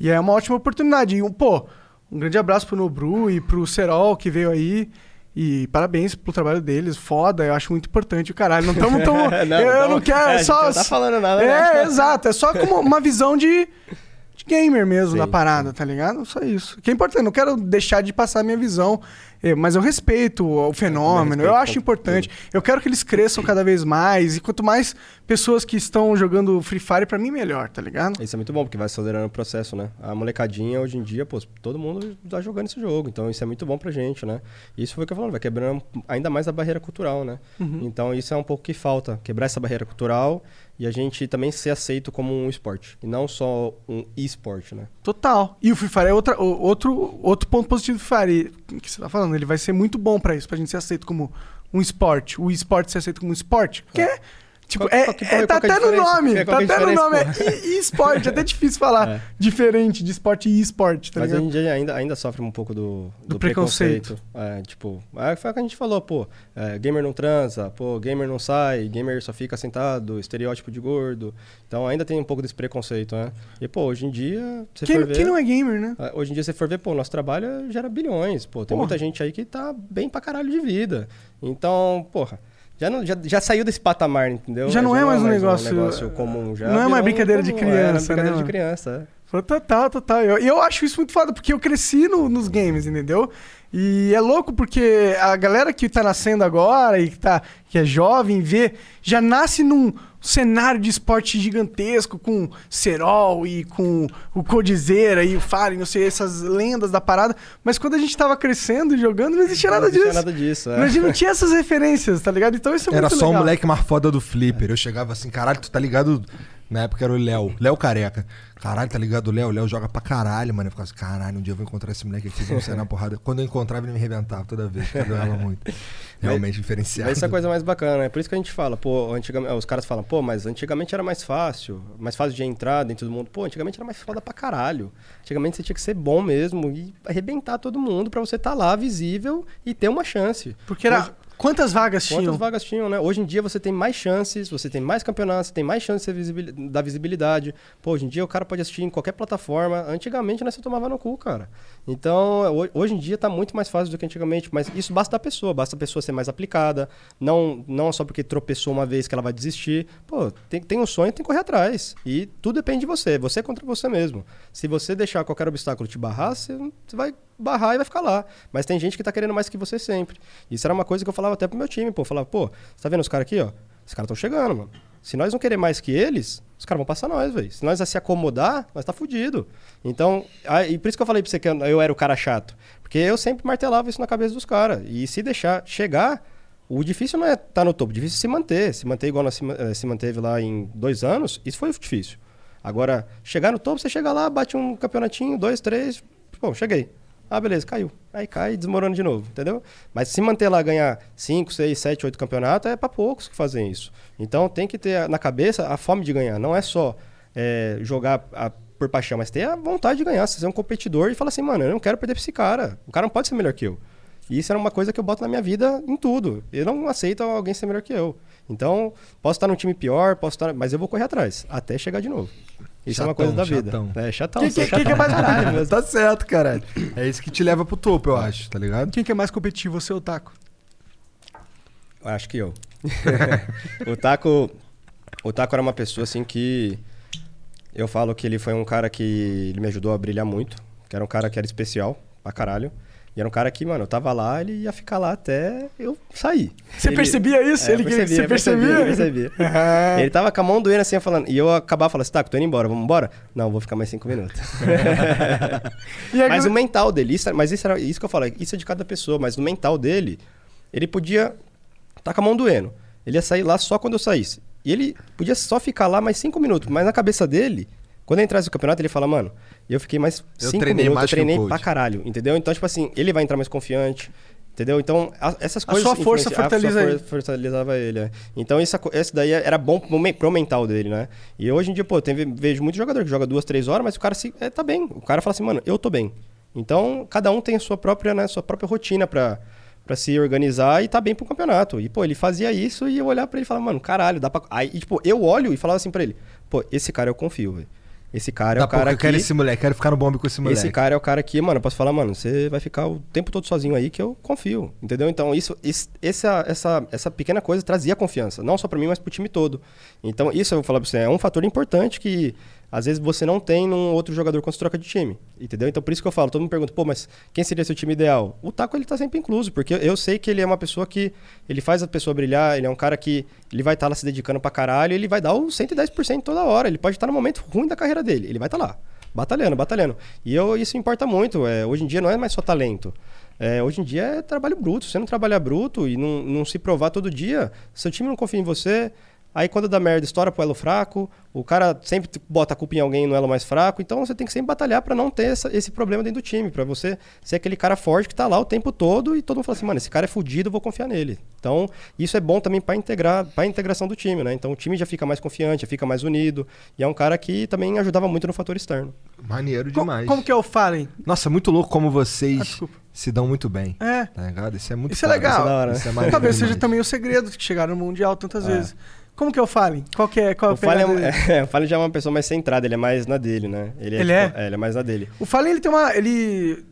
S2: E é uma ótima oportunidade. E, um, pô, um grande abraço pro Nobru e pro Serol que veio aí. E parabéns pelo trabalho deles, foda, eu acho muito importante o caralho. Não estamos (laughs) tão.
S4: Não,
S2: eu,
S4: tamo-
S2: não quero. (laughs)
S4: é,
S2: É, só.
S4: não tá falando nada,
S2: É,
S4: né?
S2: exato. É só como uma visão de, (laughs) de gamer mesmo
S4: Sim,
S2: da parada, tá ligado? Só isso. Que é importante, não quero deixar de passar a minha visão. é, Mas eu respeito o fenômeno, eu,
S4: respeito
S2: acho importante. Eu quero que eles cresçam cada vez mais. E quanto mais pessoas que estão jogando Free Fire, pra mim, melhor, tá ligado?
S4: Isso é muito bom, porque vai acelerando o processo, né? A molecadinha, hoje em dia, pô, todo mundo tá jogando esse jogo. Então, isso é muito bom pra gente, né? Isso foi o que eu falando, vai quebrando ainda mais a barreira cultural, né? Então, isso é um pouco que falta. Quebrar essa barreira cultural e a gente também ser aceito como um esporte. E não só um e-sport, né?
S2: Total. E o Free Fire é outra, outro, outro ponto positivo do Free Fire que você tá falando. Ele vai ser muito bom pra isso, pra gente ser aceito como um esporte. O esporte ser aceito como um esporte. Porque é. Tipo,
S4: Qual-
S2: é,
S4: qual que-
S2: é- tá
S4: qual é a
S2: até no nome.
S4: É,
S2: tá
S4: qual é
S2: até no nome. É e- esporte. É até difícil falar (laughs)
S4: É.
S2: diferente de esporte e esporte, tá
S4: Mas
S2: ligado?
S4: a gente ainda, ainda sofre um pouco do,
S2: Do preconceito.
S4: É, tipo, é, foi o que a gente falou, pô, é, gamer não transa, pô, gamer não sai, gamer só fica sentado, estereótipo de gordo. Então ainda tem um pouco desse preconceito, né? E, pô, hoje em dia, você
S2: Quem,
S4: for ver...
S2: quem não é gamer, né?
S4: É, Hoje em dia, você for ver, pô, nosso trabalho gera bilhões. Pô, tem
S2: Porra.
S4: muita gente aí que tá bem pra caralho de vida. Então, porra, já, não, já, já saiu desse patamar, entendeu?
S2: Já não é mais um negócio-
S4: negócio comum. Já
S2: não é mais
S4: virou um
S2: brincadeira de
S4: é,
S2: criança,
S4: brincadeira
S2: né,
S4: de
S2: mano?
S4: criança, é.
S2: Total, total. E eu, eu acho isso muito foda, porque eu cresci no- nos games, entendeu? E é louco porque a galera que tá nascendo agora e que, tá, que é jovem, vê, já nasce num cenário de esporte gigantesco, com Serol e com o Codizeira e o Fallen, não sei, essas lendas da parada. Mas quando a gente tava crescendo e jogando, não existia nada
S4: não existia
S2: disso.
S4: nada disso, é.
S2: A gente não tinha essas referências, tá ligado? Então isso é
S3: Era
S2: muito
S3: só o
S2: legal.
S3: moleque mais foda do Flipper. Eu chegava assim, caralho, tu tá ligado? Na época era o Léo, Léo Careca. Caralho, tá ligado o Léo? O Léo joga pra caralho, mano. Eu ficava assim, caralho, um dia eu vou encontrar esse moleque aqui, vamos sair na porrada. Quando eu encontrava, ele me arrebentava toda vez, porque eu jogava muito. Realmente diferenciado.
S4: Essa é a coisa mais bacana, é por isso que a gente fala, pô, antigamente, os caras falam, pô, mas antigamente era mais fácil, mais fácil de entrar dentro do mundo. Pô, antigamente era mais foda pra caralho. Antigamente você tinha que ser bom mesmo e arrebentar todo mundo pra você estar lá visível e ter uma chance.
S2: Porque era.
S4: Hoje-
S2: Quantas vagas
S4: Quantas
S2: tinham?
S4: vagas tinham, né? Hoje em dia você tem mais chances, você tem mais campeonatos, você tem mais chances visibil- da visibilidade. Pô, hoje em dia o cara pode assistir em qualquer plataforma. Antigamente, né, você tomava no cu, cara. Então, ho- hoje em dia tá muito mais fácil do que antigamente, mas isso basta da pessoa, basta a pessoa ser mais aplicada, não, não só porque tropeçou uma vez que ela vai desistir. Pô, tem, tem um sonho, tem que correr atrás. E tudo depende de você, você é contra você mesmo. Se você deixar qualquer obstáculo te barrar, você, você vai barrar e vai ficar lá. Mas tem gente que tá querendo mais que você sempre. Isso era uma coisa que eu falava até pro meu time, pô. Eu falava, pô, você tá vendo os caras aqui, ó? Os caras estão chegando, mano. Se nós não querer mais que eles, os caras vão passar nós, velho. Se nós se acomodar, nós tá fudido. Então, ah, e por isso que eu falei pra você que eu, eu era o cara chato. Porque eu sempre martelava isso na cabeça dos caras. E se deixar chegar, o difícil não é estar tá no topo, o difícil é se manter. Se manter igual nós se, eh, se manteve lá em dois anos, isso foi difícil. Agora, chegar no topo, você chega lá, bate um campeonatinho, dois, três, bom, cheguei. Ah, beleza, caiu. Aí cai e desmorona de novo, entendeu? Mas se manter lá, ganhar 5, 6, 7, 8 campeonatos, é para poucos que fazem isso. Então tem que ter na cabeça a fome de ganhar. Não é só é, jogar a- por paixão, mas ter a vontade de ganhar. Você ser um competidor e falar assim, mano, eu não quero perder pra esse cara. O cara não pode ser melhor que eu. E isso era uma coisa que eu boto na minha vida em tudo. Eu não aceito alguém ser melhor que eu. Então, posso estar num time pior, posso estar, mas eu vou correr atrás até chegar de novo. Isso é uma coisa da vida.
S3: chatão.
S4: É chatão.
S2: Que-
S4: sou
S2: que- que é
S4: chatão
S2: mais
S4: pra caralho (laughs) mesmo.
S3: Tá certo, caralho. É isso que te leva pro topo, eu acho, tá ligado?
S2: Quem que é mais competitivo, você ou o Taco?
S4: Acho que eu. (laughs) o Taco. O Taco era uma pessoa assim que. Eu falo que ele foi um cara que ele me ajudou a brilhar muito. Que era um cara que era especial pra caralho. E era um cara que, mano, eu tava lá, ele ia ficar lá até eu sair.
S2: Você
S4: Ele-
S2: percebia isso?
S4: É,
S2: Ele
S4: percebia,
S2: você percebia?
S4: percebia, percebia. (laughs) ele tava com a mão doendo assim, falando. E eu acabava falando assim, Taco, tô indo embora, vamos embora? Não, vou ficar mais cinco minutos. (laughs)
S2: Agora-
S4: Mas o mental dele, isso, mas isso era isso que eu falei, isso é de cada pessoa, mas no mental dele, ele podia tá com a mão doendo. Ele ia sair lá só quando eu saísse. E ele podia só ficar lá mais cinco minutos, mas na cabeça dele, quando ele entrasse no campeonato, ele fala, mano, eu fiquei mais
S3: Eu
S4: cinco
S3: treinei
S4: minutos,
S3: mais
S4: eu treinei pra caralho, entendeu? Então, tipo assim, ele vai entrar mais confiante. Entendeu? Então, a- essas
S2: A
S4: coisas.
S2: sua força fortaleza
S4: a
S2: ele.
S4: sua for- ele. é. Então, isso, esse daí era bom pro pro mental dele, né? E hoje em dia, pô, tem, vejo muito jogador que joga duas, três horas, mas o cara se, é, tá bem. O cara fala assim, mano, eu tô bem. Então, cada um tem a sua própria, né, sua própria rotina pra, pra se organizar e tá bem pro campeonato. E, pô, ele fazia isso e eu olhava pra ele e falava, mano, caralho, dá pra. Aí, e, tipo, eu olho e falava assim pra ele, pô, esse cara eu confio, velho. Esse cara é
S3: Dá
S4: o cara
S3: pouco, eu quero
S4: que...
S3: esse moleque, quero ficar no bombe com esse moleque.
S4: Esse cara é o cara que, mano, eu posso falar, mano, você vai ficar o tempo todo sozinho aí que eu confio, entendeu? Então, isso, isso- essa, essa, essa pequena coisa trazia confiança, não só pra mim, mas pro time todo. Então, isso eu vou falar pra você, é um fator importante que às vezes você não tem num outro jogador quando você troca de time, entendeu? Então, por isso que eu falo, todo mundo pergunta, pô, mas quem seria seu time ideal? O Taco, ele tá sempre incluso, porque eu sei que ele é uma pessoa que, ele faz a pessoa brilhar, ele é um cara que, ele vai estar lá se dedicando pra caralho, ele vai dar o 110% toda hora, ele pode estar no momento ruim da carreira dele, ele vai estar lá. Batalhando, batalhando. E eu, isso importa muito. É, hoje em dia não é mais só talento. É, hoje em dia é trabalho bruto. Se você não trabalhar bruto e não, não se provar todo dia, seu time não confia em você. Aí quando dá merda, estoura pro elo fraco. O cara sempre bota a culpa em alguém no elo mais fraco. Então você tem que sempre batalhar pra não ter essa- esse problema dentro do time. Pra você ser aquele cara forte que tá lá o tempo todo e todo mundo fala assim, mano, esse cara é fudido, eu vou confiar nele. Então isso é bom também pra integrar, para integração do time, né? Então o time já fica mais confiante, já fica mais unido. E é um cara que também ajudava muito no fator externo.
S3: Maneiro
S2: Co-
S3: demais.
S2: Como que é o Fallen?
S3: Nossa, muito louco como vocês
S2: Ah,
S3: se dão muito bem.
S2: É.
S3: Tá ligado? Isso é muito
S2: Isso é
S3: foda.
S2: legal.
S4: Isso é da hora, né?
S3: Isso é
S2: Talvez seja também o segredo de que chegaram no Mundial tantas vezes. Como que é o Fallen? Qual que é, qual é
S4: O Fallen,
S2: dele?
S4: é, (laughs) o Fallen já é uma pessoa mais centrada, ele é mais na dele, né? Ele
S2: Ele é?
S4: ele é mais na dele.
S2: O Fallen, ele tem uma... Ele...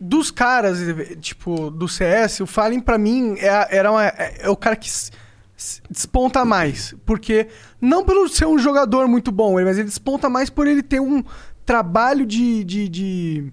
S2: Dos caras, tipo, do CS, o Fallen, pra mim, é, era uma- é, é o cara que desponta mais. Porque, não pelo ser um jogador muito bom, mas ele desponta mais por ele ter um trabalho de... de, de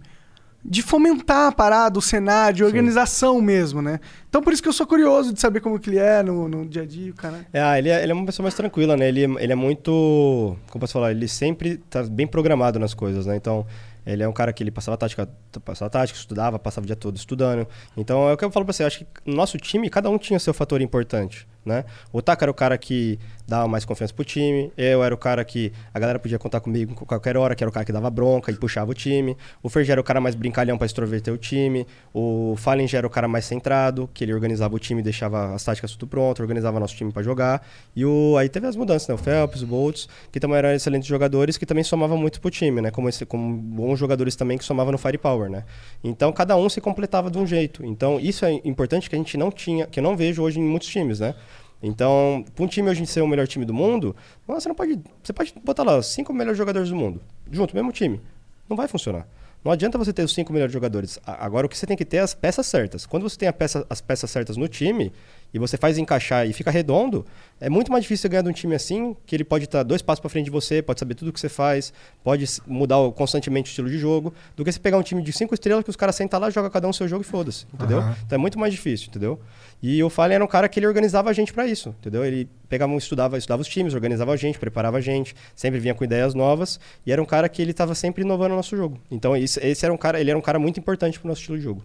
S2: de fomentar a parada, o cenário, de organização mesmo, né? Então por isso que eu sou curioso de saber como que ele é no, no dia a dia, cara.
S4: É, ah, ele é, ele é uma pessoa mais tranquila, né? Ele, ele é muito. Como posso falar? Ele sempre tá bem programado nas coisas, né? Então, ele é um cara que ele passava tática, passava tática, estudava, passava o dia todo estudando. Então, é o que eu falo pra você. Eu acho que no nosso time, cada um tinha seu fator importante, né? O Taka era o cara que dava mais confiança pro time. Eu era o cara que a galera podia contar comigo a qualquer hora, que era o cara que dava bronca e puxava o time. O Fer já era o cara mais brincalhão pra extroverter o time. O Fallen era o cara mais centrado, que ele organizava o time, deixava as táticas tudo pronto, organizava nosso time pra jogar. E o, aí teve as mudanças, né? O Phelps, o Boltz, que também eram excelentes jogadores, que também somavam muito pro time, né? Como, esse, como bons jogadores também que somavam no firepower, né? Então cada um se completava de um jeito. Então isso é importante que a gente não tinha, que eu não vejo hoje em muitos times, né? Então, para um time hoje ser o melhor time do mundo, você não pode. Você pode botar lá cinco melhores jogadores do mundo, junto, mesmo time. Não vai funcionar. Não adianta você ter os cinco melhores jogadores. Agora o que você tem que ter é as peças certas. Quando você tem peça- as peças certas no time e você faz encaixar e fica redondo, é muito mais difícil você ganhar de um time assim, que ele pode estar dois passos para frente de você, pode saber tudo o que você faz, pode mudar constantemente o estilo de jogo, do que você pegar um time de cinco estrelas que os caras sentam lá, joga cada um o seu jogo e foda-se, entendeu?
S3: Aham.
S4: Então é muito mais difícil, entendeu? E o Fallen era um cara que ele organizava a gente para isso, entendeu? Ele pegava, um- estudava, estudava os times, organizava a gente, preparava a gente, sempre vinha com ideias novas e era um cara que ele estava sempre inovando o nosso jogo. Então isso, esse era um cara, ele era um cara muito importante pro nosso estilo de jogo.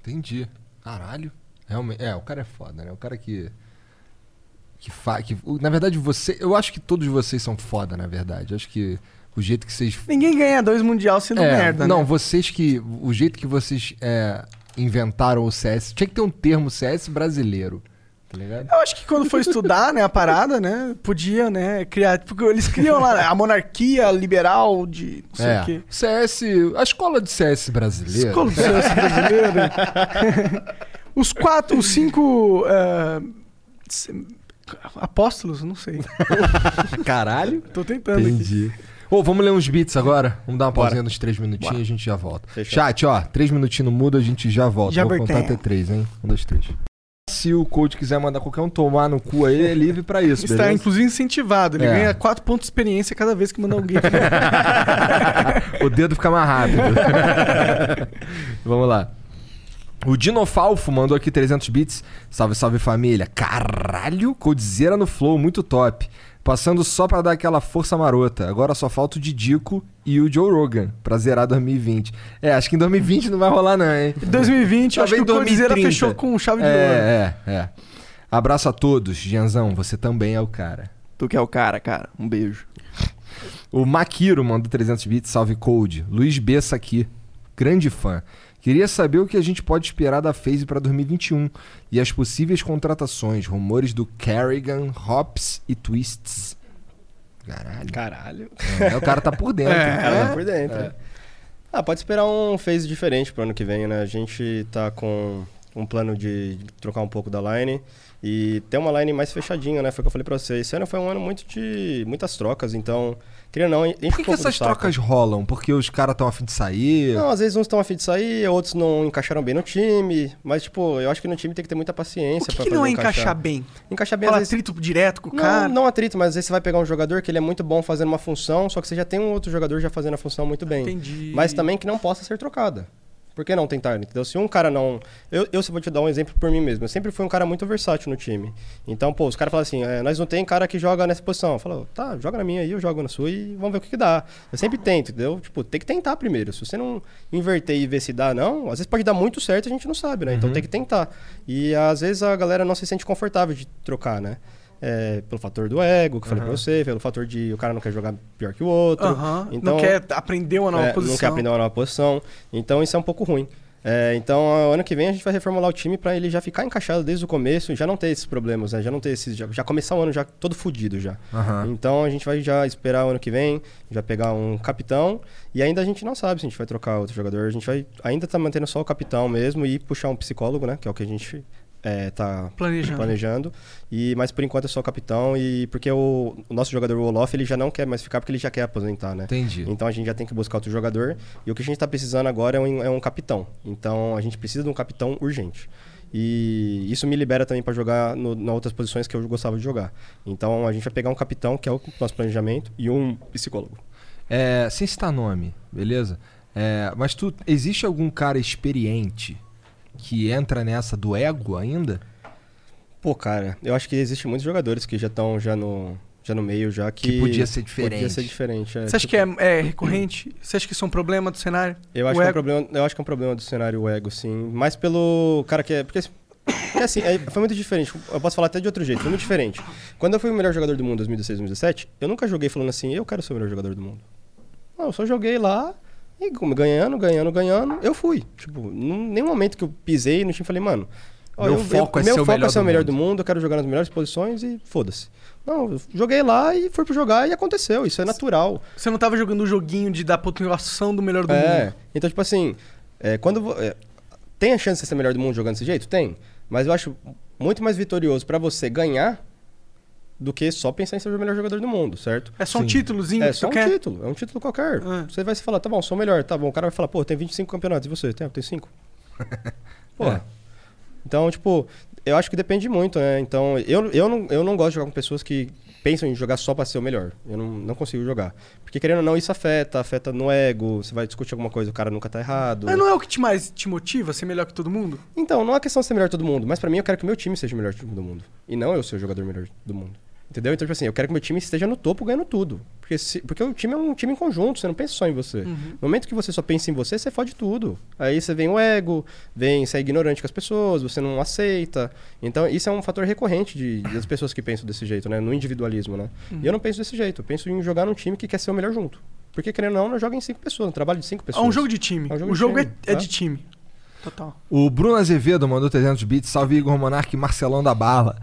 S3: Entendi. Caralho. Realmente. É, o cara é foda, né? O cara que. Que fa... que Na verdade, você. Eu acho que todos vocês são foda, na verdade. Eu acho que o jeito que vocês.
S2: Ninguém ganha dois mundial sendo
S3: É,
S2: merda,
S3: não,
S2: né?
S3: vocês que. O jeito que vocês é, inventaram o CS. Tinha que ter um termo CS brasileiro. Tá ligado?
S2: Eu acho que quando foi estudar, né, a parada, né, podia, né, criar, porque eles criam lá a monarquia liberal de não sei
S3: é.
S2: o quê.
S3: CS. A escola de CS brasileira.
S2: Escola do CS brasileiro. (laughs) Os quatro, os cinco se- apóstolos, não sei. (laughs)
S3: Caralho.
S2: Tô tentando aqui.
S3: Entendi. Ô, vamos ler uns beats agora? Vamos dar uma
S4: Bora.
S3: pausinha nos três minutinhos
S4: Bora.
S3: e a gente já volta.
S4: Fechou.
S3: Chat, ó, três minutinhos no mudo, a gente já volta.
S2: Já
S3: Vou contar
S2: vertemos.
S3: até três, hein? Um, dois, três. Se o coach quiser mandar qualquer um tomar no cu aí, é livre pra isso,
S2: Está
S3: beleza?
S2: inclusive incentivado. Ele
S3: É.
S2: ganha quatro pontos de experiência cada vez que manda alguém. (laughs)
S3: o dedo fica mais rápido. (laughs) Vamos lá. O Dinofalfo mandou aqui 300 bits. Salve, salve família. Caralho, Coldzera no flow, muito top. Passando só pra dar aquela força marota. Agora só falta o Didico e o Joe Rogan pra zerar 2020. É, acho que em 2020 não vai rolar não, hein?
S2: 2020, eu acho que o
S3: 2030.
S2: fechou com chave de ouro.
S3: É, é, é. Abraço a todos. Gianzão, você também é o cara.
S5: Tu que é o cara, cara. Um beijo.
S3: O Makiro mandou 300 bits, salve Code. Luiz Bessa aqui, grande fã. Queria saber o que a gente pode esperar da FaZe para 2021 e as possíveis contratações, rumores do Kerrigan, Hops e Twists. Caralho.
S4: Caralho.
S3: É, o cara tá por dentro.
S2: É.
S4: O cara tá por dentro. Ah, pode esperar um phase diferente pro ano que vem, né? A gente tá com um plano de, trocar um pouco da line e ter uma line mais fechadinha, né? Foi o que eu falei pra você. Esse ano foi um ano muito de muitas trocas, então, queria não, enche
S3: Por que, que essas trocas rolam? Porque os caras estão afim de sair?
S4: Não, às vezes uns estão afim de sair, outros não encaixaram bem no time. Mas, tipo, eu acho que no time tem que ter muita paciência
S2: O que, que não é encaixar bem?
S4: Encaixar bem,
S2: Fala
S4: às vezes...
S2: atrito direto com o
S4: Não,
S2: cara.
S4: não atrito, mas às vezes você vai pegar um jogador que ele é muito bom fazendo uma função, só que você já tem um outro jogador já fazendo a função muito bem.
S2: Entendi.
S4: Mas também que não possa ser trocada. Por que não tentar? Entendeu? Se um cara não. Eu, eu vou te dar um exemplo por mim mesmo. Eu sempre fui um cara muito versátil no time. Então, pô, os caras falam assim: é, nós não tem cara que joga nessa posição. Eu falo, tá, joga na minha aí, eu jogo na sua e vamos ver o que, que dá. Eu sempre tento, entendeu? Tipo, tem que tentar primeiro. Se você não inverter e ver se dá, não, às vezes pode dar muito certo e a gente não sabe, né? Então tem que tentar. E às vezes a galera não se sente confortável de trocar, né? É, pelo fator do ego, que eu falei pra você, pelo fator de o cara não quer jogar pior que o outro.
S2: Aham,
S4: Então,
S2: não quer aprender uma nova
S4: é,
S2: posição.
S4: Não quer aprender uma nova posição. Então isso é um pouco ruim. É, então, ano que vem a gente vai reformular o time para ele já ficar encaixado desde o começo e já não ter esses problemas, né? Já não ter esses. Já, já começar o ano já todo fudido já.
S3: Aham.
S4: Então a gente vai já esperar o ano que vem, já pegar um capitão e ainda a gente não sabe se a gente vai trocar outro jogador. A gente vai ainda tá mantendo só o capitão mesmo e puxar um psicólogo, né? Que é o que a gente é, tá
S2: Planejando.
S4: planejando. E, mas por enquanto é só o capitão e porque o, o nosso jogador o Olof ele já não quer mais ficar porque ele já quer aposentar, né?
S3: Entendi.
S4: Então a gente já tem que buscar outro jogador. E o que a gente tá precisando agora é um, é um capitão. Então a gente precisa de um capitão urgente. E isso me libera também para jogar no, nas outras posições que eu gostava de jogar. Então a gente vai pegar um capitão, que é o nosso planejamento, e um psicólogo.
S3: É, sem citar nome, beleza? É, mas tu, existe algum cara experiente que entra nessa do ego ainda?
S4: Pô, cara, eu acho que existe muitos jogadores que já estão já no, já no meio, já que.
S3: Que podia ser diferente.
S4: Podia ser diferente. é.
S2: Você acha que é, é recorrente? Você acha que isso é um problema do cenário?
S4: Eu acho, que é um problema, eu acho que é um problema do cenário o ego, sim. Mais pelo cara que é. Porque, porque assim, é- foi muito diferente. Eu posso falar até de outro jeito, foi muito diferente. Quando eu fui o melhor jogador do mundo em 2016, 2017, eu nunca joguei falando assim, eu quero ser o melhor jogador do mundo. Não, eu só joguei lá e ganhando, ganhando, ganhando, eu fui. Tipo, em nenhum momento que eu pisei no time falei, mano. ó,
S3: Meu
S4: eu-
S3: foco
S4: eu,
S3: é
S4: meu
S3: ser o
S4: foco
S3: melhor
S4: é ser o
S3: do
S4: melhor
S3: mundo.
S4: do mundo, eu quero jogar nas melhores posições e foda-se. Não, eu joguei lá e fui pro jogar e aconteceu, isso é natural.
S2: Você não tava jogando o joguinho de dar pontuação do melhor do
S4: É,
S2: mundo.
S4: então, tipo assim, é, quando. é, tem a chance de ser o melhor do mundo jogando desse jeito? Tem. Mas eu acho muito mais vitorioso pra você ganhar do que só pensar em ser o melhor jogador do mundo, certo?
S2: É só um
S3: Sim.
S2: títulozinho
S4: É só um
S2: quer?
S4: título, é um título qualquer.
S2: Ah.
S4: Você vai se falar, tá bom, sou o melhor, tá bom. O cara vai falar, pô, tem 25 campeonatos, e você? Tem, eu tenho 5. Pô.
S3: É.
S4: Então, tipo, eu acho que depende muito, né? Então, eu, eu, não, eu não gosto de jogar com pessoas que pensam em jogar só pra ser o melhor. Eu não, não consigo jogar. Porque, querendo ou não, isso afeta, afeta no ego. Você vai discutir alguma coisa, o cara nunca tá errado.
S2: Mas não é o que te mais te motiva a ser melhor que todo mundo?
S4: Então, não é questão de ser melhor que todo mundo, mas pra mim eu quero que o meu time seja o melhor time do mundo. E não eu ser o jogador melhor do mundo. Entendeu? Então, tipo assim, eu quero que meu time esteja no topo ganhando tudo. Porque, se- porque o time é um time em conjunto, você não pensa só em você. No momento que você só pensa em você, você fode tudo. Aí você vem o ego, vem, você é ignorante com as pessoas, você não aceita. Então, isso é um fator recorrente de, das pessoas que pensam desse jeito, né? No individualismo, né? E eu não penso desse jeito. Eu penso em jogar num time que quer ser o melhor junto. Porque, querendo ou não, eu jogo em cinco pessoas, um trabalho de cinco
S2: É
S4: pessoas.
S2: um jogo de time.
S4: É um jogo
S2: o
S4: de
S2: jogo
S4: time,
S2: é, é
S4: tá?
S2: de time. Total.
S3: O Bruno Azevedo mandou 300 bits. Salve Igor Monark e Marcelão da Bala.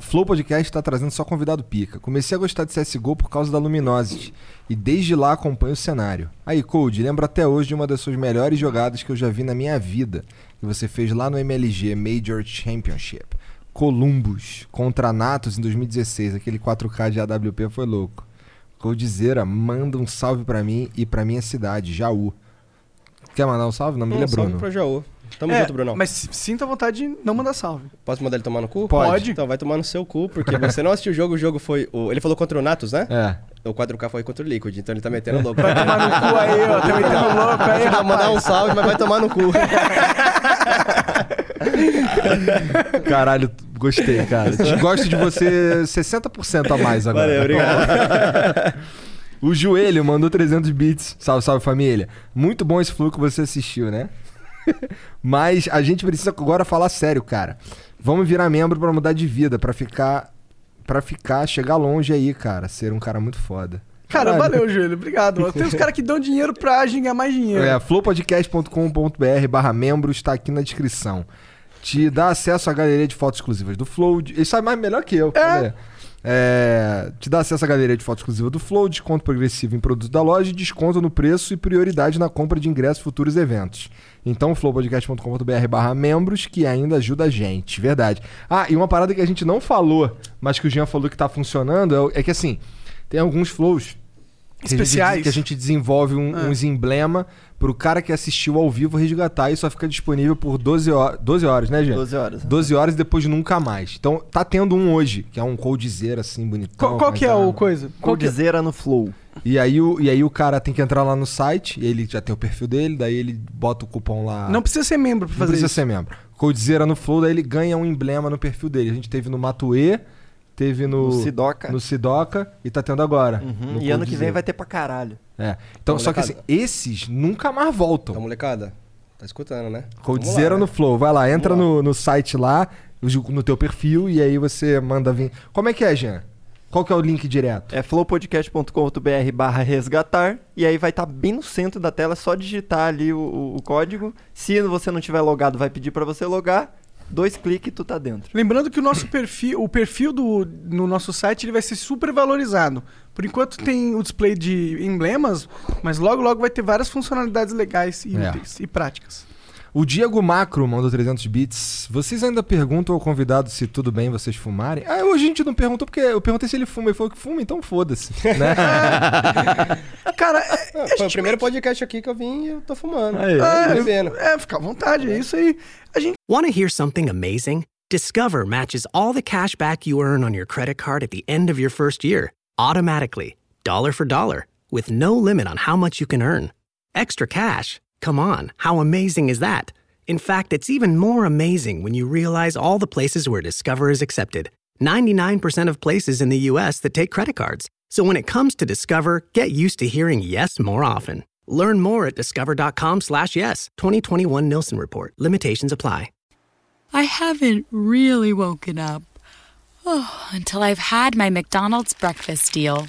S3: Flow Podcast tá trazendo só convidado pica. Comecei a gostar de CSGO por causa da Luminosity. E desde lá acompanho o cenário. Aí, Code, lembro até hoje de uma das suas melhores jogadas que eu já vi na minha vida. Que você fez lá no MLG Major Championship. Columbus contra Natos em 2016. Aquele 4K de AWP foi louco. Coldzera, manda um salve pra mim e pra minha cidade, Jaú. Quer mandar um salve? O nome dele é
S4: salve
S3: Bruno.
S4: pro Jaú. Tamo
S2: É,
S4: junto, Brunão.
S2: Mas sinta a vontade de não mandar salve.
S4: Posso mandar ele tomar no cu?
S3: Pode.
S4: Então vai tomar no seu cu, porque você não assistiu o jogo, o jogo foi. O... Ele falou contra o Natus, né?
S3: É.
S4: O 4K foi contra o Liquid, então ele tá metendo louco.
S2: Vai tomar no cu aí, ó. Tá metendo louco aí,
S4: Vai mandar um salve, mas vai tomar no cu. (laughs)
S3: Caralho, gostei, cara. Gosto de você 60% a mais agora.
S4: Valeu, obrigado. (laughs)
S3: O Joelho mandou 300 bits. Salve, salve família. Muito bom esse flow que você assistiu, né? (laughs) Mas a gente precisa agora falar sério, cara. Vamos virar membro pra mudar de vida, pra ficar para ficar, chegar longe aí, cara, ser um cara muito foda.
S2: Cara,
S3: Caralho.
S2: valeu, Júlio. Obrigado. Tem os caras que dão dinheiro pra ganhar mais dinheiro.
S3: É, flowpodcast.com.br barra membros está aqui na descrição. Te dá acesso à galeria de fotos exclusivas do Flow. Ele sabe mais melhor que eu.
S2: É.
S3: né? É, te dá acesso à galeria de fotos exclusiva do Flow, desconto progressivo em produtos da loja, desconto no preço e prioridade na compra de ingressos futuros eventos. Então, flowpodcast.com.br barra membros, que ainda ajuda a gente, verdade. Ah, e uma parada que a gente não falou, mas que o Jean falou que tá funcionando, é é que assim, tem alguns flows gente-
S2: Especiais.
S3: que a gente desenvolve um-
S2: Ah.
S3: uns emblema pro cara que assistiu ao vivo resgatar e só fica disponível por 12 horas, 12 horas né, Jean?
S5: 12 horas.
S3: 12 horas e depois nunca mais. Então, tá tendo um hoje, que é um coldzera assim, bonitão.
S2: Qual, qual que é
S3: as
S2: o coisa? É?
S5: Coldzera no Flow.
S3: E aí, o, e aí o cara tem que entrar lá no site, e ele já tem o perfil dele, daí ele bota o cupom lá.
S2: Não precisa ser membro pra
S3: Não
S2: fazer
S3: precisa
S2: isso.
S3: ser membro. Coldzera no Flow, daí ele ganha um emblema no perfil dele. A gente teve no Matue, teve no.
S5: No Sidoca.
S3: No Sidoca e tá tendo agora.
S5: Uhum,
S3: no
S5: E ano que vem vai ter pra caralho.
S3: É. Então,
S4: Tá,
S3: só que assim, esses nunca mais voltam.
S4: Então, molecada, tá escutando, né?
S3: Coldzera
S4: lá,
S3: no
S4: né?
S3: Flow. Vai lá, entra no, no site lá, no teu perfil, e aí você manda vir. Como é que é, Jean? Qual que é o link direto?
S5: É flowpodcast.com.br barra resgatar. E aí vai estar bem no centro da tela, é só digitar ali o, o- o código. Se você não tiver logado, vai pedir pra você logar. Dois cliques e tu tá dentro.
S2: Lembrando que o nosso perfil, o perfil do, no nosso site, ele vai ser super valorizado. Por enquanto tem o display de emblemas, mas logo logo vai ter várias funcionalidades legais e
S3: É.
S2: úteis e práticas.
S3: O Diego Macro mandou 300 bits. Vocês ainda perguntam ao convidado se tudo bem vocês fumarem? Ah, hoje a gente não perguntou porque eu perguntei se ele fuma. Ele falou que fuma, então foda-se. Né? (laughs)
S2: Cara, é,
S4: Ah, Foi o primeiro podcast aqui que eu vim e eu tô fumando.
S3: Aí,
S4: bebendo.
S2: é, fica à vontade, é isso aí. A gente
S7: Want to hear something amazing? Discover matches all the cash back you earn on your credit card at the end of your first year, automatically, dollar for dollar, with no limit on how much you can earn. Extra cash? Come on, how amazing is that? In fact, it's even more amazing when you realize all the places where Discover is accepted 99% of places in the US that take credit cards. So when it comes to Discover, get used to hearing yes more often. Learn more at discover.com slash yes. 2021 Nielsen Report. Limitations apply.
S6: I haven't really woken up. Oh, until I've had my McDonald's breakfast deal.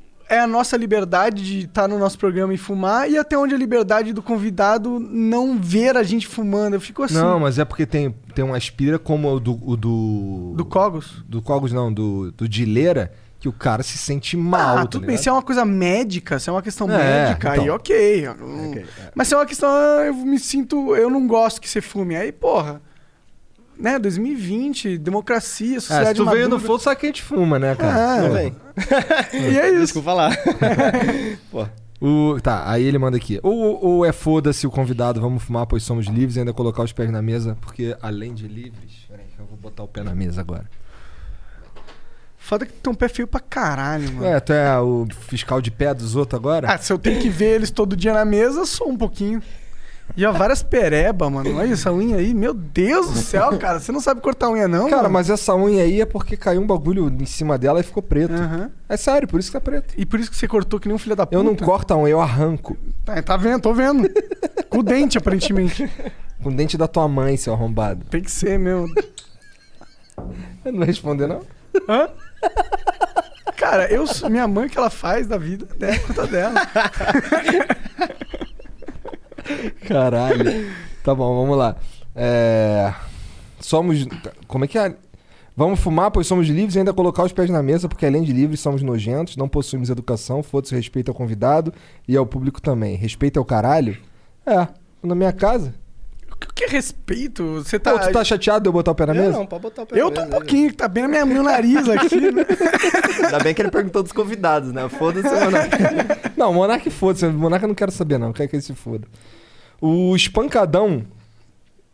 S2: é a nossa liberdade de estar no nosso programa e fumar, e até onde é a liberdade do convidado não ver a gente fumando. Eu fico assim.
S3: Não, mas é porque tem, tem uma aspira como o do. O do,
S2: Do Cogos?
S3: do Cogos, não, do, do Dileira, que o cara se sente mal.
S2: Ah,
S3: tá
S2: tudo bem.
S3: ligado?
S2: Se é uma coisa médica, se é uma questão
S3: É,
S2: médica, aí
S3: então.
S2: ok. Eu não- Mas se é uma questão, ah, eu me sinto. Eu não gosto que você fume. Aí, porra. Né, 2020, democracia,
S3: É, se
S2: sociedade
S3: tu veio no
S2: madura.
S3: Flow, sabe que a gente fuma, né, cara?
S2: Ah,
S4: Não vem. (laughs)
S2: E é isso.
S4: Desculpa lá. (laughs) Pô,
S3: O, tá, aí ele manda aqui. Ou, ou é foda-se o convidado, vamos fumar, pois somos livres, e ainda colocar os pés na mesa, porque além de livres. Peraí, que eu vou botar o pé na mesa agora.
S2: Foda que tem um pé feio pra caralho, mano.
S3: É, tu é o fiscal de pé dos outros agora?
S2: Ah, se eu tenho que ver eles todo dia na mesa, sou um pouquinho. E ó, várias pereba, mano. Olha essa unha aí. Meu Deus do céu, cara. Você não sabe cortar unha, não?
S3: Cara,
S2: mano?
S3: mas essa unha aí é porque caiu um bagulho em cima dela e ficou preto.
S2: Aham.
S3: É sério, por isso que tá preto.
S2: E por isso que você cortou que nem um filho da puta.
S3: Eu não corto a unha, eu arranco.
S2: Tá, tá vendo, tô vendo. Com o dente, aparentemente.
S3: Com o dente da tua mãe, seu arrombado.
S2: Tem que ser mesmo. (laughs)
S3: Eu não vai responder, não?
S2: Hã? Cara, eu, sou- minha mãe, o que ela faz da vida, é conta dela. (laughs)
S3: Caralho. tá bom, vamos lá. É... Somos. Como é que é? Vamos fumar, pois somos livres e ainda colocar os pés na mesa, porque além de livres, somos nojentos, não possuímos educação, foda-se respeito ao convidado e ao público também. Respeito ao caralho? É, na minha casa.
S2: O que é respeito? Você tá.
S3: Pô, tu tá chateado de eu botar o pé na
S4: eu
S3: mesa?
S4: não, pode botar o pé
S2: Eu
S4: na
S2: tô um
S4: mesa,
S2: pouquinho, que tá bem na minha, meu nariz (laughs) aqui, né?
S5: Ainda bem que ele perguntou dos convidados, né? Foda-se, mano. (laughs)
S3: Não, Monark foda-se. Monark eu não quero saber, não. Eu quero que ele se foda. O Espancadão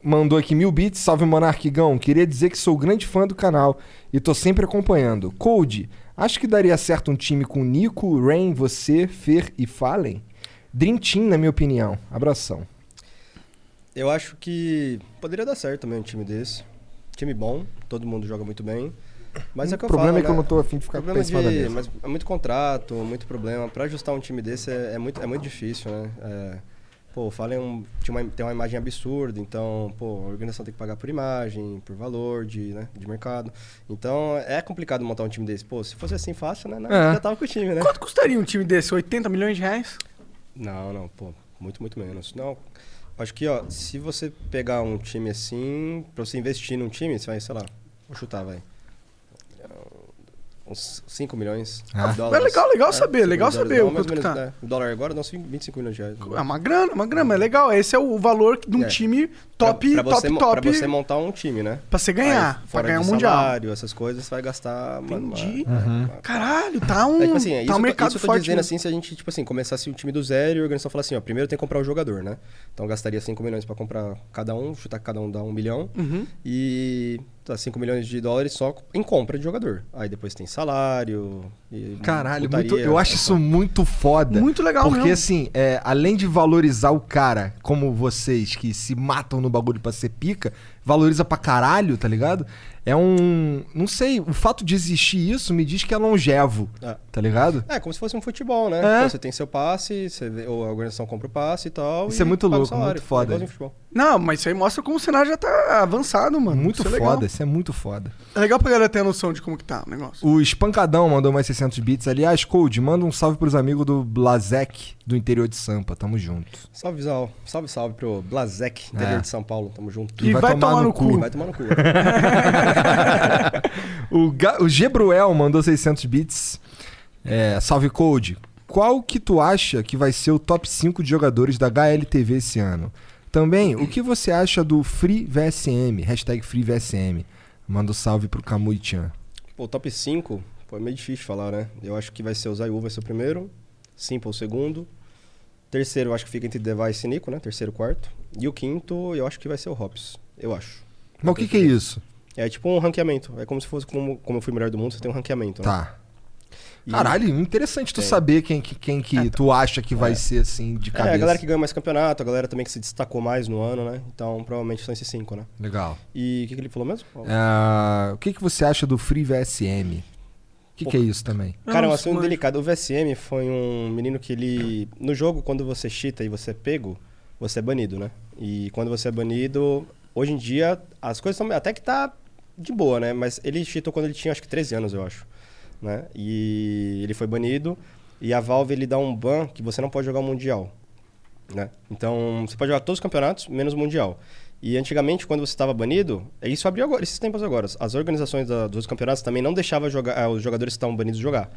S3: mandou aqui mil bits. Salve, Monarquigão. Queria dizer que sou grande fã do canal e tô sempre acompanhando. Code, acho que daria certo um time com Nico, Rain, você, Fer e Fallen? Dream Team, na minha opinião. Abração.
S4: Eu acho que poderia dar certo também um time desse. Time bom, todo mundo joga muito bem. Mas é que
S3: O
S4: eu
S3: problema
S4: falo,
S3: é que eu
S4: né?
S3: não tô afim de ficar
S4: Problema
S3: com cima da.
S4: Mas é muito contrato, muito problema. Pra ajustar um time desse é, é muito, é muito difícil, né? É, pô, o Fallen é um, uma, tem uma imagem absurda, então, pô, a organização tem que pagar por imagem, por valor de, né, de mercado. Então, é complicado montar um time desse. Pô, se fosse assim fácil, né?
S2: É.
S4: Já tava com o time, né?
S2: Quanto custaria um time desse? 80 milhões de reais?
S4: Não, não, pô, muito, muito menos. Não, acho que, ó, se você pegar um time assim, pra você investir num time, você vai, sei lá, vou chutar, vai. Uns 5 milhões
S2: Ah.
S4: de dólares.
S2: É legal, legal saber,
S4: cinco
S2: legal saber
S4: dólares.
S2: o
S4: Não, mais
S2: quanto
S4: menos,
S2: tá.
S4: né? O dólar agora dá uns 25 milhões de reais.
S2: É uma grana, uma grana, é legal. Esse é o valor de um
S4: É.
S2: time top,
S4: pra, pra
S2: top,
S4: você,
S2: top.
S4: Pra você montar um time, né?
S2: Pra você ganhar,
S4: Aí,
S2: pra
S4: fora
S2: ganhar
S4: de
S2: um mundial.
S4: salário, essas coisas, você vai gastar... mano,
S2: Entendi.
S4: uma- uma-
S2: Caralho, tá um,
S4: É, tipo assim, é isso,
S2: tá um
S4: tô-
S2: mercado
S4: isso eu tô
S2: forte.
S4: dizendo
S2: mesmo.
S4: assim, se a gente, tipo assim, começasse o time do zero e a organização falasse assim, ó, primeiro tem que comprar o jogador, né? Então eu gastaria 5 milhões pra comprar cada um, chutar que cada um dá 1 milhão.
S2: Uhum.
S4: E tá, 5 milhões de dólares só em compra de jogador. Aí depois tem salário. e
S3: Caralho,
S4: putaria,
S3: muito- eu acho isso muito foda.
S2: Muito legal
S3: Porque
S2: mesmo.
S3: assim, é, além de valorizar o cara, como vocês que se matam no bagulho pra ser pica, valoriza pra caralho, tá ligado? É um. Não sei, o fato de existir isso me diz que é longevo,
S4: É.
S3: tá ligado?
S4: É, como se fosse um futebol, né?
S3: É.
S4: Então, você tem seu passe, você vê, ou a organização compra o passe e tal.
S3: Isso
S4: e
S3: é muito louco,
S4: salário.
S3: muito foda.
S4: É.
S2: Não, mas isso aí mostra como o cenário já tá avançado, mano.
S3: Muito
S2: Isso é
S3: foda, isso é muito foda.
S2: É legal pra galera ter a noção de como que tá o negócio.
S3: O Espancadão mandou mais 600 bits. Aliás, Code, manda um salve pros amigos do Blazek, do interior de Sampa. Tamo junto.
S4: Salve, salve, salve, salve pro Blazek, interior
S3: É.
S4: de São Paulo. Tamo junto.
S2: E vai tomar no cu.
S4: Vai tomar no cu. (laughs)
S3: o, Ga- o Gebruel mandou 600 bits. É, salve Code. Qual que tu acha que vai ser o top 5 de jogadores da HLTV esse ano? Também, o que você acha do Free VSM? Hashtag Free VSM. Manda um salve pro Kamui Chan.
S4: Pô, o top 5, pô, é meio difícil falar, né? Eu acho que vai ser o Zayu, vai ser o primeiro. Simple, o segundo. Terceiro, eu acho que fica entre Device e Nico, né? Terceiro, quarto. E o quinto, eu acho que vai ser o Hops. Eu acho.
S3: Mas o que, que é isso?
S4: É tipo um ranqueamento. É como se fosse como, como eu fui melhor do mundo, você tem um ranqueamento. né?
S3: Tá.
S4: E-
S3: Caralho, interessante tu
S4: É.
S3: saber quem, que- quem que tu acha que vai
S4: É.
S3: ser assim de
S4: É,
S3: cabeça.
S4: a galera que ganhou mais campeonato, a galera também que se destacou mais no ano, né? Então, provavelmente são esses cinco, né?
S3: Legal.
S4: E o que, que ele falou mesmo?
S3: Ah, o que, que você acha do Free VSM? O que, que é isso também?
S4: Cara, é um assunto
S2: mas-
S4: delicado. O VSM foi um menino que ele. No jogo, quando você cheata e você é pego, você é banido, né? E quando você é banido, hoje em dia, as coisas estão. Até que tá de boa, né? Mas ele cheatou quando ele tinha acho que 13 anos, eu acho. Né? E ele foi banido. E a Valve ele dá um ban que você não pode jogar o Mundial. Né? Então, você pode jogar todos os campeonatos, menos o Mundial. E antigamente, quando você estava banido, é isso abriu agora, esses tempos agora. As organizações da- dos campeonatos também não deixavam jogar, ah, os jogadores que estavam banidos jogar.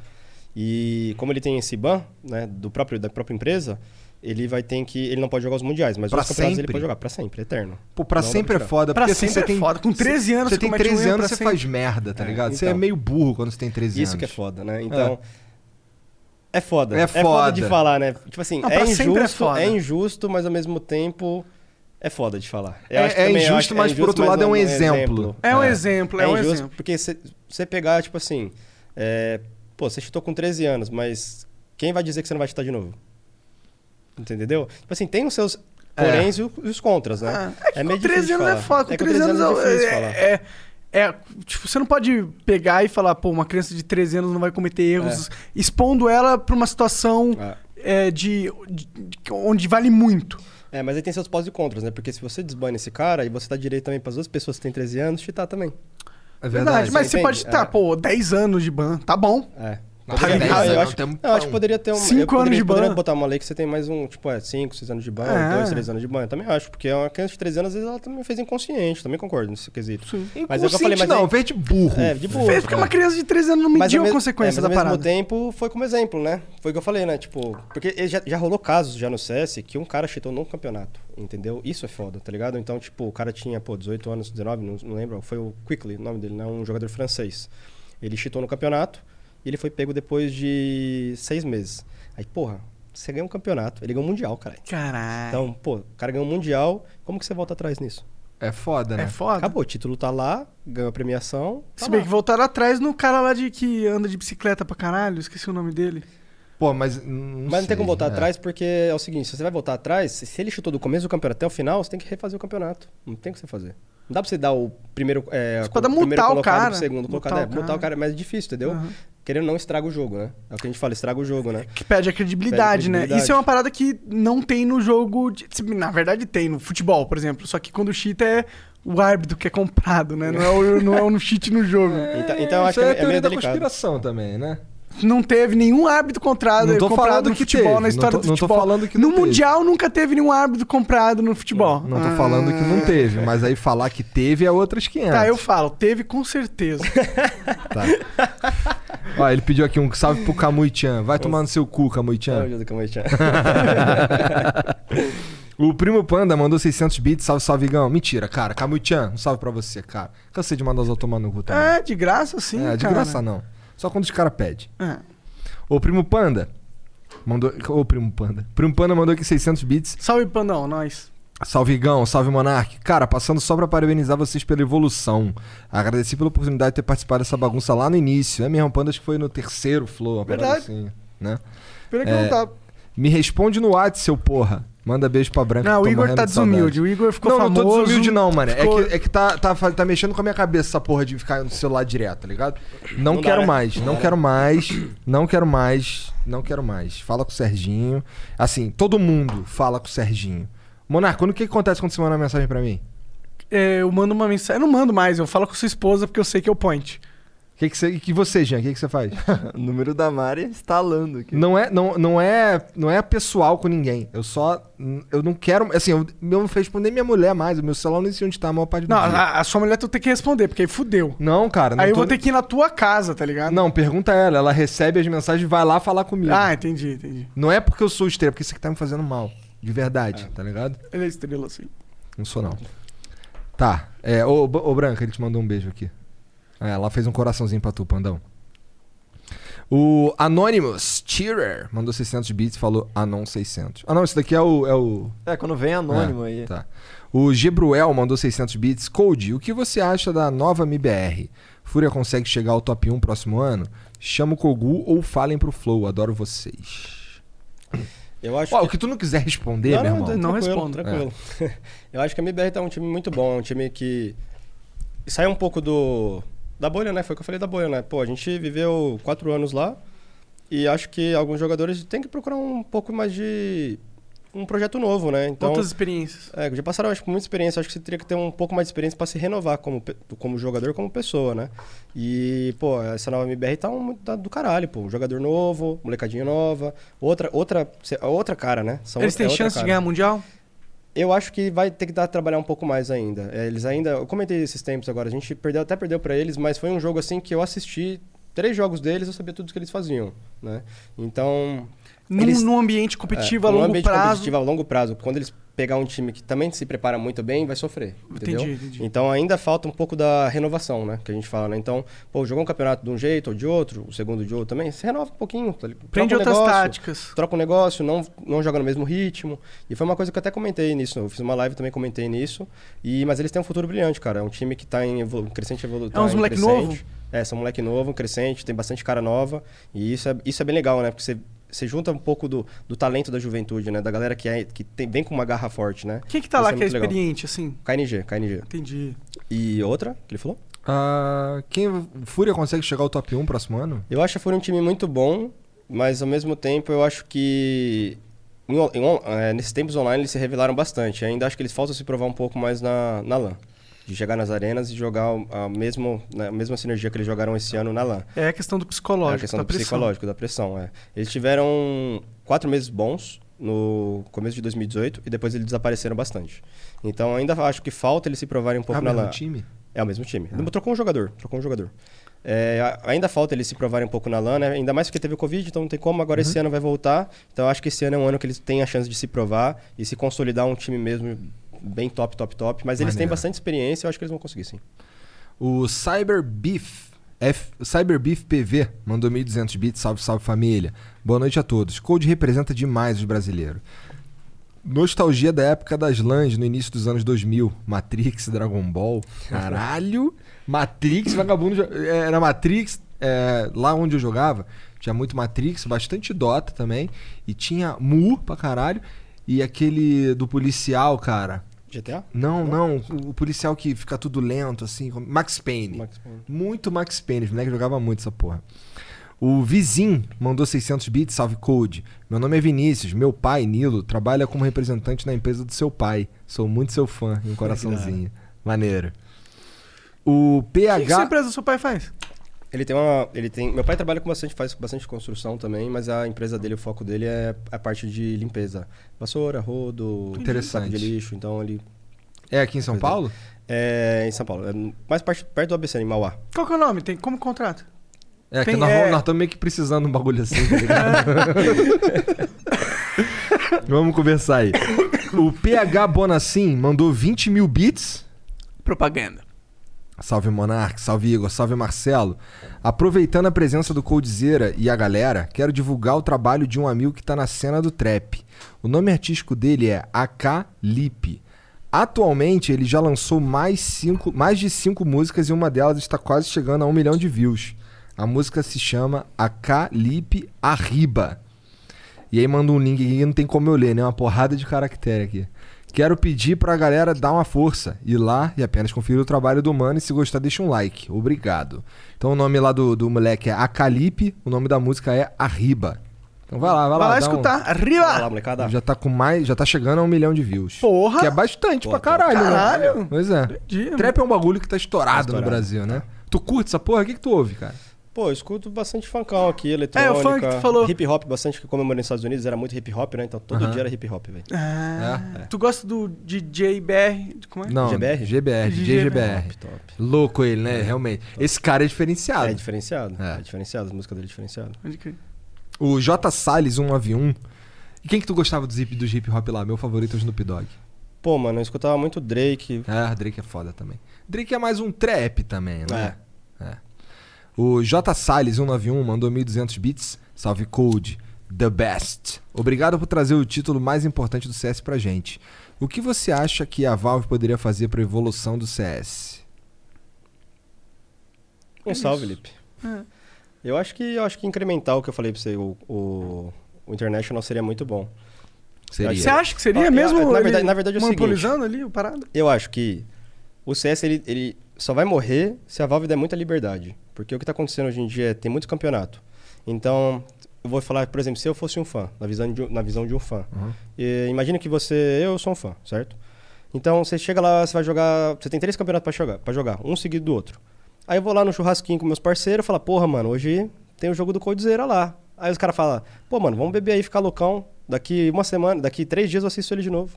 S4: E como ele tem esse ban, né, do próprio, da própria empresa, ele vai ter que. Ele não pode jogar os mundiais, mas
S3: Pra
S4: os campeonatos
S3: sempre?
S4: ele pode jogar pra sempre, eterno.
S3: Pô, pra
S4: Não
S3: sempre é foda.
S2: Pra
S3: porque assim,
S2: sempre
S3: você
S2: é
S3: tem,
S2: foda. Com 13 anos
S3: você
S2: você
S3: tem
S2: comete um
S3: 13
S2: erro
S3: anos, você
S2: sempre.
S3: faz merda, tá
S4: É,
S3: ligado? Você é
S4: então.
S3: meio burro quando você tem 13
S4: Isso
S3: anos.
S4: que é foda, né? Então. É foda.
S3: É
S4: É foda.
S3: foda.
S4: de falar, né? Tipo assim,
S2: Não,
S4: é
S2: é
S4: injusto,
S2: foda.
S4: é, injusto, mas ao mesmo tempo é foda de falar. Eu
S3: É-
S4: acho que
S3: é injusto, mas por outro lado é um exemplo.
S2: É um
S3: É.
S2: exemplo, é, um
S4: injusto
S2: exemplo.
S4: porque se você pegar, tipo assim, é, pô, você chutou com 13 anos, mas quem vai dizer que você não vai chutar de novo? Entendeu? Tipo assim, tem os seus poréns e o- e os contras, né?
S2: Ah, é que
S4: meio
S2: com 13
S4: difícil de
S2: anos é
S4: falar.
S2: foda. Com
S4: É,
S2: 13 anos
S4: é difícil de
S2: é,
S4: falar.
S2: é, é- Tipo, você não pode pegar e falar, pô, uma criança de 13 anos não vai cometer erros, expondo ela pra uma situação
S4: É.
S2: é, de, de- de- onde vale muito.
S4: É, mas aí tem seus pós e contras, né? Porque se você desbane esse cara, e você dá direito também para as outras pessoas que têm 13 anos, cheatar também.
S3: É
S2: Verdade, mas você pode estar,
S4: É.
S2: pô, 10 anos de ban, tá bom.
S4: É. Ah, eu, acho,
S3: um
S4: eu acho que poderia ter um.
S2: Cinco anos de ban.
S4: Poderia botar uma lei que você tem mais um, tipo, é, 5, 6 anos de ban,
S2: É.
S4: 2, 3 anos de ban. Eu também acho, porque uma criança de 13 anos, às vezes, ela também fez inconsciente. Também concordo nesse quesito. Mas é o que eu falei,
S3: Inconsciente
S4: mas
S3: não,
S4: aí-
S3: fez de burro.
S4: É, de burro.
S2: Fez porque uma criança de 13 anos não mediu a consequência
S4: é,
S2: da
S4: mas ao
S2: parada.
S4: mesmo tempo, foi como exemplo, né? Foi o que eu falei, né? Tipo, porque já, já rolou casos já no CS que um cara cheatou num campeonato, entendeu? Isso é foda, tá ligado? Então, tipo, o cara tinha, pô, 18 anos, 19, não, não lembro, foi o Quickly, o nome dele, né? Um jogador francês. Ele cheatou no campeonato e ele foi pego depois de seis meses. Aí, porra, você ganha um campeonato, ele ganhou um mundial, cara.
S2: Caralho.
S4: Então, pô, o cara ganhou um mundial, como que você volta atrás nisso?
S3: É foda, né?
S2: é foda.
S4: Acabou, o título tá lá, ganhou a premiação. Tá
S2: Se bem
S4: lá.
S2: que voltaram atrás no cara lá de que anda de bicicleta pra caralho, esqueci o nome dele.
S3: Pô, mas. Não
S4: Mas não tem como voltar
S3: é.
S4: atrás porque é o seguinte, se você vai voltar atrás, se ele chutou do começo do campeonato até o final, você tem que refazer o campeonato. Não tem o que você fazer. Não dá pra você dar o primeiro. É,
S2: Você pode
S4: o
S2: multar
S4: primeiro
S2: o
S4: colocado
S2: cara.
S4: pro segundo
S2: Multar
S4: colocado.
S2: o
S4: É, multar
S2: cara.
S4: o cara é mais difícil, entendeu?
S2: Aham.
S4: Querendo ou não estraga o jogo, né? É o que a gente fala, estraga o jogo, né?
S2: Que perde a credibilidade, né?
S4: credibilidade.
S2: Isso é uma parada que não tem no jogo. de- Na verdade, tem no futebol, por exemplo. Só que quando o cheat é o árbitro que é comprado, né? Não é o, não é o cheat no jogo. (laughs)
S4: Então, então eu acho
S3: Isso
S4: que
S3: é,
S4: é, é
S3: teoria
S4: meio
S3: da
S4: delicado.
S3: conspiração também, né?
S2: Não teve nenhum árbitro comprado,
S3: Não tô
S2: comprado no
S3: que
S2: futebol,
S3: teve,
S2: na história
S3: não tô-
S2: do
S3: não tô
S2: futebol.
S3: falando que
S2: no
S3: não teve.
S2: Mundial nunca teve nenhum árbitro comprado no futebol.
S3: Não tô falando que não teve, mas aí falar que teve é outras 500.
S2: Tá, eu falo, teve com certeza. (laughs)
S3: Tá. Ó, ele pediu aqui um salve pro Camuichan. Vai tomar no seu cu,
S4: que chama. (laughs)
S3: O Primo Panda mandou 600 bits. Salve, salve, Igão. Mentira, cara. Camuichan, um salve pra você, cara. Cansei de mandar os outros tomar no cu também.
S2: É, de graça sim,
S3: É, de
S2: cara.
S3: graça não. Só quando os caras pedem.
S2: É.
S3: O Primo Panda mandou... Ô, Primo Panda. Primo Panda mandou aqui 600 bits.
S2: Salve, Pandão, nós.
S3: Salve Igão, salve Monark. Cara, passando só pra parabenizar vocês pela evolução. Agradeci pela oportunidade de ter participado dessa bagunça lá no início. É mesmo, Panda, acho que foi no terceiro Flow, uma
S2: Verdade.
S3: assim, né?
S2: Pena que
S3: É,
S2: não tá.
S3: Me responde no WhatsApp, seu porra. Manda beijo pra Branca.
S2: Não, o Igor tá
S3: saudade.
S2: desumilde. O Igor ficou
S3: não,
S2: famoso.
S3: não tô desumilde não, mano.
S2: ficou-
S3: É que, é que tá, tá, tá mexendo com a minha cabeça essa porra de ficar no celular direto, tá ligado? Não,
S4: Não dá,
S3: quero
S4: né?
S3: mais, não quero mais, não quero mais, não quero mais. Fala com o Serginho. Assim, todo mundo fala com o Serginho. Monarco, o que, que acontece quando você manda uma mensagem pra mim?
S2: É, eu mando uma mensagem. Eu não mando mais, eu falo com sua esposa porque eu sei que é o point.
S3: O que, que, você, que você, Jean, o que, que você faz? (laughs)
S5: o número da Mari instalando aqui.
S3: Não é, não, não é, não é pessoal com ninguém. Eu só, eu não quero, assim, eu, eu não respondo nem minha mulher mais. O meu celular não sei onde tá a maior parte do
S2: Não,
S3: dia.
S2: a, a sua mulher tu tem que responder, porque aí fudeu.
S3: Não, cara. Não
S2: aí eu
S3: tô-
S2: vou ter que ir na tua casa, tá ligado?
S3: Não, pergunta ela. Ela recebe as mensagens e vai lá falar comigo.
S2: Ah, entendi, entendi.
S3: Não é porque eu sou estrela, é porque isso aqui tá me fazendo mal. De verdade, tá ligado?
S2: Ele é estrela, assim.
S3: Não sou, não. Tá. É, ô, B- ô Branca, ele te mandou um beijo aqui. É, ela fez um coraçãozinho pra tu, Pandão. O Anonymous Cheerer mandou 600 bits e falou Anon 600. Ah, não, esse daqui é o. É, o...
S5: É, quando vem anônimo
S3: É,
S5: aí.
S3: Tá. O Gebruel mandou 600 bits. Code, o que você acha da nova MBR? Fúria consegue chegar ao top 1 próximo ano? Chama o Kogu ou falem pro Flow. Adoro vocês.
S4: Eu acho
S3: Ó,
S4: que...
S3: o que tu não quiser responder,
S4: não,
S3: meu
S4: não,
S3: irmão.
S2: Não
S4: tranquilo,
S2: respondo.
S4: Tranquilo. (laughs) Eu acho que a MBR tá um time muito bom, um time que saiu um pouco do da bolha, né? Foi o que eu falei da bolha, né? Pô, a gente viveu quatro anos lá e acho que alguns jogadores têm que procurar um pouco mais de um projeto novo, né? Então,
S2: Outras experiências.
S4: é, já passaram acho muita experiência, acho que você teria que ter um pouco mais de experiência para se renovar como, como jogador, como pessoa, né? E, pô, essa nova MBR tá, um, tá do caralho, pô. Um jogador novo, molecadinha nova, outra, outra, outra cara, né? São
S2: Eles têm
S4: é
S2: chance de
S4: cara.
S2: ganhar mundial?
S4: Eu acho que vai ter que dar trabalhar um pouco mais ainda. É, Eles ainda. Eu comentei esses tempos agora. A gente perdeu, até perdeu pra eles, mas foi um jogo assim que eu assisti três jogos deles, eu sabia tudo que eles faziam, né? Então.
S2: Num,
S4: eles-
S2: num ambiente competitivo a
S4: num
S2: longo
S4: ambiente
S2: prazo.
S4: competitivo a longo prazo. Quando eles pegar um time que também se prepara muito bem, vai sofrer. Entendeu?
S2: Entendi, entendi.
S4: Então ainda falta um pouco da renovação, né? Que a gente fala, né? Então, pô, jogou um campeonato de um jeito ou de outro, o segundo de outro também, se renova um pouquinho. tá um
S2: outras
S4: negócio,
S2: táticas.
S4: troca um negócio, não, não joga no mesmo ritmo. E foi uma coisa que eu até comentei nisso. Eu fiz uma live também comentei nisso. E, mas eles têm um futuro brilhante, cara. É um time que tá em evolu crescente evolução.
S2: É uns moleque novo?
S4: É, são moleque novo, crescente, tem bastante cara nova. E isso é, isso é bem legal, né? Porque você, você junta um pouco do, do talento da juventude, né? Da galera que, é, que tem, vem com uma garra forte, né?
S2: Quem que tá
S4: Isso
S2: lá que é
S4: legal.
S2: experiente, assim?
S4: KNG, KNG.
S2: Entendi.
S4: E outra que ele falou?
S3: Ah, quem Fúria consegue chegar ao top 1 próximo ano?
S4: Eu acho que foi um time muito bom, mas ao mesmo tempo eu acho que em em é, nesses tempos online eles se revelaram bastante. Ainda acho que eles faltam se provar um pouco mais na, na LAN. De chegar nas arenas e jogar o- a, mesmo, né, a mesma sinergia que eles jogaram esse ano na LAN.
S2: É a questão do
S4: É
S2: psicológico,
S4: a questão
S2: da
S4: do
S2: pressão.
S4: psicológico, da pressão, é. Eles tiveram quatro meses bons no começo de 2018 e depois eles desapareceram bastante. Então ainda acho que falta eles se provarem um pouco
S3: Ah,
S4: na
S3: mesmo
S4: LAN.
S3: time?
S4: É o mesmo time. Trocou um jogador, trocou um jogador. É, ainda falta eles se provarem um pouco na LAN, né? Ainda mais porque teve o Covid, então não tem como. Agora esse ano vai voltar. Então acho que esse ano é um ano que eles têm a chance de se provar e se consolidar um time mesmo bem top, top, top. Mas eles têm
S3: Maneiro.
S4: bastante experiência, eu acho que eles vão conseguir sim.
S3: O Cyber Beef, F, Cyber Beef PV mandou 1.200 bits. Salve, salve família. Boa noite a todos. Code representa demais os brasileiros. Nostalgia da época das LANs no início dos anos 2000. Matrix, Dragon Ball. Caralho! (laughs) Matrix, vagabundo. jo- Era Matrix, é, lá onde eu jogava, tinha muito Matrix, bastante Dota também. E tinha Mu pra caralho. E aquele do policial, cara.
S4: GTA?
S3: Não, não. O policial que fica tudo lento, assim. como- Max Payne.
S4: Max Payne.
S3: Muito Max Payne. Os moleques jogavam muito essa porra. O Vizim mandou 600 bits, salve code. Meu nome é Vinícius. Meu pai, Nilo, trabalha como representante na empresa do seu pai. Sou muito seu fã. E um coraçãozinho. Maneiro. O
S2: O que, que essa
S3: PH.
S2: empresa do seu pai faz?
S4: Ele tem uma. Ele tem. Meu pai trabalha com bastante, faz bastante construção também, mas a empresa dele, o foco dele é a parte de limpeza. Vassoura, rodo,
S3: Interessante.
S4: saco de lixo. Então ele.
S3: É aqui em São Paulo?
S4: É em São Paulo. É mais parte, perto do ABC, em Mauá.
S2: Qual que é o nome? Tem como contrato?
S3: É, que
S2: Tem-
S3: nós
S2: é-
S3: estamos meio que precisando de um bagulho assim, tá ligado? (laughs) Vamos conversar aí. O PH Bonassim mandou 20 mil bits.
S2: Propaganda.
S3: Salve Monark, salve Igor, salve Marcelo. Aproveitando a presença do Coldzera e a galera, quero divulgar o trabalho de um amigo que tá na cena do trap. O nome artístico dele é AK Lip. Atualmente ele já lançou mais, cinco, mais de cinco músicas e uma delas está quase chegando a um milhão de views. A música se chama AK Lip Arriba. E aí manda um link aqui não tem como eu ler, né? Uma porrada de caractere aqui. Quero pedir pra galera dar uma força, ir lá e apenas conferir o trabalho do mano e se gostar deixa um like. Obrigado. Então o nome lá do, do moleque é Acalipe, o nome da música é Arriba. Então vai lá, vai,
S2: Vai lá
S3: dá um-
S2: escutar.
S4: Vai
S2: Arriba!
S4: lá, molecada.
S3: Já tá com mais, já tá chegando a um milhão de views.
S2: Porra!
S3: Que é bastante
S4: Pô,
S3: pra caralho, né?
S2: caralho.
S3: Pois é.
S2: Dia,
S3: Trap é um bagulho que tá estourado,
S4: Tá estourado.
S3: no Brasil, né? Tu curte essa porra? O que, que tu ouve, cara?
S4: Pô, eu escuto bastante funkão aqui, eletrônica.
S2: É, o funk que tu falou.
S4: Hip hop bastante, que como eu moro nos Estados Unidos, era muito hip hop, né? Então todo
S3: Aham.
S4: dia era hip hop, velho.
S2: Ah,
S3: É?
S2: Tu gosta do DJ BR? Como é?
S3: Não,
S4: GBR?
S3: GBR, DJ GBR.
S4: Top, top.
S3: Louco ele, né? Realmente. Esse cara é diferenciado.
S4: É diferenciado.
S3: É.
S4: É, diferenciado, as músicas dele é diferenciado.
S2: Pode crer.
S3: O J Salles 191. E quem que tu gostava dos hip, dos hip hop lá? Meu favorito é o Snoop Dogg.
S4: Pô, mano, eu escutava muito Drake.
S3: É, Drake é foda também. Drake é mais um trap também, né? É. O J Salles 191 mandou 1.200 bits. Salve Code. The best. Obrigado por trazer o título mais importante do CS pra gente. O que você acha que a Valve poderia fazer pra evolução do CS?
S4: Um salve, Lipe.
S2: É.
S4: Eu acho que eu acho que incrementar o que eu falei pra você, o, o, o International seria muito bom.
S3: Seria.
S2: Você acha que seria
S4: Ah,
S2: mesmo
S4: na verdade- na verdade é o seguinte.
S2: monopolizando ali o parado?
S4: Eu acho que o CS ele, ele só vai morrer se a Valve der muita liberdade. Porque o que está acontecendo hoje em dia é tem muito campeonato. Então, eu vou falar, por exemplo, se eu fosse um fã, na visão de, um- na visão de um fã. E, imagina que você, eu sou um fã, certo? Então, você chega lá, você vai jogar, você tem três campeonatos para jogar, jogar, um seguido do outro. Aí eu vou lá no churrasquinho com meus parceiros e falo, porra, mano, hoje tem o jogo do Coldzera lá. Aí os caras falam, pô, mano, vamos beber aí, ficar loucão. Daqui uma semana, daqui três dias eu assisto ele de novo.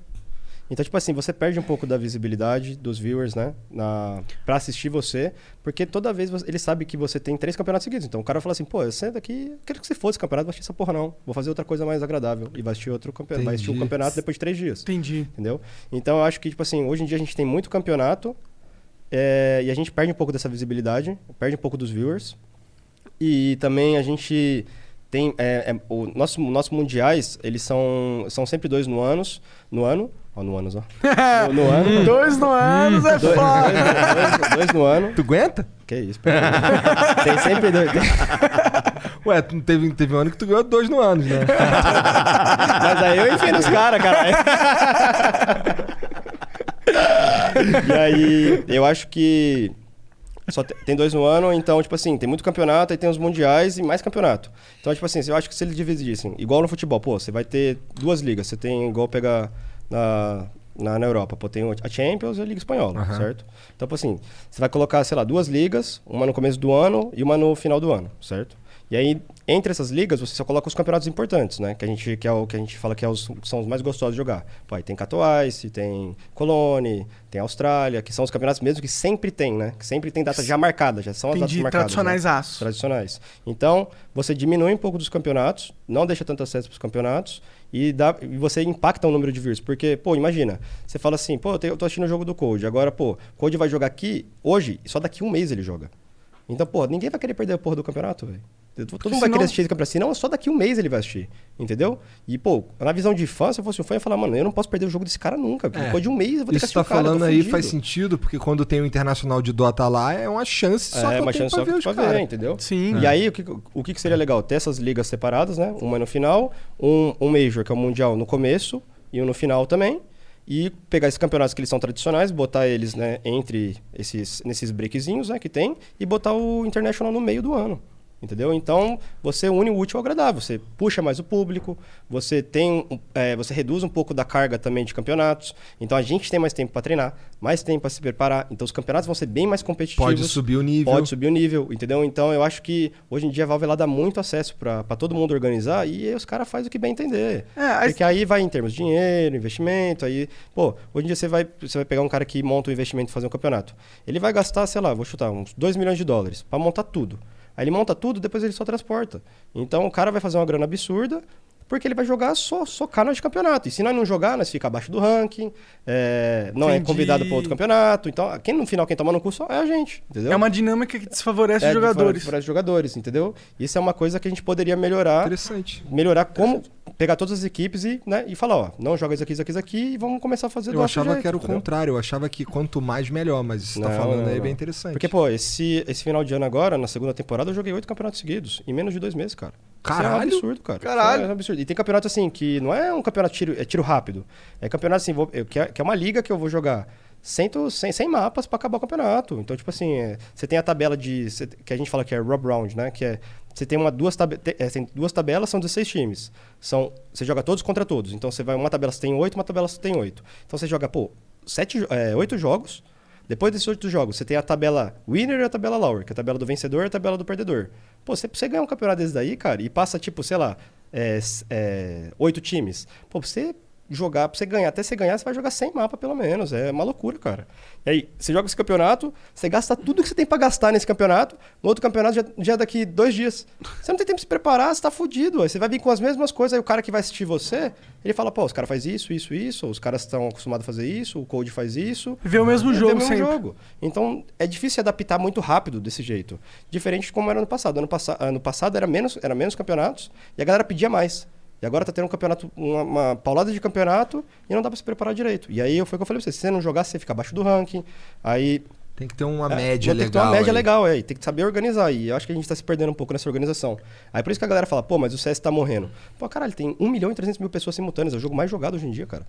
S4: Então, tipo assim, você perde um pouco da visibilidade dos viewers, né? Na, pra assistir você, porque toda vez você- ele sabe que você tem três campeonatos seguidos. Então o cara fala assim, pô, você daqui, quero que você fosse campeonato, vou assistir essa porra não. Vou fazer outra coisa mais agradável. E vai assistir outro campeonato. Vai assistir o
S3: Entendi.
S4: campeonato depois de três dias.
S2: Entendi.
S4: Entendeu? Então eu acho que, tipo assim, hoje em dia a gente tem muito campeonato é, e a gente perde um pouco dessa visibilidade, perde um pouco dos viewers. E também a gente tem. É, é, o nosso, nossos mundiais, eles são, são sempre dois no, anos, no ano. Ó, no anos, ó. (laughs) No, no ano.
S2: Dois no anos é
S4: Dois,
S2: foda.
S4: dois- dois- dois no ano.
S3: Tu aguenta?
S4: Que isso, pô. Tem sempre dois. (laughs)
S3: Ué, tu teve, teve um ano que tu ganhou dois no ano, né? (laughs)
S4: Mas aí eu enfio nos caras, caralho. e aí, eu acho que só te- tem dois no ano, então, tipo assim, tem muito campeonato, aí tem os mundiais e mais campeonato. Então, tipo assim, eu acho que se eles dividissem, igual no futebol, pô, você vai ter duas ligas, você tem igual pegar na, na, na Europa, pô, tem a Champions e a Liga Espanhola,
S3: Aham.
S4: certo? Então, assim, você vai colocar, sei lá, duas ligas, uma no começo do ano e uma no final do ano, certo? E aí, entre essas ligas, você só coloca os campeonatos importantes, né? Que a gente, que é o que a gente fala que é os- são os mais gostosos de jogar. Pô, aí tem Katowice, tem Cologne, tem Austrália, que são os campeonatos mesmo que sempre tem, né? Que sempre tem data já marcada, já são as datas
S2: Entendi.
S4: marcadas.
S2: Tradicionais
S4: né?
S2: aços.
S4: Tradicionais. Então, você diminui um pouco dos campeonatos, não deixa tanto acesso para os campeonatos e, dá, e você impacta o número de views. Porque, pô, imagina, você fala assim, pô, eu, tô assistindo o jogo do Code, agora, pô, Code vai jogar aqui hoje só daqui um mês ele joga. Então, pô, ninguém vai querer perder a porra do campeonato, velho. Todo mundo vai
S2: senão-
S4: querer assistir esse campeonato. Senão, só daqui um mês ele vai assistir. Entendeu? E, pô, na visão de fã, se eu fosse um fã, eu ia falar, mano, eu não posso perder o jogo desse cara nunca. porque
S3: É.
S4: Depois de um mês eu vou ter
S3: Isso
S4: que
S3: tá
S4: assistir o cara, eu tô
S3: falando aí
S4: fudido.
S3: faz sentido, porque quando tem o Internacional de Dota lá, é uma chance só
S4: é,
S3: que eu
S4: uma
S3: tenho
S4: chance
S3: pra
S4: só
S3: ver os
S4: pra ver, entendeu?
S2: Sim.
S4: E
S3: É.
S4: aí, o que, o que seria legal? Ter essas ligas separadas, né? Uma no final, um, um Major, que é o Mundial, no começo, e um no final também. E pegar esses campeonatos que eles são tradicionais, botar eles né, entre esses nesses breakzinhos né, que tem, e botar o International no meio do ano. Entendeu? Então, você une o útil ao agradável. Você puxa mais o público, você tem, é, você reduz um pouco da carga também de campeonatos. Então, a gente tem mais tempo para treinar, mais tempo para se preparar. Então, os campeonatos vão ser bem mais competitivos.
S3: Pode subir o nível.
S4: Pode subir o nível, entendeu? Então, eu acho que hoje em dia a Valve ela dá muito acesso para todo mundo organizar e aí os caras fazem o que bem entender.
S2: É, aí-
S4: Porque aí vai em termos de dinheiro, investimento, aí... Pô, hoje em dia você vai, você vai pegar um cara que monta um investimento e fazer um campeonato. Ele vai gastar, sei lá, vou chutar, uns 2 milhões de dólares para montar tudo. Aí ele monta tudo, depois ele só transporta. Então o cara vai fazer uma grana absurda, porque ele vai jogar só socar nós de campeonato. E se nós não jogar, nós fica abaixo do ranking, é, não é
S2: Entendi.
S4: convidado para outro campeonato. Então, quem no final quem toma no cu só é a gente, entendeu?
S2: É uma dinâmica que desfavorece
S4: É,
S2: os jogadores.
S4: Para os jogadores, entendeu? Isso é uma coisa que a gente poderia melhorar.
S3: Interessante.
S4: Melhorar como pegar todas as equipes e, né, e falar, ó, não joga isso aqui, isso aqui, isso aqui e vamos começar a fazer do
S3: Eu
S4: nosso
S3: achava
S4: jeito,
S3: que era o
S4: entendeu?
S3: contrário, eu achava que quanto mais melhor, mas isso tá
S4: Não,
S3: falando
S4: não,
S3: aí é bem interessante.
S4: Porque, pô, esse, esse final de ano agora, na segunda temporada, eu joguei oito campeonatos seguidos, em menos de dois meses, cara. Isso
S3: Caralho!
S4: é um absurdo, cara.
S2: Caralho!
S4: Isso É um absurdo. E tem campeonato assim, que não é um campeonato tiro, é tiro rápido. É campeonato assim, vou- eu- que, é, que é uma liga que eu vou jogar 100, 100, 100 mapas pra acabar o campeonato. Então, tipo assim, é, você tem a tabela de. que a gente fala que é Rob Round, né? Que é. Você tem uma, duas, tabe, te- é, tem duas tabelas, são 16 times. São, você joga todos contra todos. Então você vai. Uma tabela você tem 8, uma tabela você tem 8. Então você joga, pô, sete, é, 8 jogos. Depois desses oito jogos, você tem a tabela winner e a tabela lower, que é a tabela do vencedor e a tabela do perdedor. Pô, você, você ganhar um campeonato desse daí, cara, e passa, tipo, sei lá, é, é, oito times. Pô, você jogar, pra você ganhar, até você ganhar, você vai jogar 100 mapas pelo menos. É uma loucura, cara. E aí, você joga esse campeonato, você gasta tudo que você tem pra gastar nesse campeonato, no outro campeonato já, já é daqui dois dias. Você não tem tempo de se preparar, você tá fudido. Aí você vai vir com as mesmas coisas, aí o cara que vai assistir você, ele fala, pô, os caras faz isso, isso, isso, os caras estão acostumados a fazer isso, o Code faz isso.
S2: Vê o mesmo
S4: É, vê
S2: jogo
S4: o mesmo
S2: sempre.
S4: jogo. Então, é difícil se adaptar muito rápido desse jeito. Diferente de como era no passado. Ano, passa ano passado era menos, era menos campeonatos e a galera pedia mais. E agora tá tendo um campeonato, uma, uma paulada de campeonato e não dá pra se preparar direito. E aí foi o que eu falei pra você, se você não jogar, você fica abaixo do ranking. Aí.
S3: Tem que ter uma
S4: é,
S3: média
S4: Tem que ter
S3: legal.
S4: uma média
S3: aí.
S4: legal, é. e Tem que saber organizar. E eu acho que a gente tá se perdendo um pouco nessa organização. Aí por isso que a galera fala, pô, mas o CS tá morrendo. Pô, caralho, tem 1 milhão e 300 mil pessoas simultâneas. É o jogo mais jogado hoje em dia, cara.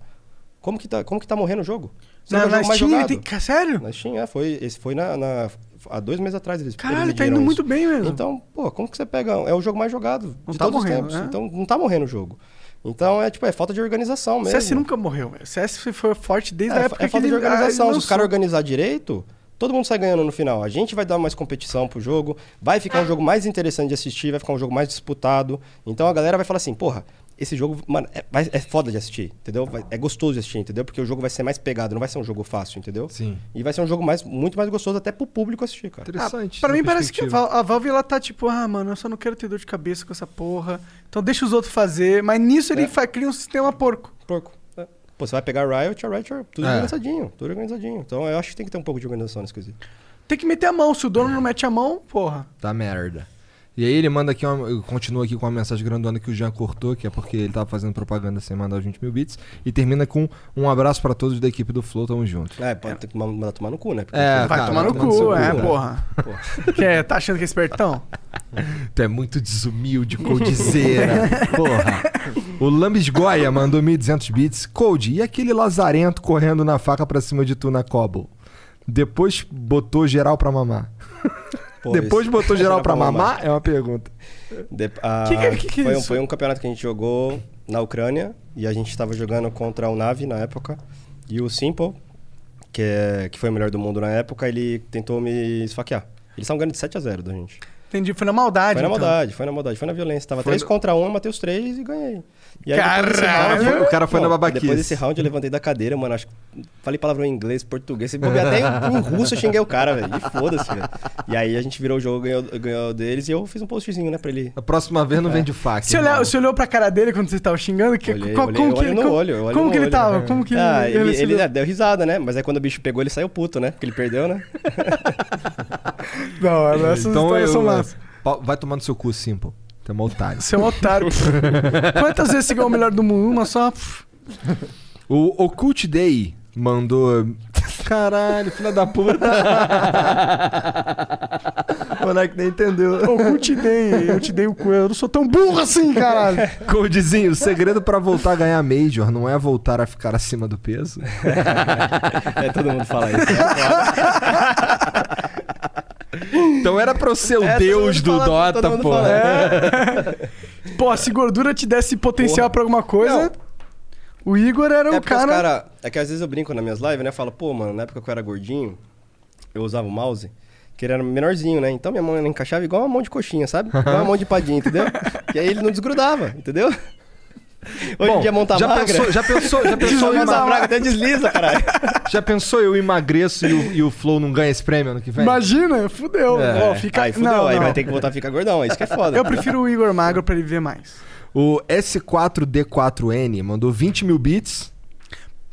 S4: Como que tá, como que tá morrendo o jogo? Você
S2: Na,
S4: é o
S2: na
S4: jogo mais
S2: Steam,
S4: jogado.
S2: tem... Sério?
S4: Na Steam, é, foi, esse foi na, na- há dois meses atrás. Eles,
S2: Caralho,
S4: eles
S2: tá indo
S4: isso.
S2: muito bem mesmo.
S4: Então, pô, como que você pega? É o jogo mais jogado
S2: Não
S4: de
S2: tá
S4: todos
S2: morrendo,
S4: os tempos.
S2: né?
S4: Então, não tá morrendo o jogo. Então, é tipo, é falta de organização
S2: O
S4: mesmo.
S2: CS nunca morreu, velho. O CS foi forte desde
S4: É,
S2: a época
S4: é falta de organização.
S2: ah,
S4: Se
S2: ele
S4: os caras
S2: lançou.
S4: organizar direito, todo mundo sai ganhando no final. A gente vai dar mais competição pro jogo, vai ficar um jogo mais interessante de assistir, vai ficar um jogo mais disputado. Então a galera vai falar assim, porra, esse jogo, mano, é, vai- é foda de assistir, entendeu? Vai- é gostoso de assistir, entendeu? Porque o jogo vai ser mais pegado, não vai ser um jogo fácil, entendeu?
S3: Sim.
S4: E vai ser um jogo mais, muito mais gostoso até pro público assistir, cara.
S3: Interessante.
S2: Pra
S3: essa
S2: mim parece que a Valve ela tá tipo, ah, mano, eu só não quero ter dor de cabeça com essa porra. Então deixa os outros fazer. Mas nisso ele
S4: É.
S2: fa- cria um sistema porco.
S4: Porco. É. Pô, você vai pegar a Riot, a Riot é tudo
S3: É.
S4: organizadinho, tudo organizadinho. Então eu acho que tem que ter um pouco de organização nesse quesito.
S2: Tem que meter a mão. Se o dono não mete a mão, porra.
S3: Tá merda. E aí ele manda aqui, uma, continua aqui com uma mensagem grandona que o Jean cortou, que é porque ele tava fazendo propaganda sem mandar os 20 mil bits. E termina com um abraço pra todos da equipe do Flow, tamo junto.
S4: É, pode ter que ma- mandar tomar no cu, né? Porque
S3: É,
S2: Vai
S3: cara,
S2: tomar no
S3: vai no seu
S2: cu,
S3: cu,
S2: é,
S3: né?
S2: porra. Quer, tá achando que é espertão? (laughs)
S3: Tu é muito desumilde, Coldzera. Porra. O Lambis Goya mandou 1.200 bits. Cold, e aquele lazarento correndo na faca pra cima de tu na Cobble? Depois botou geral pra mamar. Depois
S4: esse-
S3: botou (laughs) geral pra
S4: mamar.
S3: É uma pergunta.
S4: De- a-
S2: Que que- que que é
S4: foi, um,
S2: isso?
S4: foi um campeonato que a gente jogou na Ucrânia e a gente estava jogando contra o Navi na época. E o Simple, que, é, que foi o melhor do mundo na época, ele tentou me esfaquear. Eles estavam ganhando de 7 a 0 da gente.
S2: Entendi, foi na maldade.
S4: Foi na
S2: então.
S4: maldade, foi na maldade, foi na violência. Tava
S3: Foi
S4: 3
S3: no-
S4: contra 1, eu matei os 3 e ganhei. E aí,
S2: Caralho!
S4: round-
S3: o cara foi na babaquice.
S4: Depois desse round eu levantei da cadeira, mano. Acho que falei palavrão em inglês, português. Se bobear até em, em russo eu xinguei o cara, velho. E foda-se, velho. E aí a gente virou o jogo, ganhou, ganhou deles e eu fiz um postzinho, né, pra ele.
S3: A próxima vez não vem de faca.
S2: Você, olhou, você olhou pra cara dele quando você tava xingando? Que,
S4: Olhei,
S2: qual-
S4: olhei,
S2: como
S4: eu
S2: que
S4: olho
S2: ele,
S4: no
S2: como,
S4: olho,
S2: como
S4: no
S2: que ele tava? Como que
S4: ah,
S2: ele,
S4: ele, ele, deu risada, né? Mas aí quando o bicho pegou, ele saiu puto, né? Porque ele perdeu, né? (laughs)
S2: Não, essas
S3: Então
S2: histórias
S3: eu-
S2: são massas.
S3: Vai tomar no seu cu, Simple. Tu é um otário.
S2: Você é um otário. (laughs) Quantas vezes você ganhou o melhor do mundo? Uma só?
S3: O Occult Day mandou. Caralho, filha da puta. (laughs)
S5: O moleque nem entendeu.
S2: Eu te dei, eu te dei o cu. Eu não sou tão burro assim, caralho. (laughs)
S3: Codezinho, o segredo pra voltar a ganhar Major não é voltar a ficar acima do peso?
S4: É, todo mundo fala isso.
S3: Então era pra eu ser o
S4: É,
S3: deus do
S4: fala-
S3: Dota, pô.
S4: fala.
S2: É. Pô, se gordura te desse potencial pra alguma coisa, o Igor era
S4: É
S2: o cara.
S4: cara. É que às vezes eu brinco nas minhas lives, né? Falo, pô, mano, na época que eu era gordinho, eu usava o mouse, que ele era menorzinho, né? Então minha mão encaixava igual uma mão de coxinha, sabe? Igual uma mão de padinha, entendeu? e aí ele não desgrudava, entendeu? Hoje
S3: Bom,
S4: em dia a mão tá
S3: já
S4: magra.
S3: pensou, já pensou, já (laughs) pensou, em
S4: magra, até desliza, caralho. (laughs)
S3: já pensou eu emagreço e o, e o Flow não ganha esse prêmio ano que vem?
S2: Imagina, fudeu.
S3: É.
S2: Ó, fica...
S4: Aí fudeu,
S2: não,
S4: aí
S2: não.
S4: vai ter que voltar a ficar gordão, é isso que é foda.
S2: Eu prefiro o Igor magro pra ele ver mais.
S3: O S4D4N mandou 20 mil bits.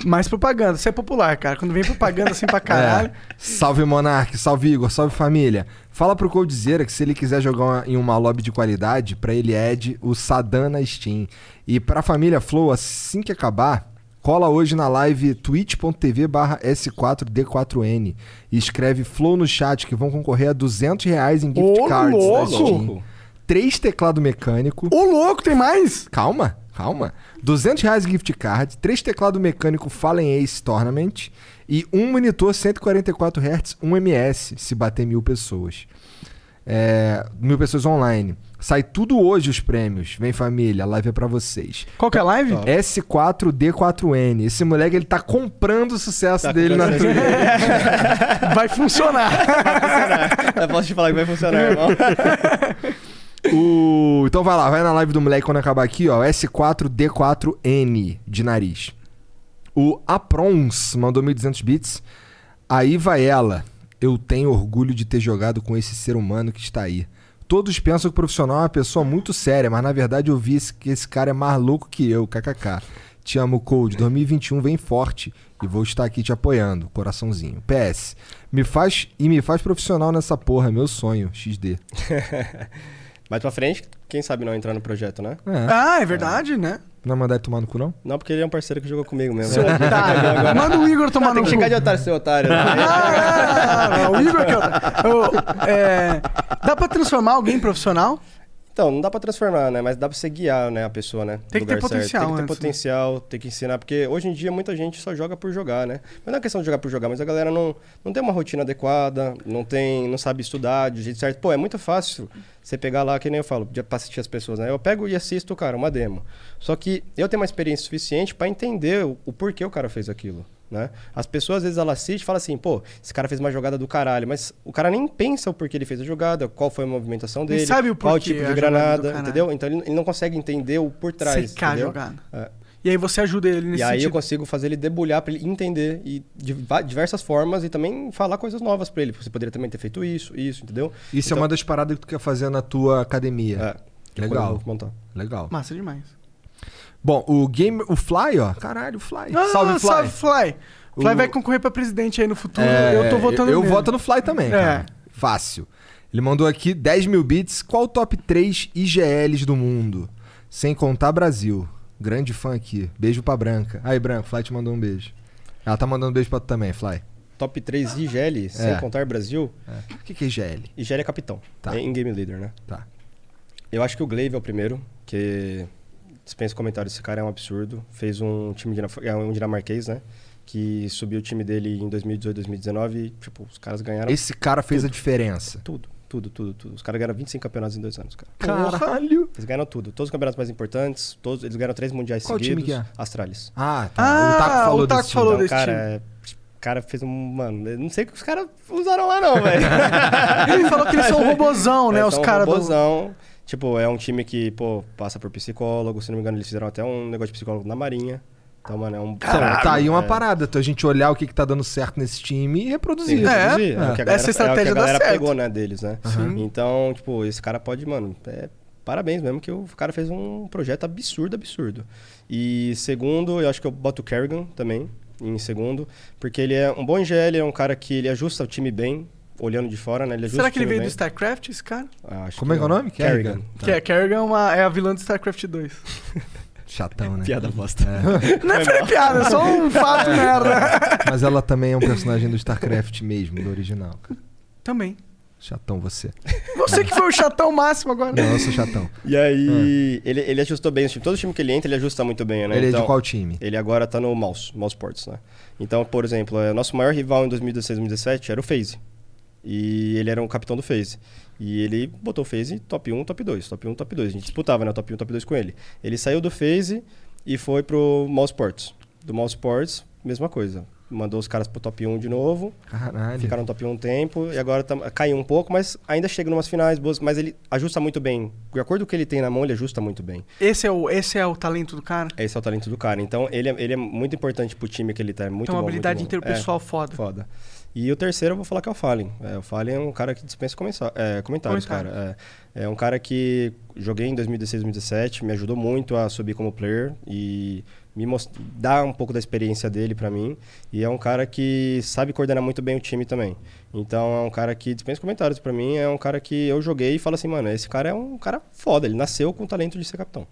S2: Mais propaganda. Você é popular, cara. Quando vem propaganda assim pra (laughs) caralho.
S3: É. Salve Monark, salve Igor, salve família. Fala pro Coldzera que se ele quiser jogar uma- em uma lobby de qualidade, pra ele Ed o Sadan na Steam. E pra família Flow, assim que acabar, cola hoje na live twitch.tv barra S4D4N e escreve Flow no chat que vão concorrer a 200 reais em gift
S2: Ô,
S3: cards da
S2: louco!
S3: Steam. Três teclado mecânico.
S2: Ô, louco, tem mais?
S3: Calma, calma. 200 reais gift card, três teclado mecânico Fallen Ace Tournament e um monitor 144 Hz 1ms, se bater mil pessoas. É, mil pessoas online. Sai tudo hoje os prêmios. Vem família, a live é pra vocês.
S2: Qual que é a live?
S3: S4D4N. Esse moleque, ele tá comprando o sucesso
S4: Tá
S3: dele na Twitch. (laughs)
S2: Vai funcionar.
S4: Eu posso te falar que vai funcionar, irmão. (laughs) (laughs)
S3: O... Então vai lá, vai na live do moleque quando acabar aqui, ó. S4D4N de nariz. O Aprons mandou 1.200 bits. Aí vai ela. Eu tenho orgulho de ter jogado com esse ser humano que está aí. Todos pensam que o profissional é uma pessoa muito séria, mas na verdade eu vi que esse cara é mais louco que eu, kkk. Te amo, Cold. 2021 vem forte e vou estar aqui te apoiando. Coraçãozinho. PS. Me faz e me faz profissional nessa porra, é meu sonho. XD. (laughs)
S4: Mais pra frente, quem sabe não entrar no projeto, né?
S3: É.
S2: Ah, é verdade, né?
S3: Não mandar ele tomar no cu, não?
S4: Não, porque ele é um parceiro que jogou comigo mesmo.
S2: Seu otário. Manda o Igor tomar
S4: Não, tem
S2: no
S4: que
S2: cu.
S4: chegar de otário, seu otário. né?
S2: Ah, o Igor que é o- eu- é, Dá pra transformar alguém em profissional?
S4: Então, não dá pra transformar, né? Mas dá pra você guiar, né, a pessoa, né?
S2: Tem que ter
S4: certo.
S2: potencial
S4: Tem que ter
S2: antes, né?
S4: potencial, tem que ensinar. Porque hoje em dia muita gente só joga por jogar, né? Mas não é questão de jogar por jogar, mas a galera não, não tem uma rotina adequada, não tem, não sabe estudar de jeito certo. Pô, é muito fácil você pegar lá, que nem eu falo, pra assistir as pessoas, né? Eu pego e assisto, cara, uma demo. Só que eu tenho uma experiência suficiente pra entender o, o porquê o cara fez aquilo. Né? As pessoas às vezes ela assiste e fala assim, pô, esse cara fez uma jogada do caralho, mas o cara nem pensa o porquê ele fez a jogada, qual foi a movimentação dele,
S2: sabe o
S4: qual
S2: porquê
S4: tipo de granada, entendeu? Então ele, não consegue entender o por trás.
S2: Secar a
S4: entendeu?
S2: jogada.
S4: É.
S2: E aí você ajuda ele nesse
S4: E aí eu
S2: sentido.
S4: consigo fazer ele debulhar pra ele entender e de diversas formas e também falar coisas novas pra ele. Você poderia também ter feito isso, isso, entendeu?
S3: Isso é
S4: Então-
S3: uma das paradas que tu quer fazer na tua academia.
S4: É.
S3: Legal.
S4: eu.
S3: Legal.
S2: Massa demais.
S3: Bom, o game, o Fly, ó. Caralho, o Fly.
S2: Ah,
S3: salve Fly.
S2: Salve, Fly. Fly
S3: O-
S2: vai concorrer pra presidente aí no futuro.
S3: É,
S2: eu tô votando
S3: Eu, eu voto no Fly também,
S2: É.
S3: cara. Fácil. Ele mandou aqui 10 mil bits. Qual o top 3 IGLs do mundo? Sem contar Brasil. Grande fã aqui. Beijo pra Branca. Aí, Branca, Fly te mandou um beijo. Ela tá mandando um beijo pra tu também, Fly.
S4: Top 3 IGL, sem
S3: É.
S4: contar Brasil.
S3: O que, que é IGL?
S4: IGL é capitão.
S3: Tá.
S4: É em Game Leader, né?
S3: Tá.
S4: Eu acho que o Glaive é o primeiro, que dispensa comentários, esse cara é um absurdo. Fez um time é um dinamarquês, né? Que subiu o time dele em 2018, 2019 e, tipo, os caras ganharam
S3: Esse cara fez a diferença.
S4: tudo, tudo, tudo, tudo. Os caras ganharam 25 campeonatos em dois anos, cara.
S3: Caralho!
S4: Eles ganharam tudo. Todos os campeonatos mais importantes, todos, eles ganharam três mundiais
S3: Qual
S4: seguidos.
S3: time que é?
S4: Astralis.
S3: Ah, tá.
S2: Ah,
S3: o Taco falou
S2: o Taco
S3: desse time.
S2: falou
S4: Então,
S2: desse
S4: cara,
S2: time.
S4: é- o cara fez um. Mano, eu não sei o que os caras usaram lá, não, velho. (laughs)
S2: Ele falou que eles são um (laughs) robozão, né?
S4: É,
S2: Os
S4: são um
S2: caras do.
S4: Tipo, é um time que, pô, passa por psicólogo. Se não me engano, eles fizeram até um negócio de psicólogo na Marinha. Então, mano, é um.
S3: Cara, tá aí uma
S4: é,
S3: parada. tu- A gente olhar o que, que tá dando certo nesse time e reproduzir.
S4: Sim,
S2: É,
S4: reproduzir.
S3: é.
S4: o que a
S2: Essa
S4: galera, é o que
S2: estratégia
S4: a
S2: dá
S4: galera
S2: certo.
S4: pegou, né, deles, né?
S3: Sim.
S4: Então, tipo, esse cara pode, mano, é, parabéns mesmo que o cara fez um projeto absurdo, absurdo. E segundo, eu acho que eu boto o Kerrigan também, em segundo, porque ele é um bom IGL, é um cara que ele ajusta o time bem. Olhando de fora, né? Ele ajusta
S2: Será que ele veio
S4: bem.
S2: do StarCraft, esse cara?
S4: Ah, acho
S3: Como é que é o nome?
S4: Kerrigan.
S2: Que é, Kerrigan é, uma, é a vilã do StarCraft 2. (laughs)
S3: Chatão, né?
S4: Piada bosta. (laughs)
S2: Não é foi piada, é só um (laughs) fato merda.
S3: Mas ela também é um personagem do StarCraft mesmo, do original, cara.
S2: Também.
S3: Chatão você.
S2: Você que foi o chatão máximo agora.
S3: Não, eu sou chatão.
S4: E aí, ele, ele ajustou bem o time. Todo time que ele entra, ele ajusta muito bem, né?
S3: Ele é de
S4: Então,
S3: qual time?
S4: Ele agora tá no Mouse, Mouse Sports, né? Então, por exemplo, é, o nosso maior rival em 2016 2017 era o FaZe. E ele era um capitão do FaZe. E ele botou o FaZe top 1, top 2, top 1, top 2. A gente disputava, né? o Top 1, top 2 com ele. Ele saiu do FaZe e foi pro Mouse Sports. Do Mouse Sports, mesma coisa. Mandou os caras pro top 1 de novo.
S3: Caralho.
S4: Ficaram no top 1 um tempo e agora tam- caiu um pouco, mas ainda chega em umas finais boas. Mas ele ajusta muito bem. De acordo com o que ele tem na mão, ele ajusta muito bem.
S2: Esse é, o, esse é o talento do cara.
S4: Esse é o talento do cara. Então, ele é, ele é muito importante pro time que ele tá. É muito
S2: uma
S4: bom,
S2: habilidade
S4: muito bom.
S2: interpessoal
S4: É,
S2: foda.
S4: foda. E o terceiro eu vou falar que é o Fallen. É, o Fallen é um cara que dispensa é, comentários,
S2: Comentários.
S4: cara. É, é um cara que joguei em 2016, 2017, me ajudou muito a subir como player e me dá um pouco da experiência dele pra mim. E é um cara que sabe coordenar muito bem o time também. Então é um cara que dispensa comentários pra mim. É um cara que eu joguei e falo assim, mano, esse cara é um cara foda. Ele nasceu com o talento de ser capitão.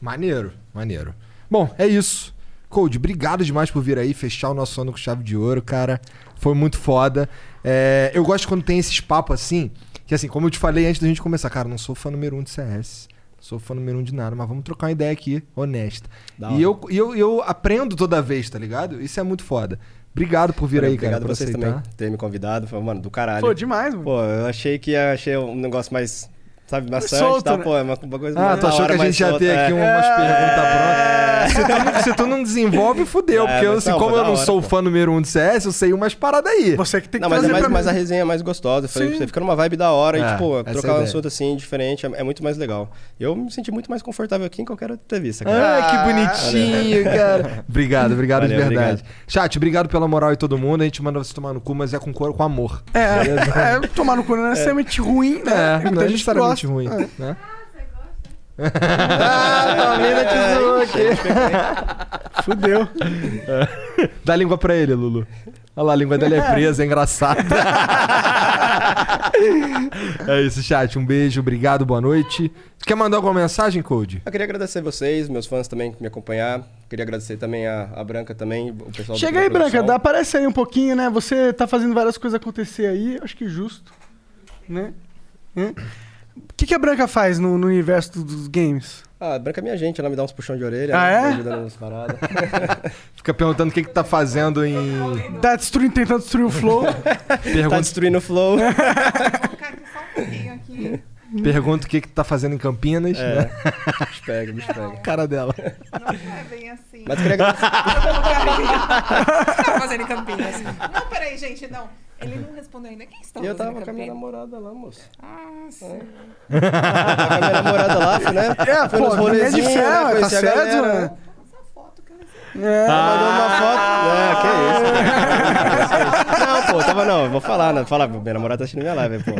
S3: Maneiro, maneiro. Bom, é isso. Code, obrigado demais por vir aí, fechar o nosso ano com chave de ouro, cara. Foi muito foda. É, eu gosto quando tem esses papos assim, que assim, como eu te falei antes da gente começar, cara, não sou fã número um de CS. Não sou fã número um de nada, mas vamos trocar uma ideia aqui, honesta. E eu, e eu, eu aprendo toda vez, tá ligado? Isso é muito foda. Obrigado por vir aí, cara,
S4: Obrigado
S3: por
S4: vocês
S3: aceitar.
S4: também por terem me convidado. Foi, mano, do caralho.
S2: Pô, demais, mano.
S4: Pô, eu achei que ia achei um negócio mais, sabe, maçante
S2: solto,
S4: e tal.
S2: né?
S4: Pô, é uma, uma coisa
S3: Ah, tu achou que a gente ia
S4: solta,
S3: ter
S4: é.
S3: aqui umas perguntas prontas? Se tu, não- se tu não desenvolve, fudeu.
S4: É,
S3: porque eu,
S4: mas
S3: assim,
S4: não,
S3: como eu não
S4: hora,
S3: sou
S4: pô.
S3: fã número um de CS, eu sei umas paradas aí.
S2: Você que tem que
S4: Não, mas é mais,
S2: mim.
S4: a resenha mais gostosa. Falei, você fica numa vibe da hora
S3: É,
S4: e, tipo,
S3: essa é a
S4: trocar um assunto assim, diferente, é, é muito mais legal. Eu me senti muito mais confortável aqui em qualquer outra entrevista, cara.
S3: Ah, que bonitinho, cara. Obrigado, obrigado de
S4: Valeu,
S3: verdade. Chat, obrigado pela moral e todo mundo. A gente manda você tomar no cu, mas é com, cor- com amor.
S2: É, é, tomar no cu não é necessariamente ruim, né?
S3: É,
S2: Tem
S3: é
S2: gente que
S3: ruim.
S2: É.
S3: Né?
S5: Ah, (laughs) a mina te zoou aqui.
S2: Fudeu.
S3: Dá a língua pra ele, Lulu. Olha lá, a língua dele é presa, é engraçado. é isso, chat. Um beijo, obrigado, boa noite. Você quer mandar alguma mensagem, Code?
S4: Eu queria agradecer vocês, meus fãs também que me acompanhar. Queria agradecer também a, a Branca também, o pessoal
S2: Chega aí, Branca, dá, aparece aí um pouquinho, né? Você tá fazendo várias coisas acontecer aí, acho que justo. Né? Hã? O que, que a Branca faz no, no universo do- dos games?
S4: Ah, a Branca é minha gente, ela me dá uns puxão de orelha,
S2: Ah, é?
S4: me ajuda nas paradas. (laughs)
S3: Fica perguntando o que, que tá fazendo em.
S2: Tá destruindo, tentando destruir o flow.
S4: tá
S3: Pergunta,
S4: destruindo o flow.
S8: Ficar aqui só um pouquinho aqui.
S3: pergunta o que, que tá fazendo em Campinas.
S4: É.
S3: né?
S4: bicho pega, bicho pega. (laughs)
S3: Cara dela.
S8: Não é bem assim.
S4: Mas queria (laughs) agradecer.
S8: tá fazendo em Campinas. Não, peraí, gente, não. Ele não respondeu ainda. Quem está
S4: eu
S8: fazendo
S4: tava
S8: em
S4: com a minha namorada lá, moço.
S8: Ah, sim. (laughs)
S4: Tava com a minha namorada lá, né?
S2: É,
S4: Fui
S2: pô,
S4: nos
S2: é de
S4: rolezinhos,
S2: fé,
S4: né?
S2: tá
S4: Conheci a
S2: certo,
S4: galera,
S2: né?
S4: né?
S2: É.
S4: Mandou uma foto. É, que isso. Não, pô, tava não, vou falar, né? Fala, minha namorada tá assistindo minha live, pô.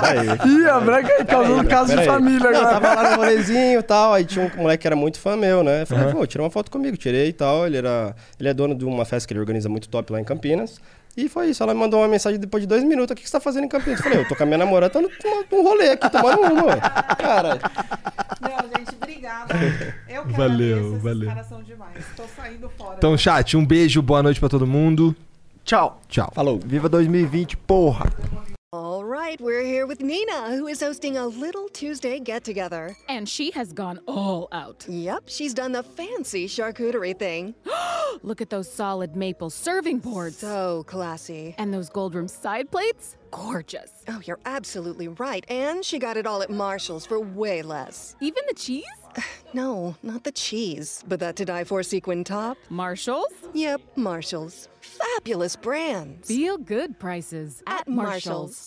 S4: Peraí. (laughs)
S2: Ih, a Branca aí causando caso de família
S4: Não,
S2: agora.
S4: tava lá no rolezinho e tal, aí tinha um moleque que era muito fã meu, né? Eu Falei, pô, tira uma foto comigo, tirei e tal. Ele era. Ele é dono de uma festa que ele organiza muito top lá em Campinas. E foi isso, ela me mandou uma mensagem depois de dois minutos, o que você tá fazendo em Campinas? Eu falei, eu tô com a minha namorada, tô no, num rolê aqui, tomando uma, ué. Cara,
S8: Não, gente, obrigada. Eu que
S3: Valeu,
S8: agradeço, esses
S3: valeu.
S8: caras são demais. Tô saindo fora.
S3: Então, chat, um beijo, boa noite pra todo mundo.
S2: Tchau.
S3: Tchau.
S4: falou.
S5: Viva 2020, porra!
S9: All right, we're here with Nina, who is hosting a little Tuesday get together.
S6: And she has gone all out.
S9: Yep, she's done the fancy charcuterie thing. (gasps)
S6: Look at those solid maple serving boards.
S9: So classy.
S6: And those gold rim side plates? Gorgeous.
S9: Oh, you're absolutely right. And she got it all at Marshall's for way less.
S6: Even the cheese? (sighs)
S9: No, not the cheese, but that to die for sequin top.
S6: Marshalls?
S9: Yep, Marshall's. Fabulous brands.
S6: Feel good prices at,
S9: At Marshall's.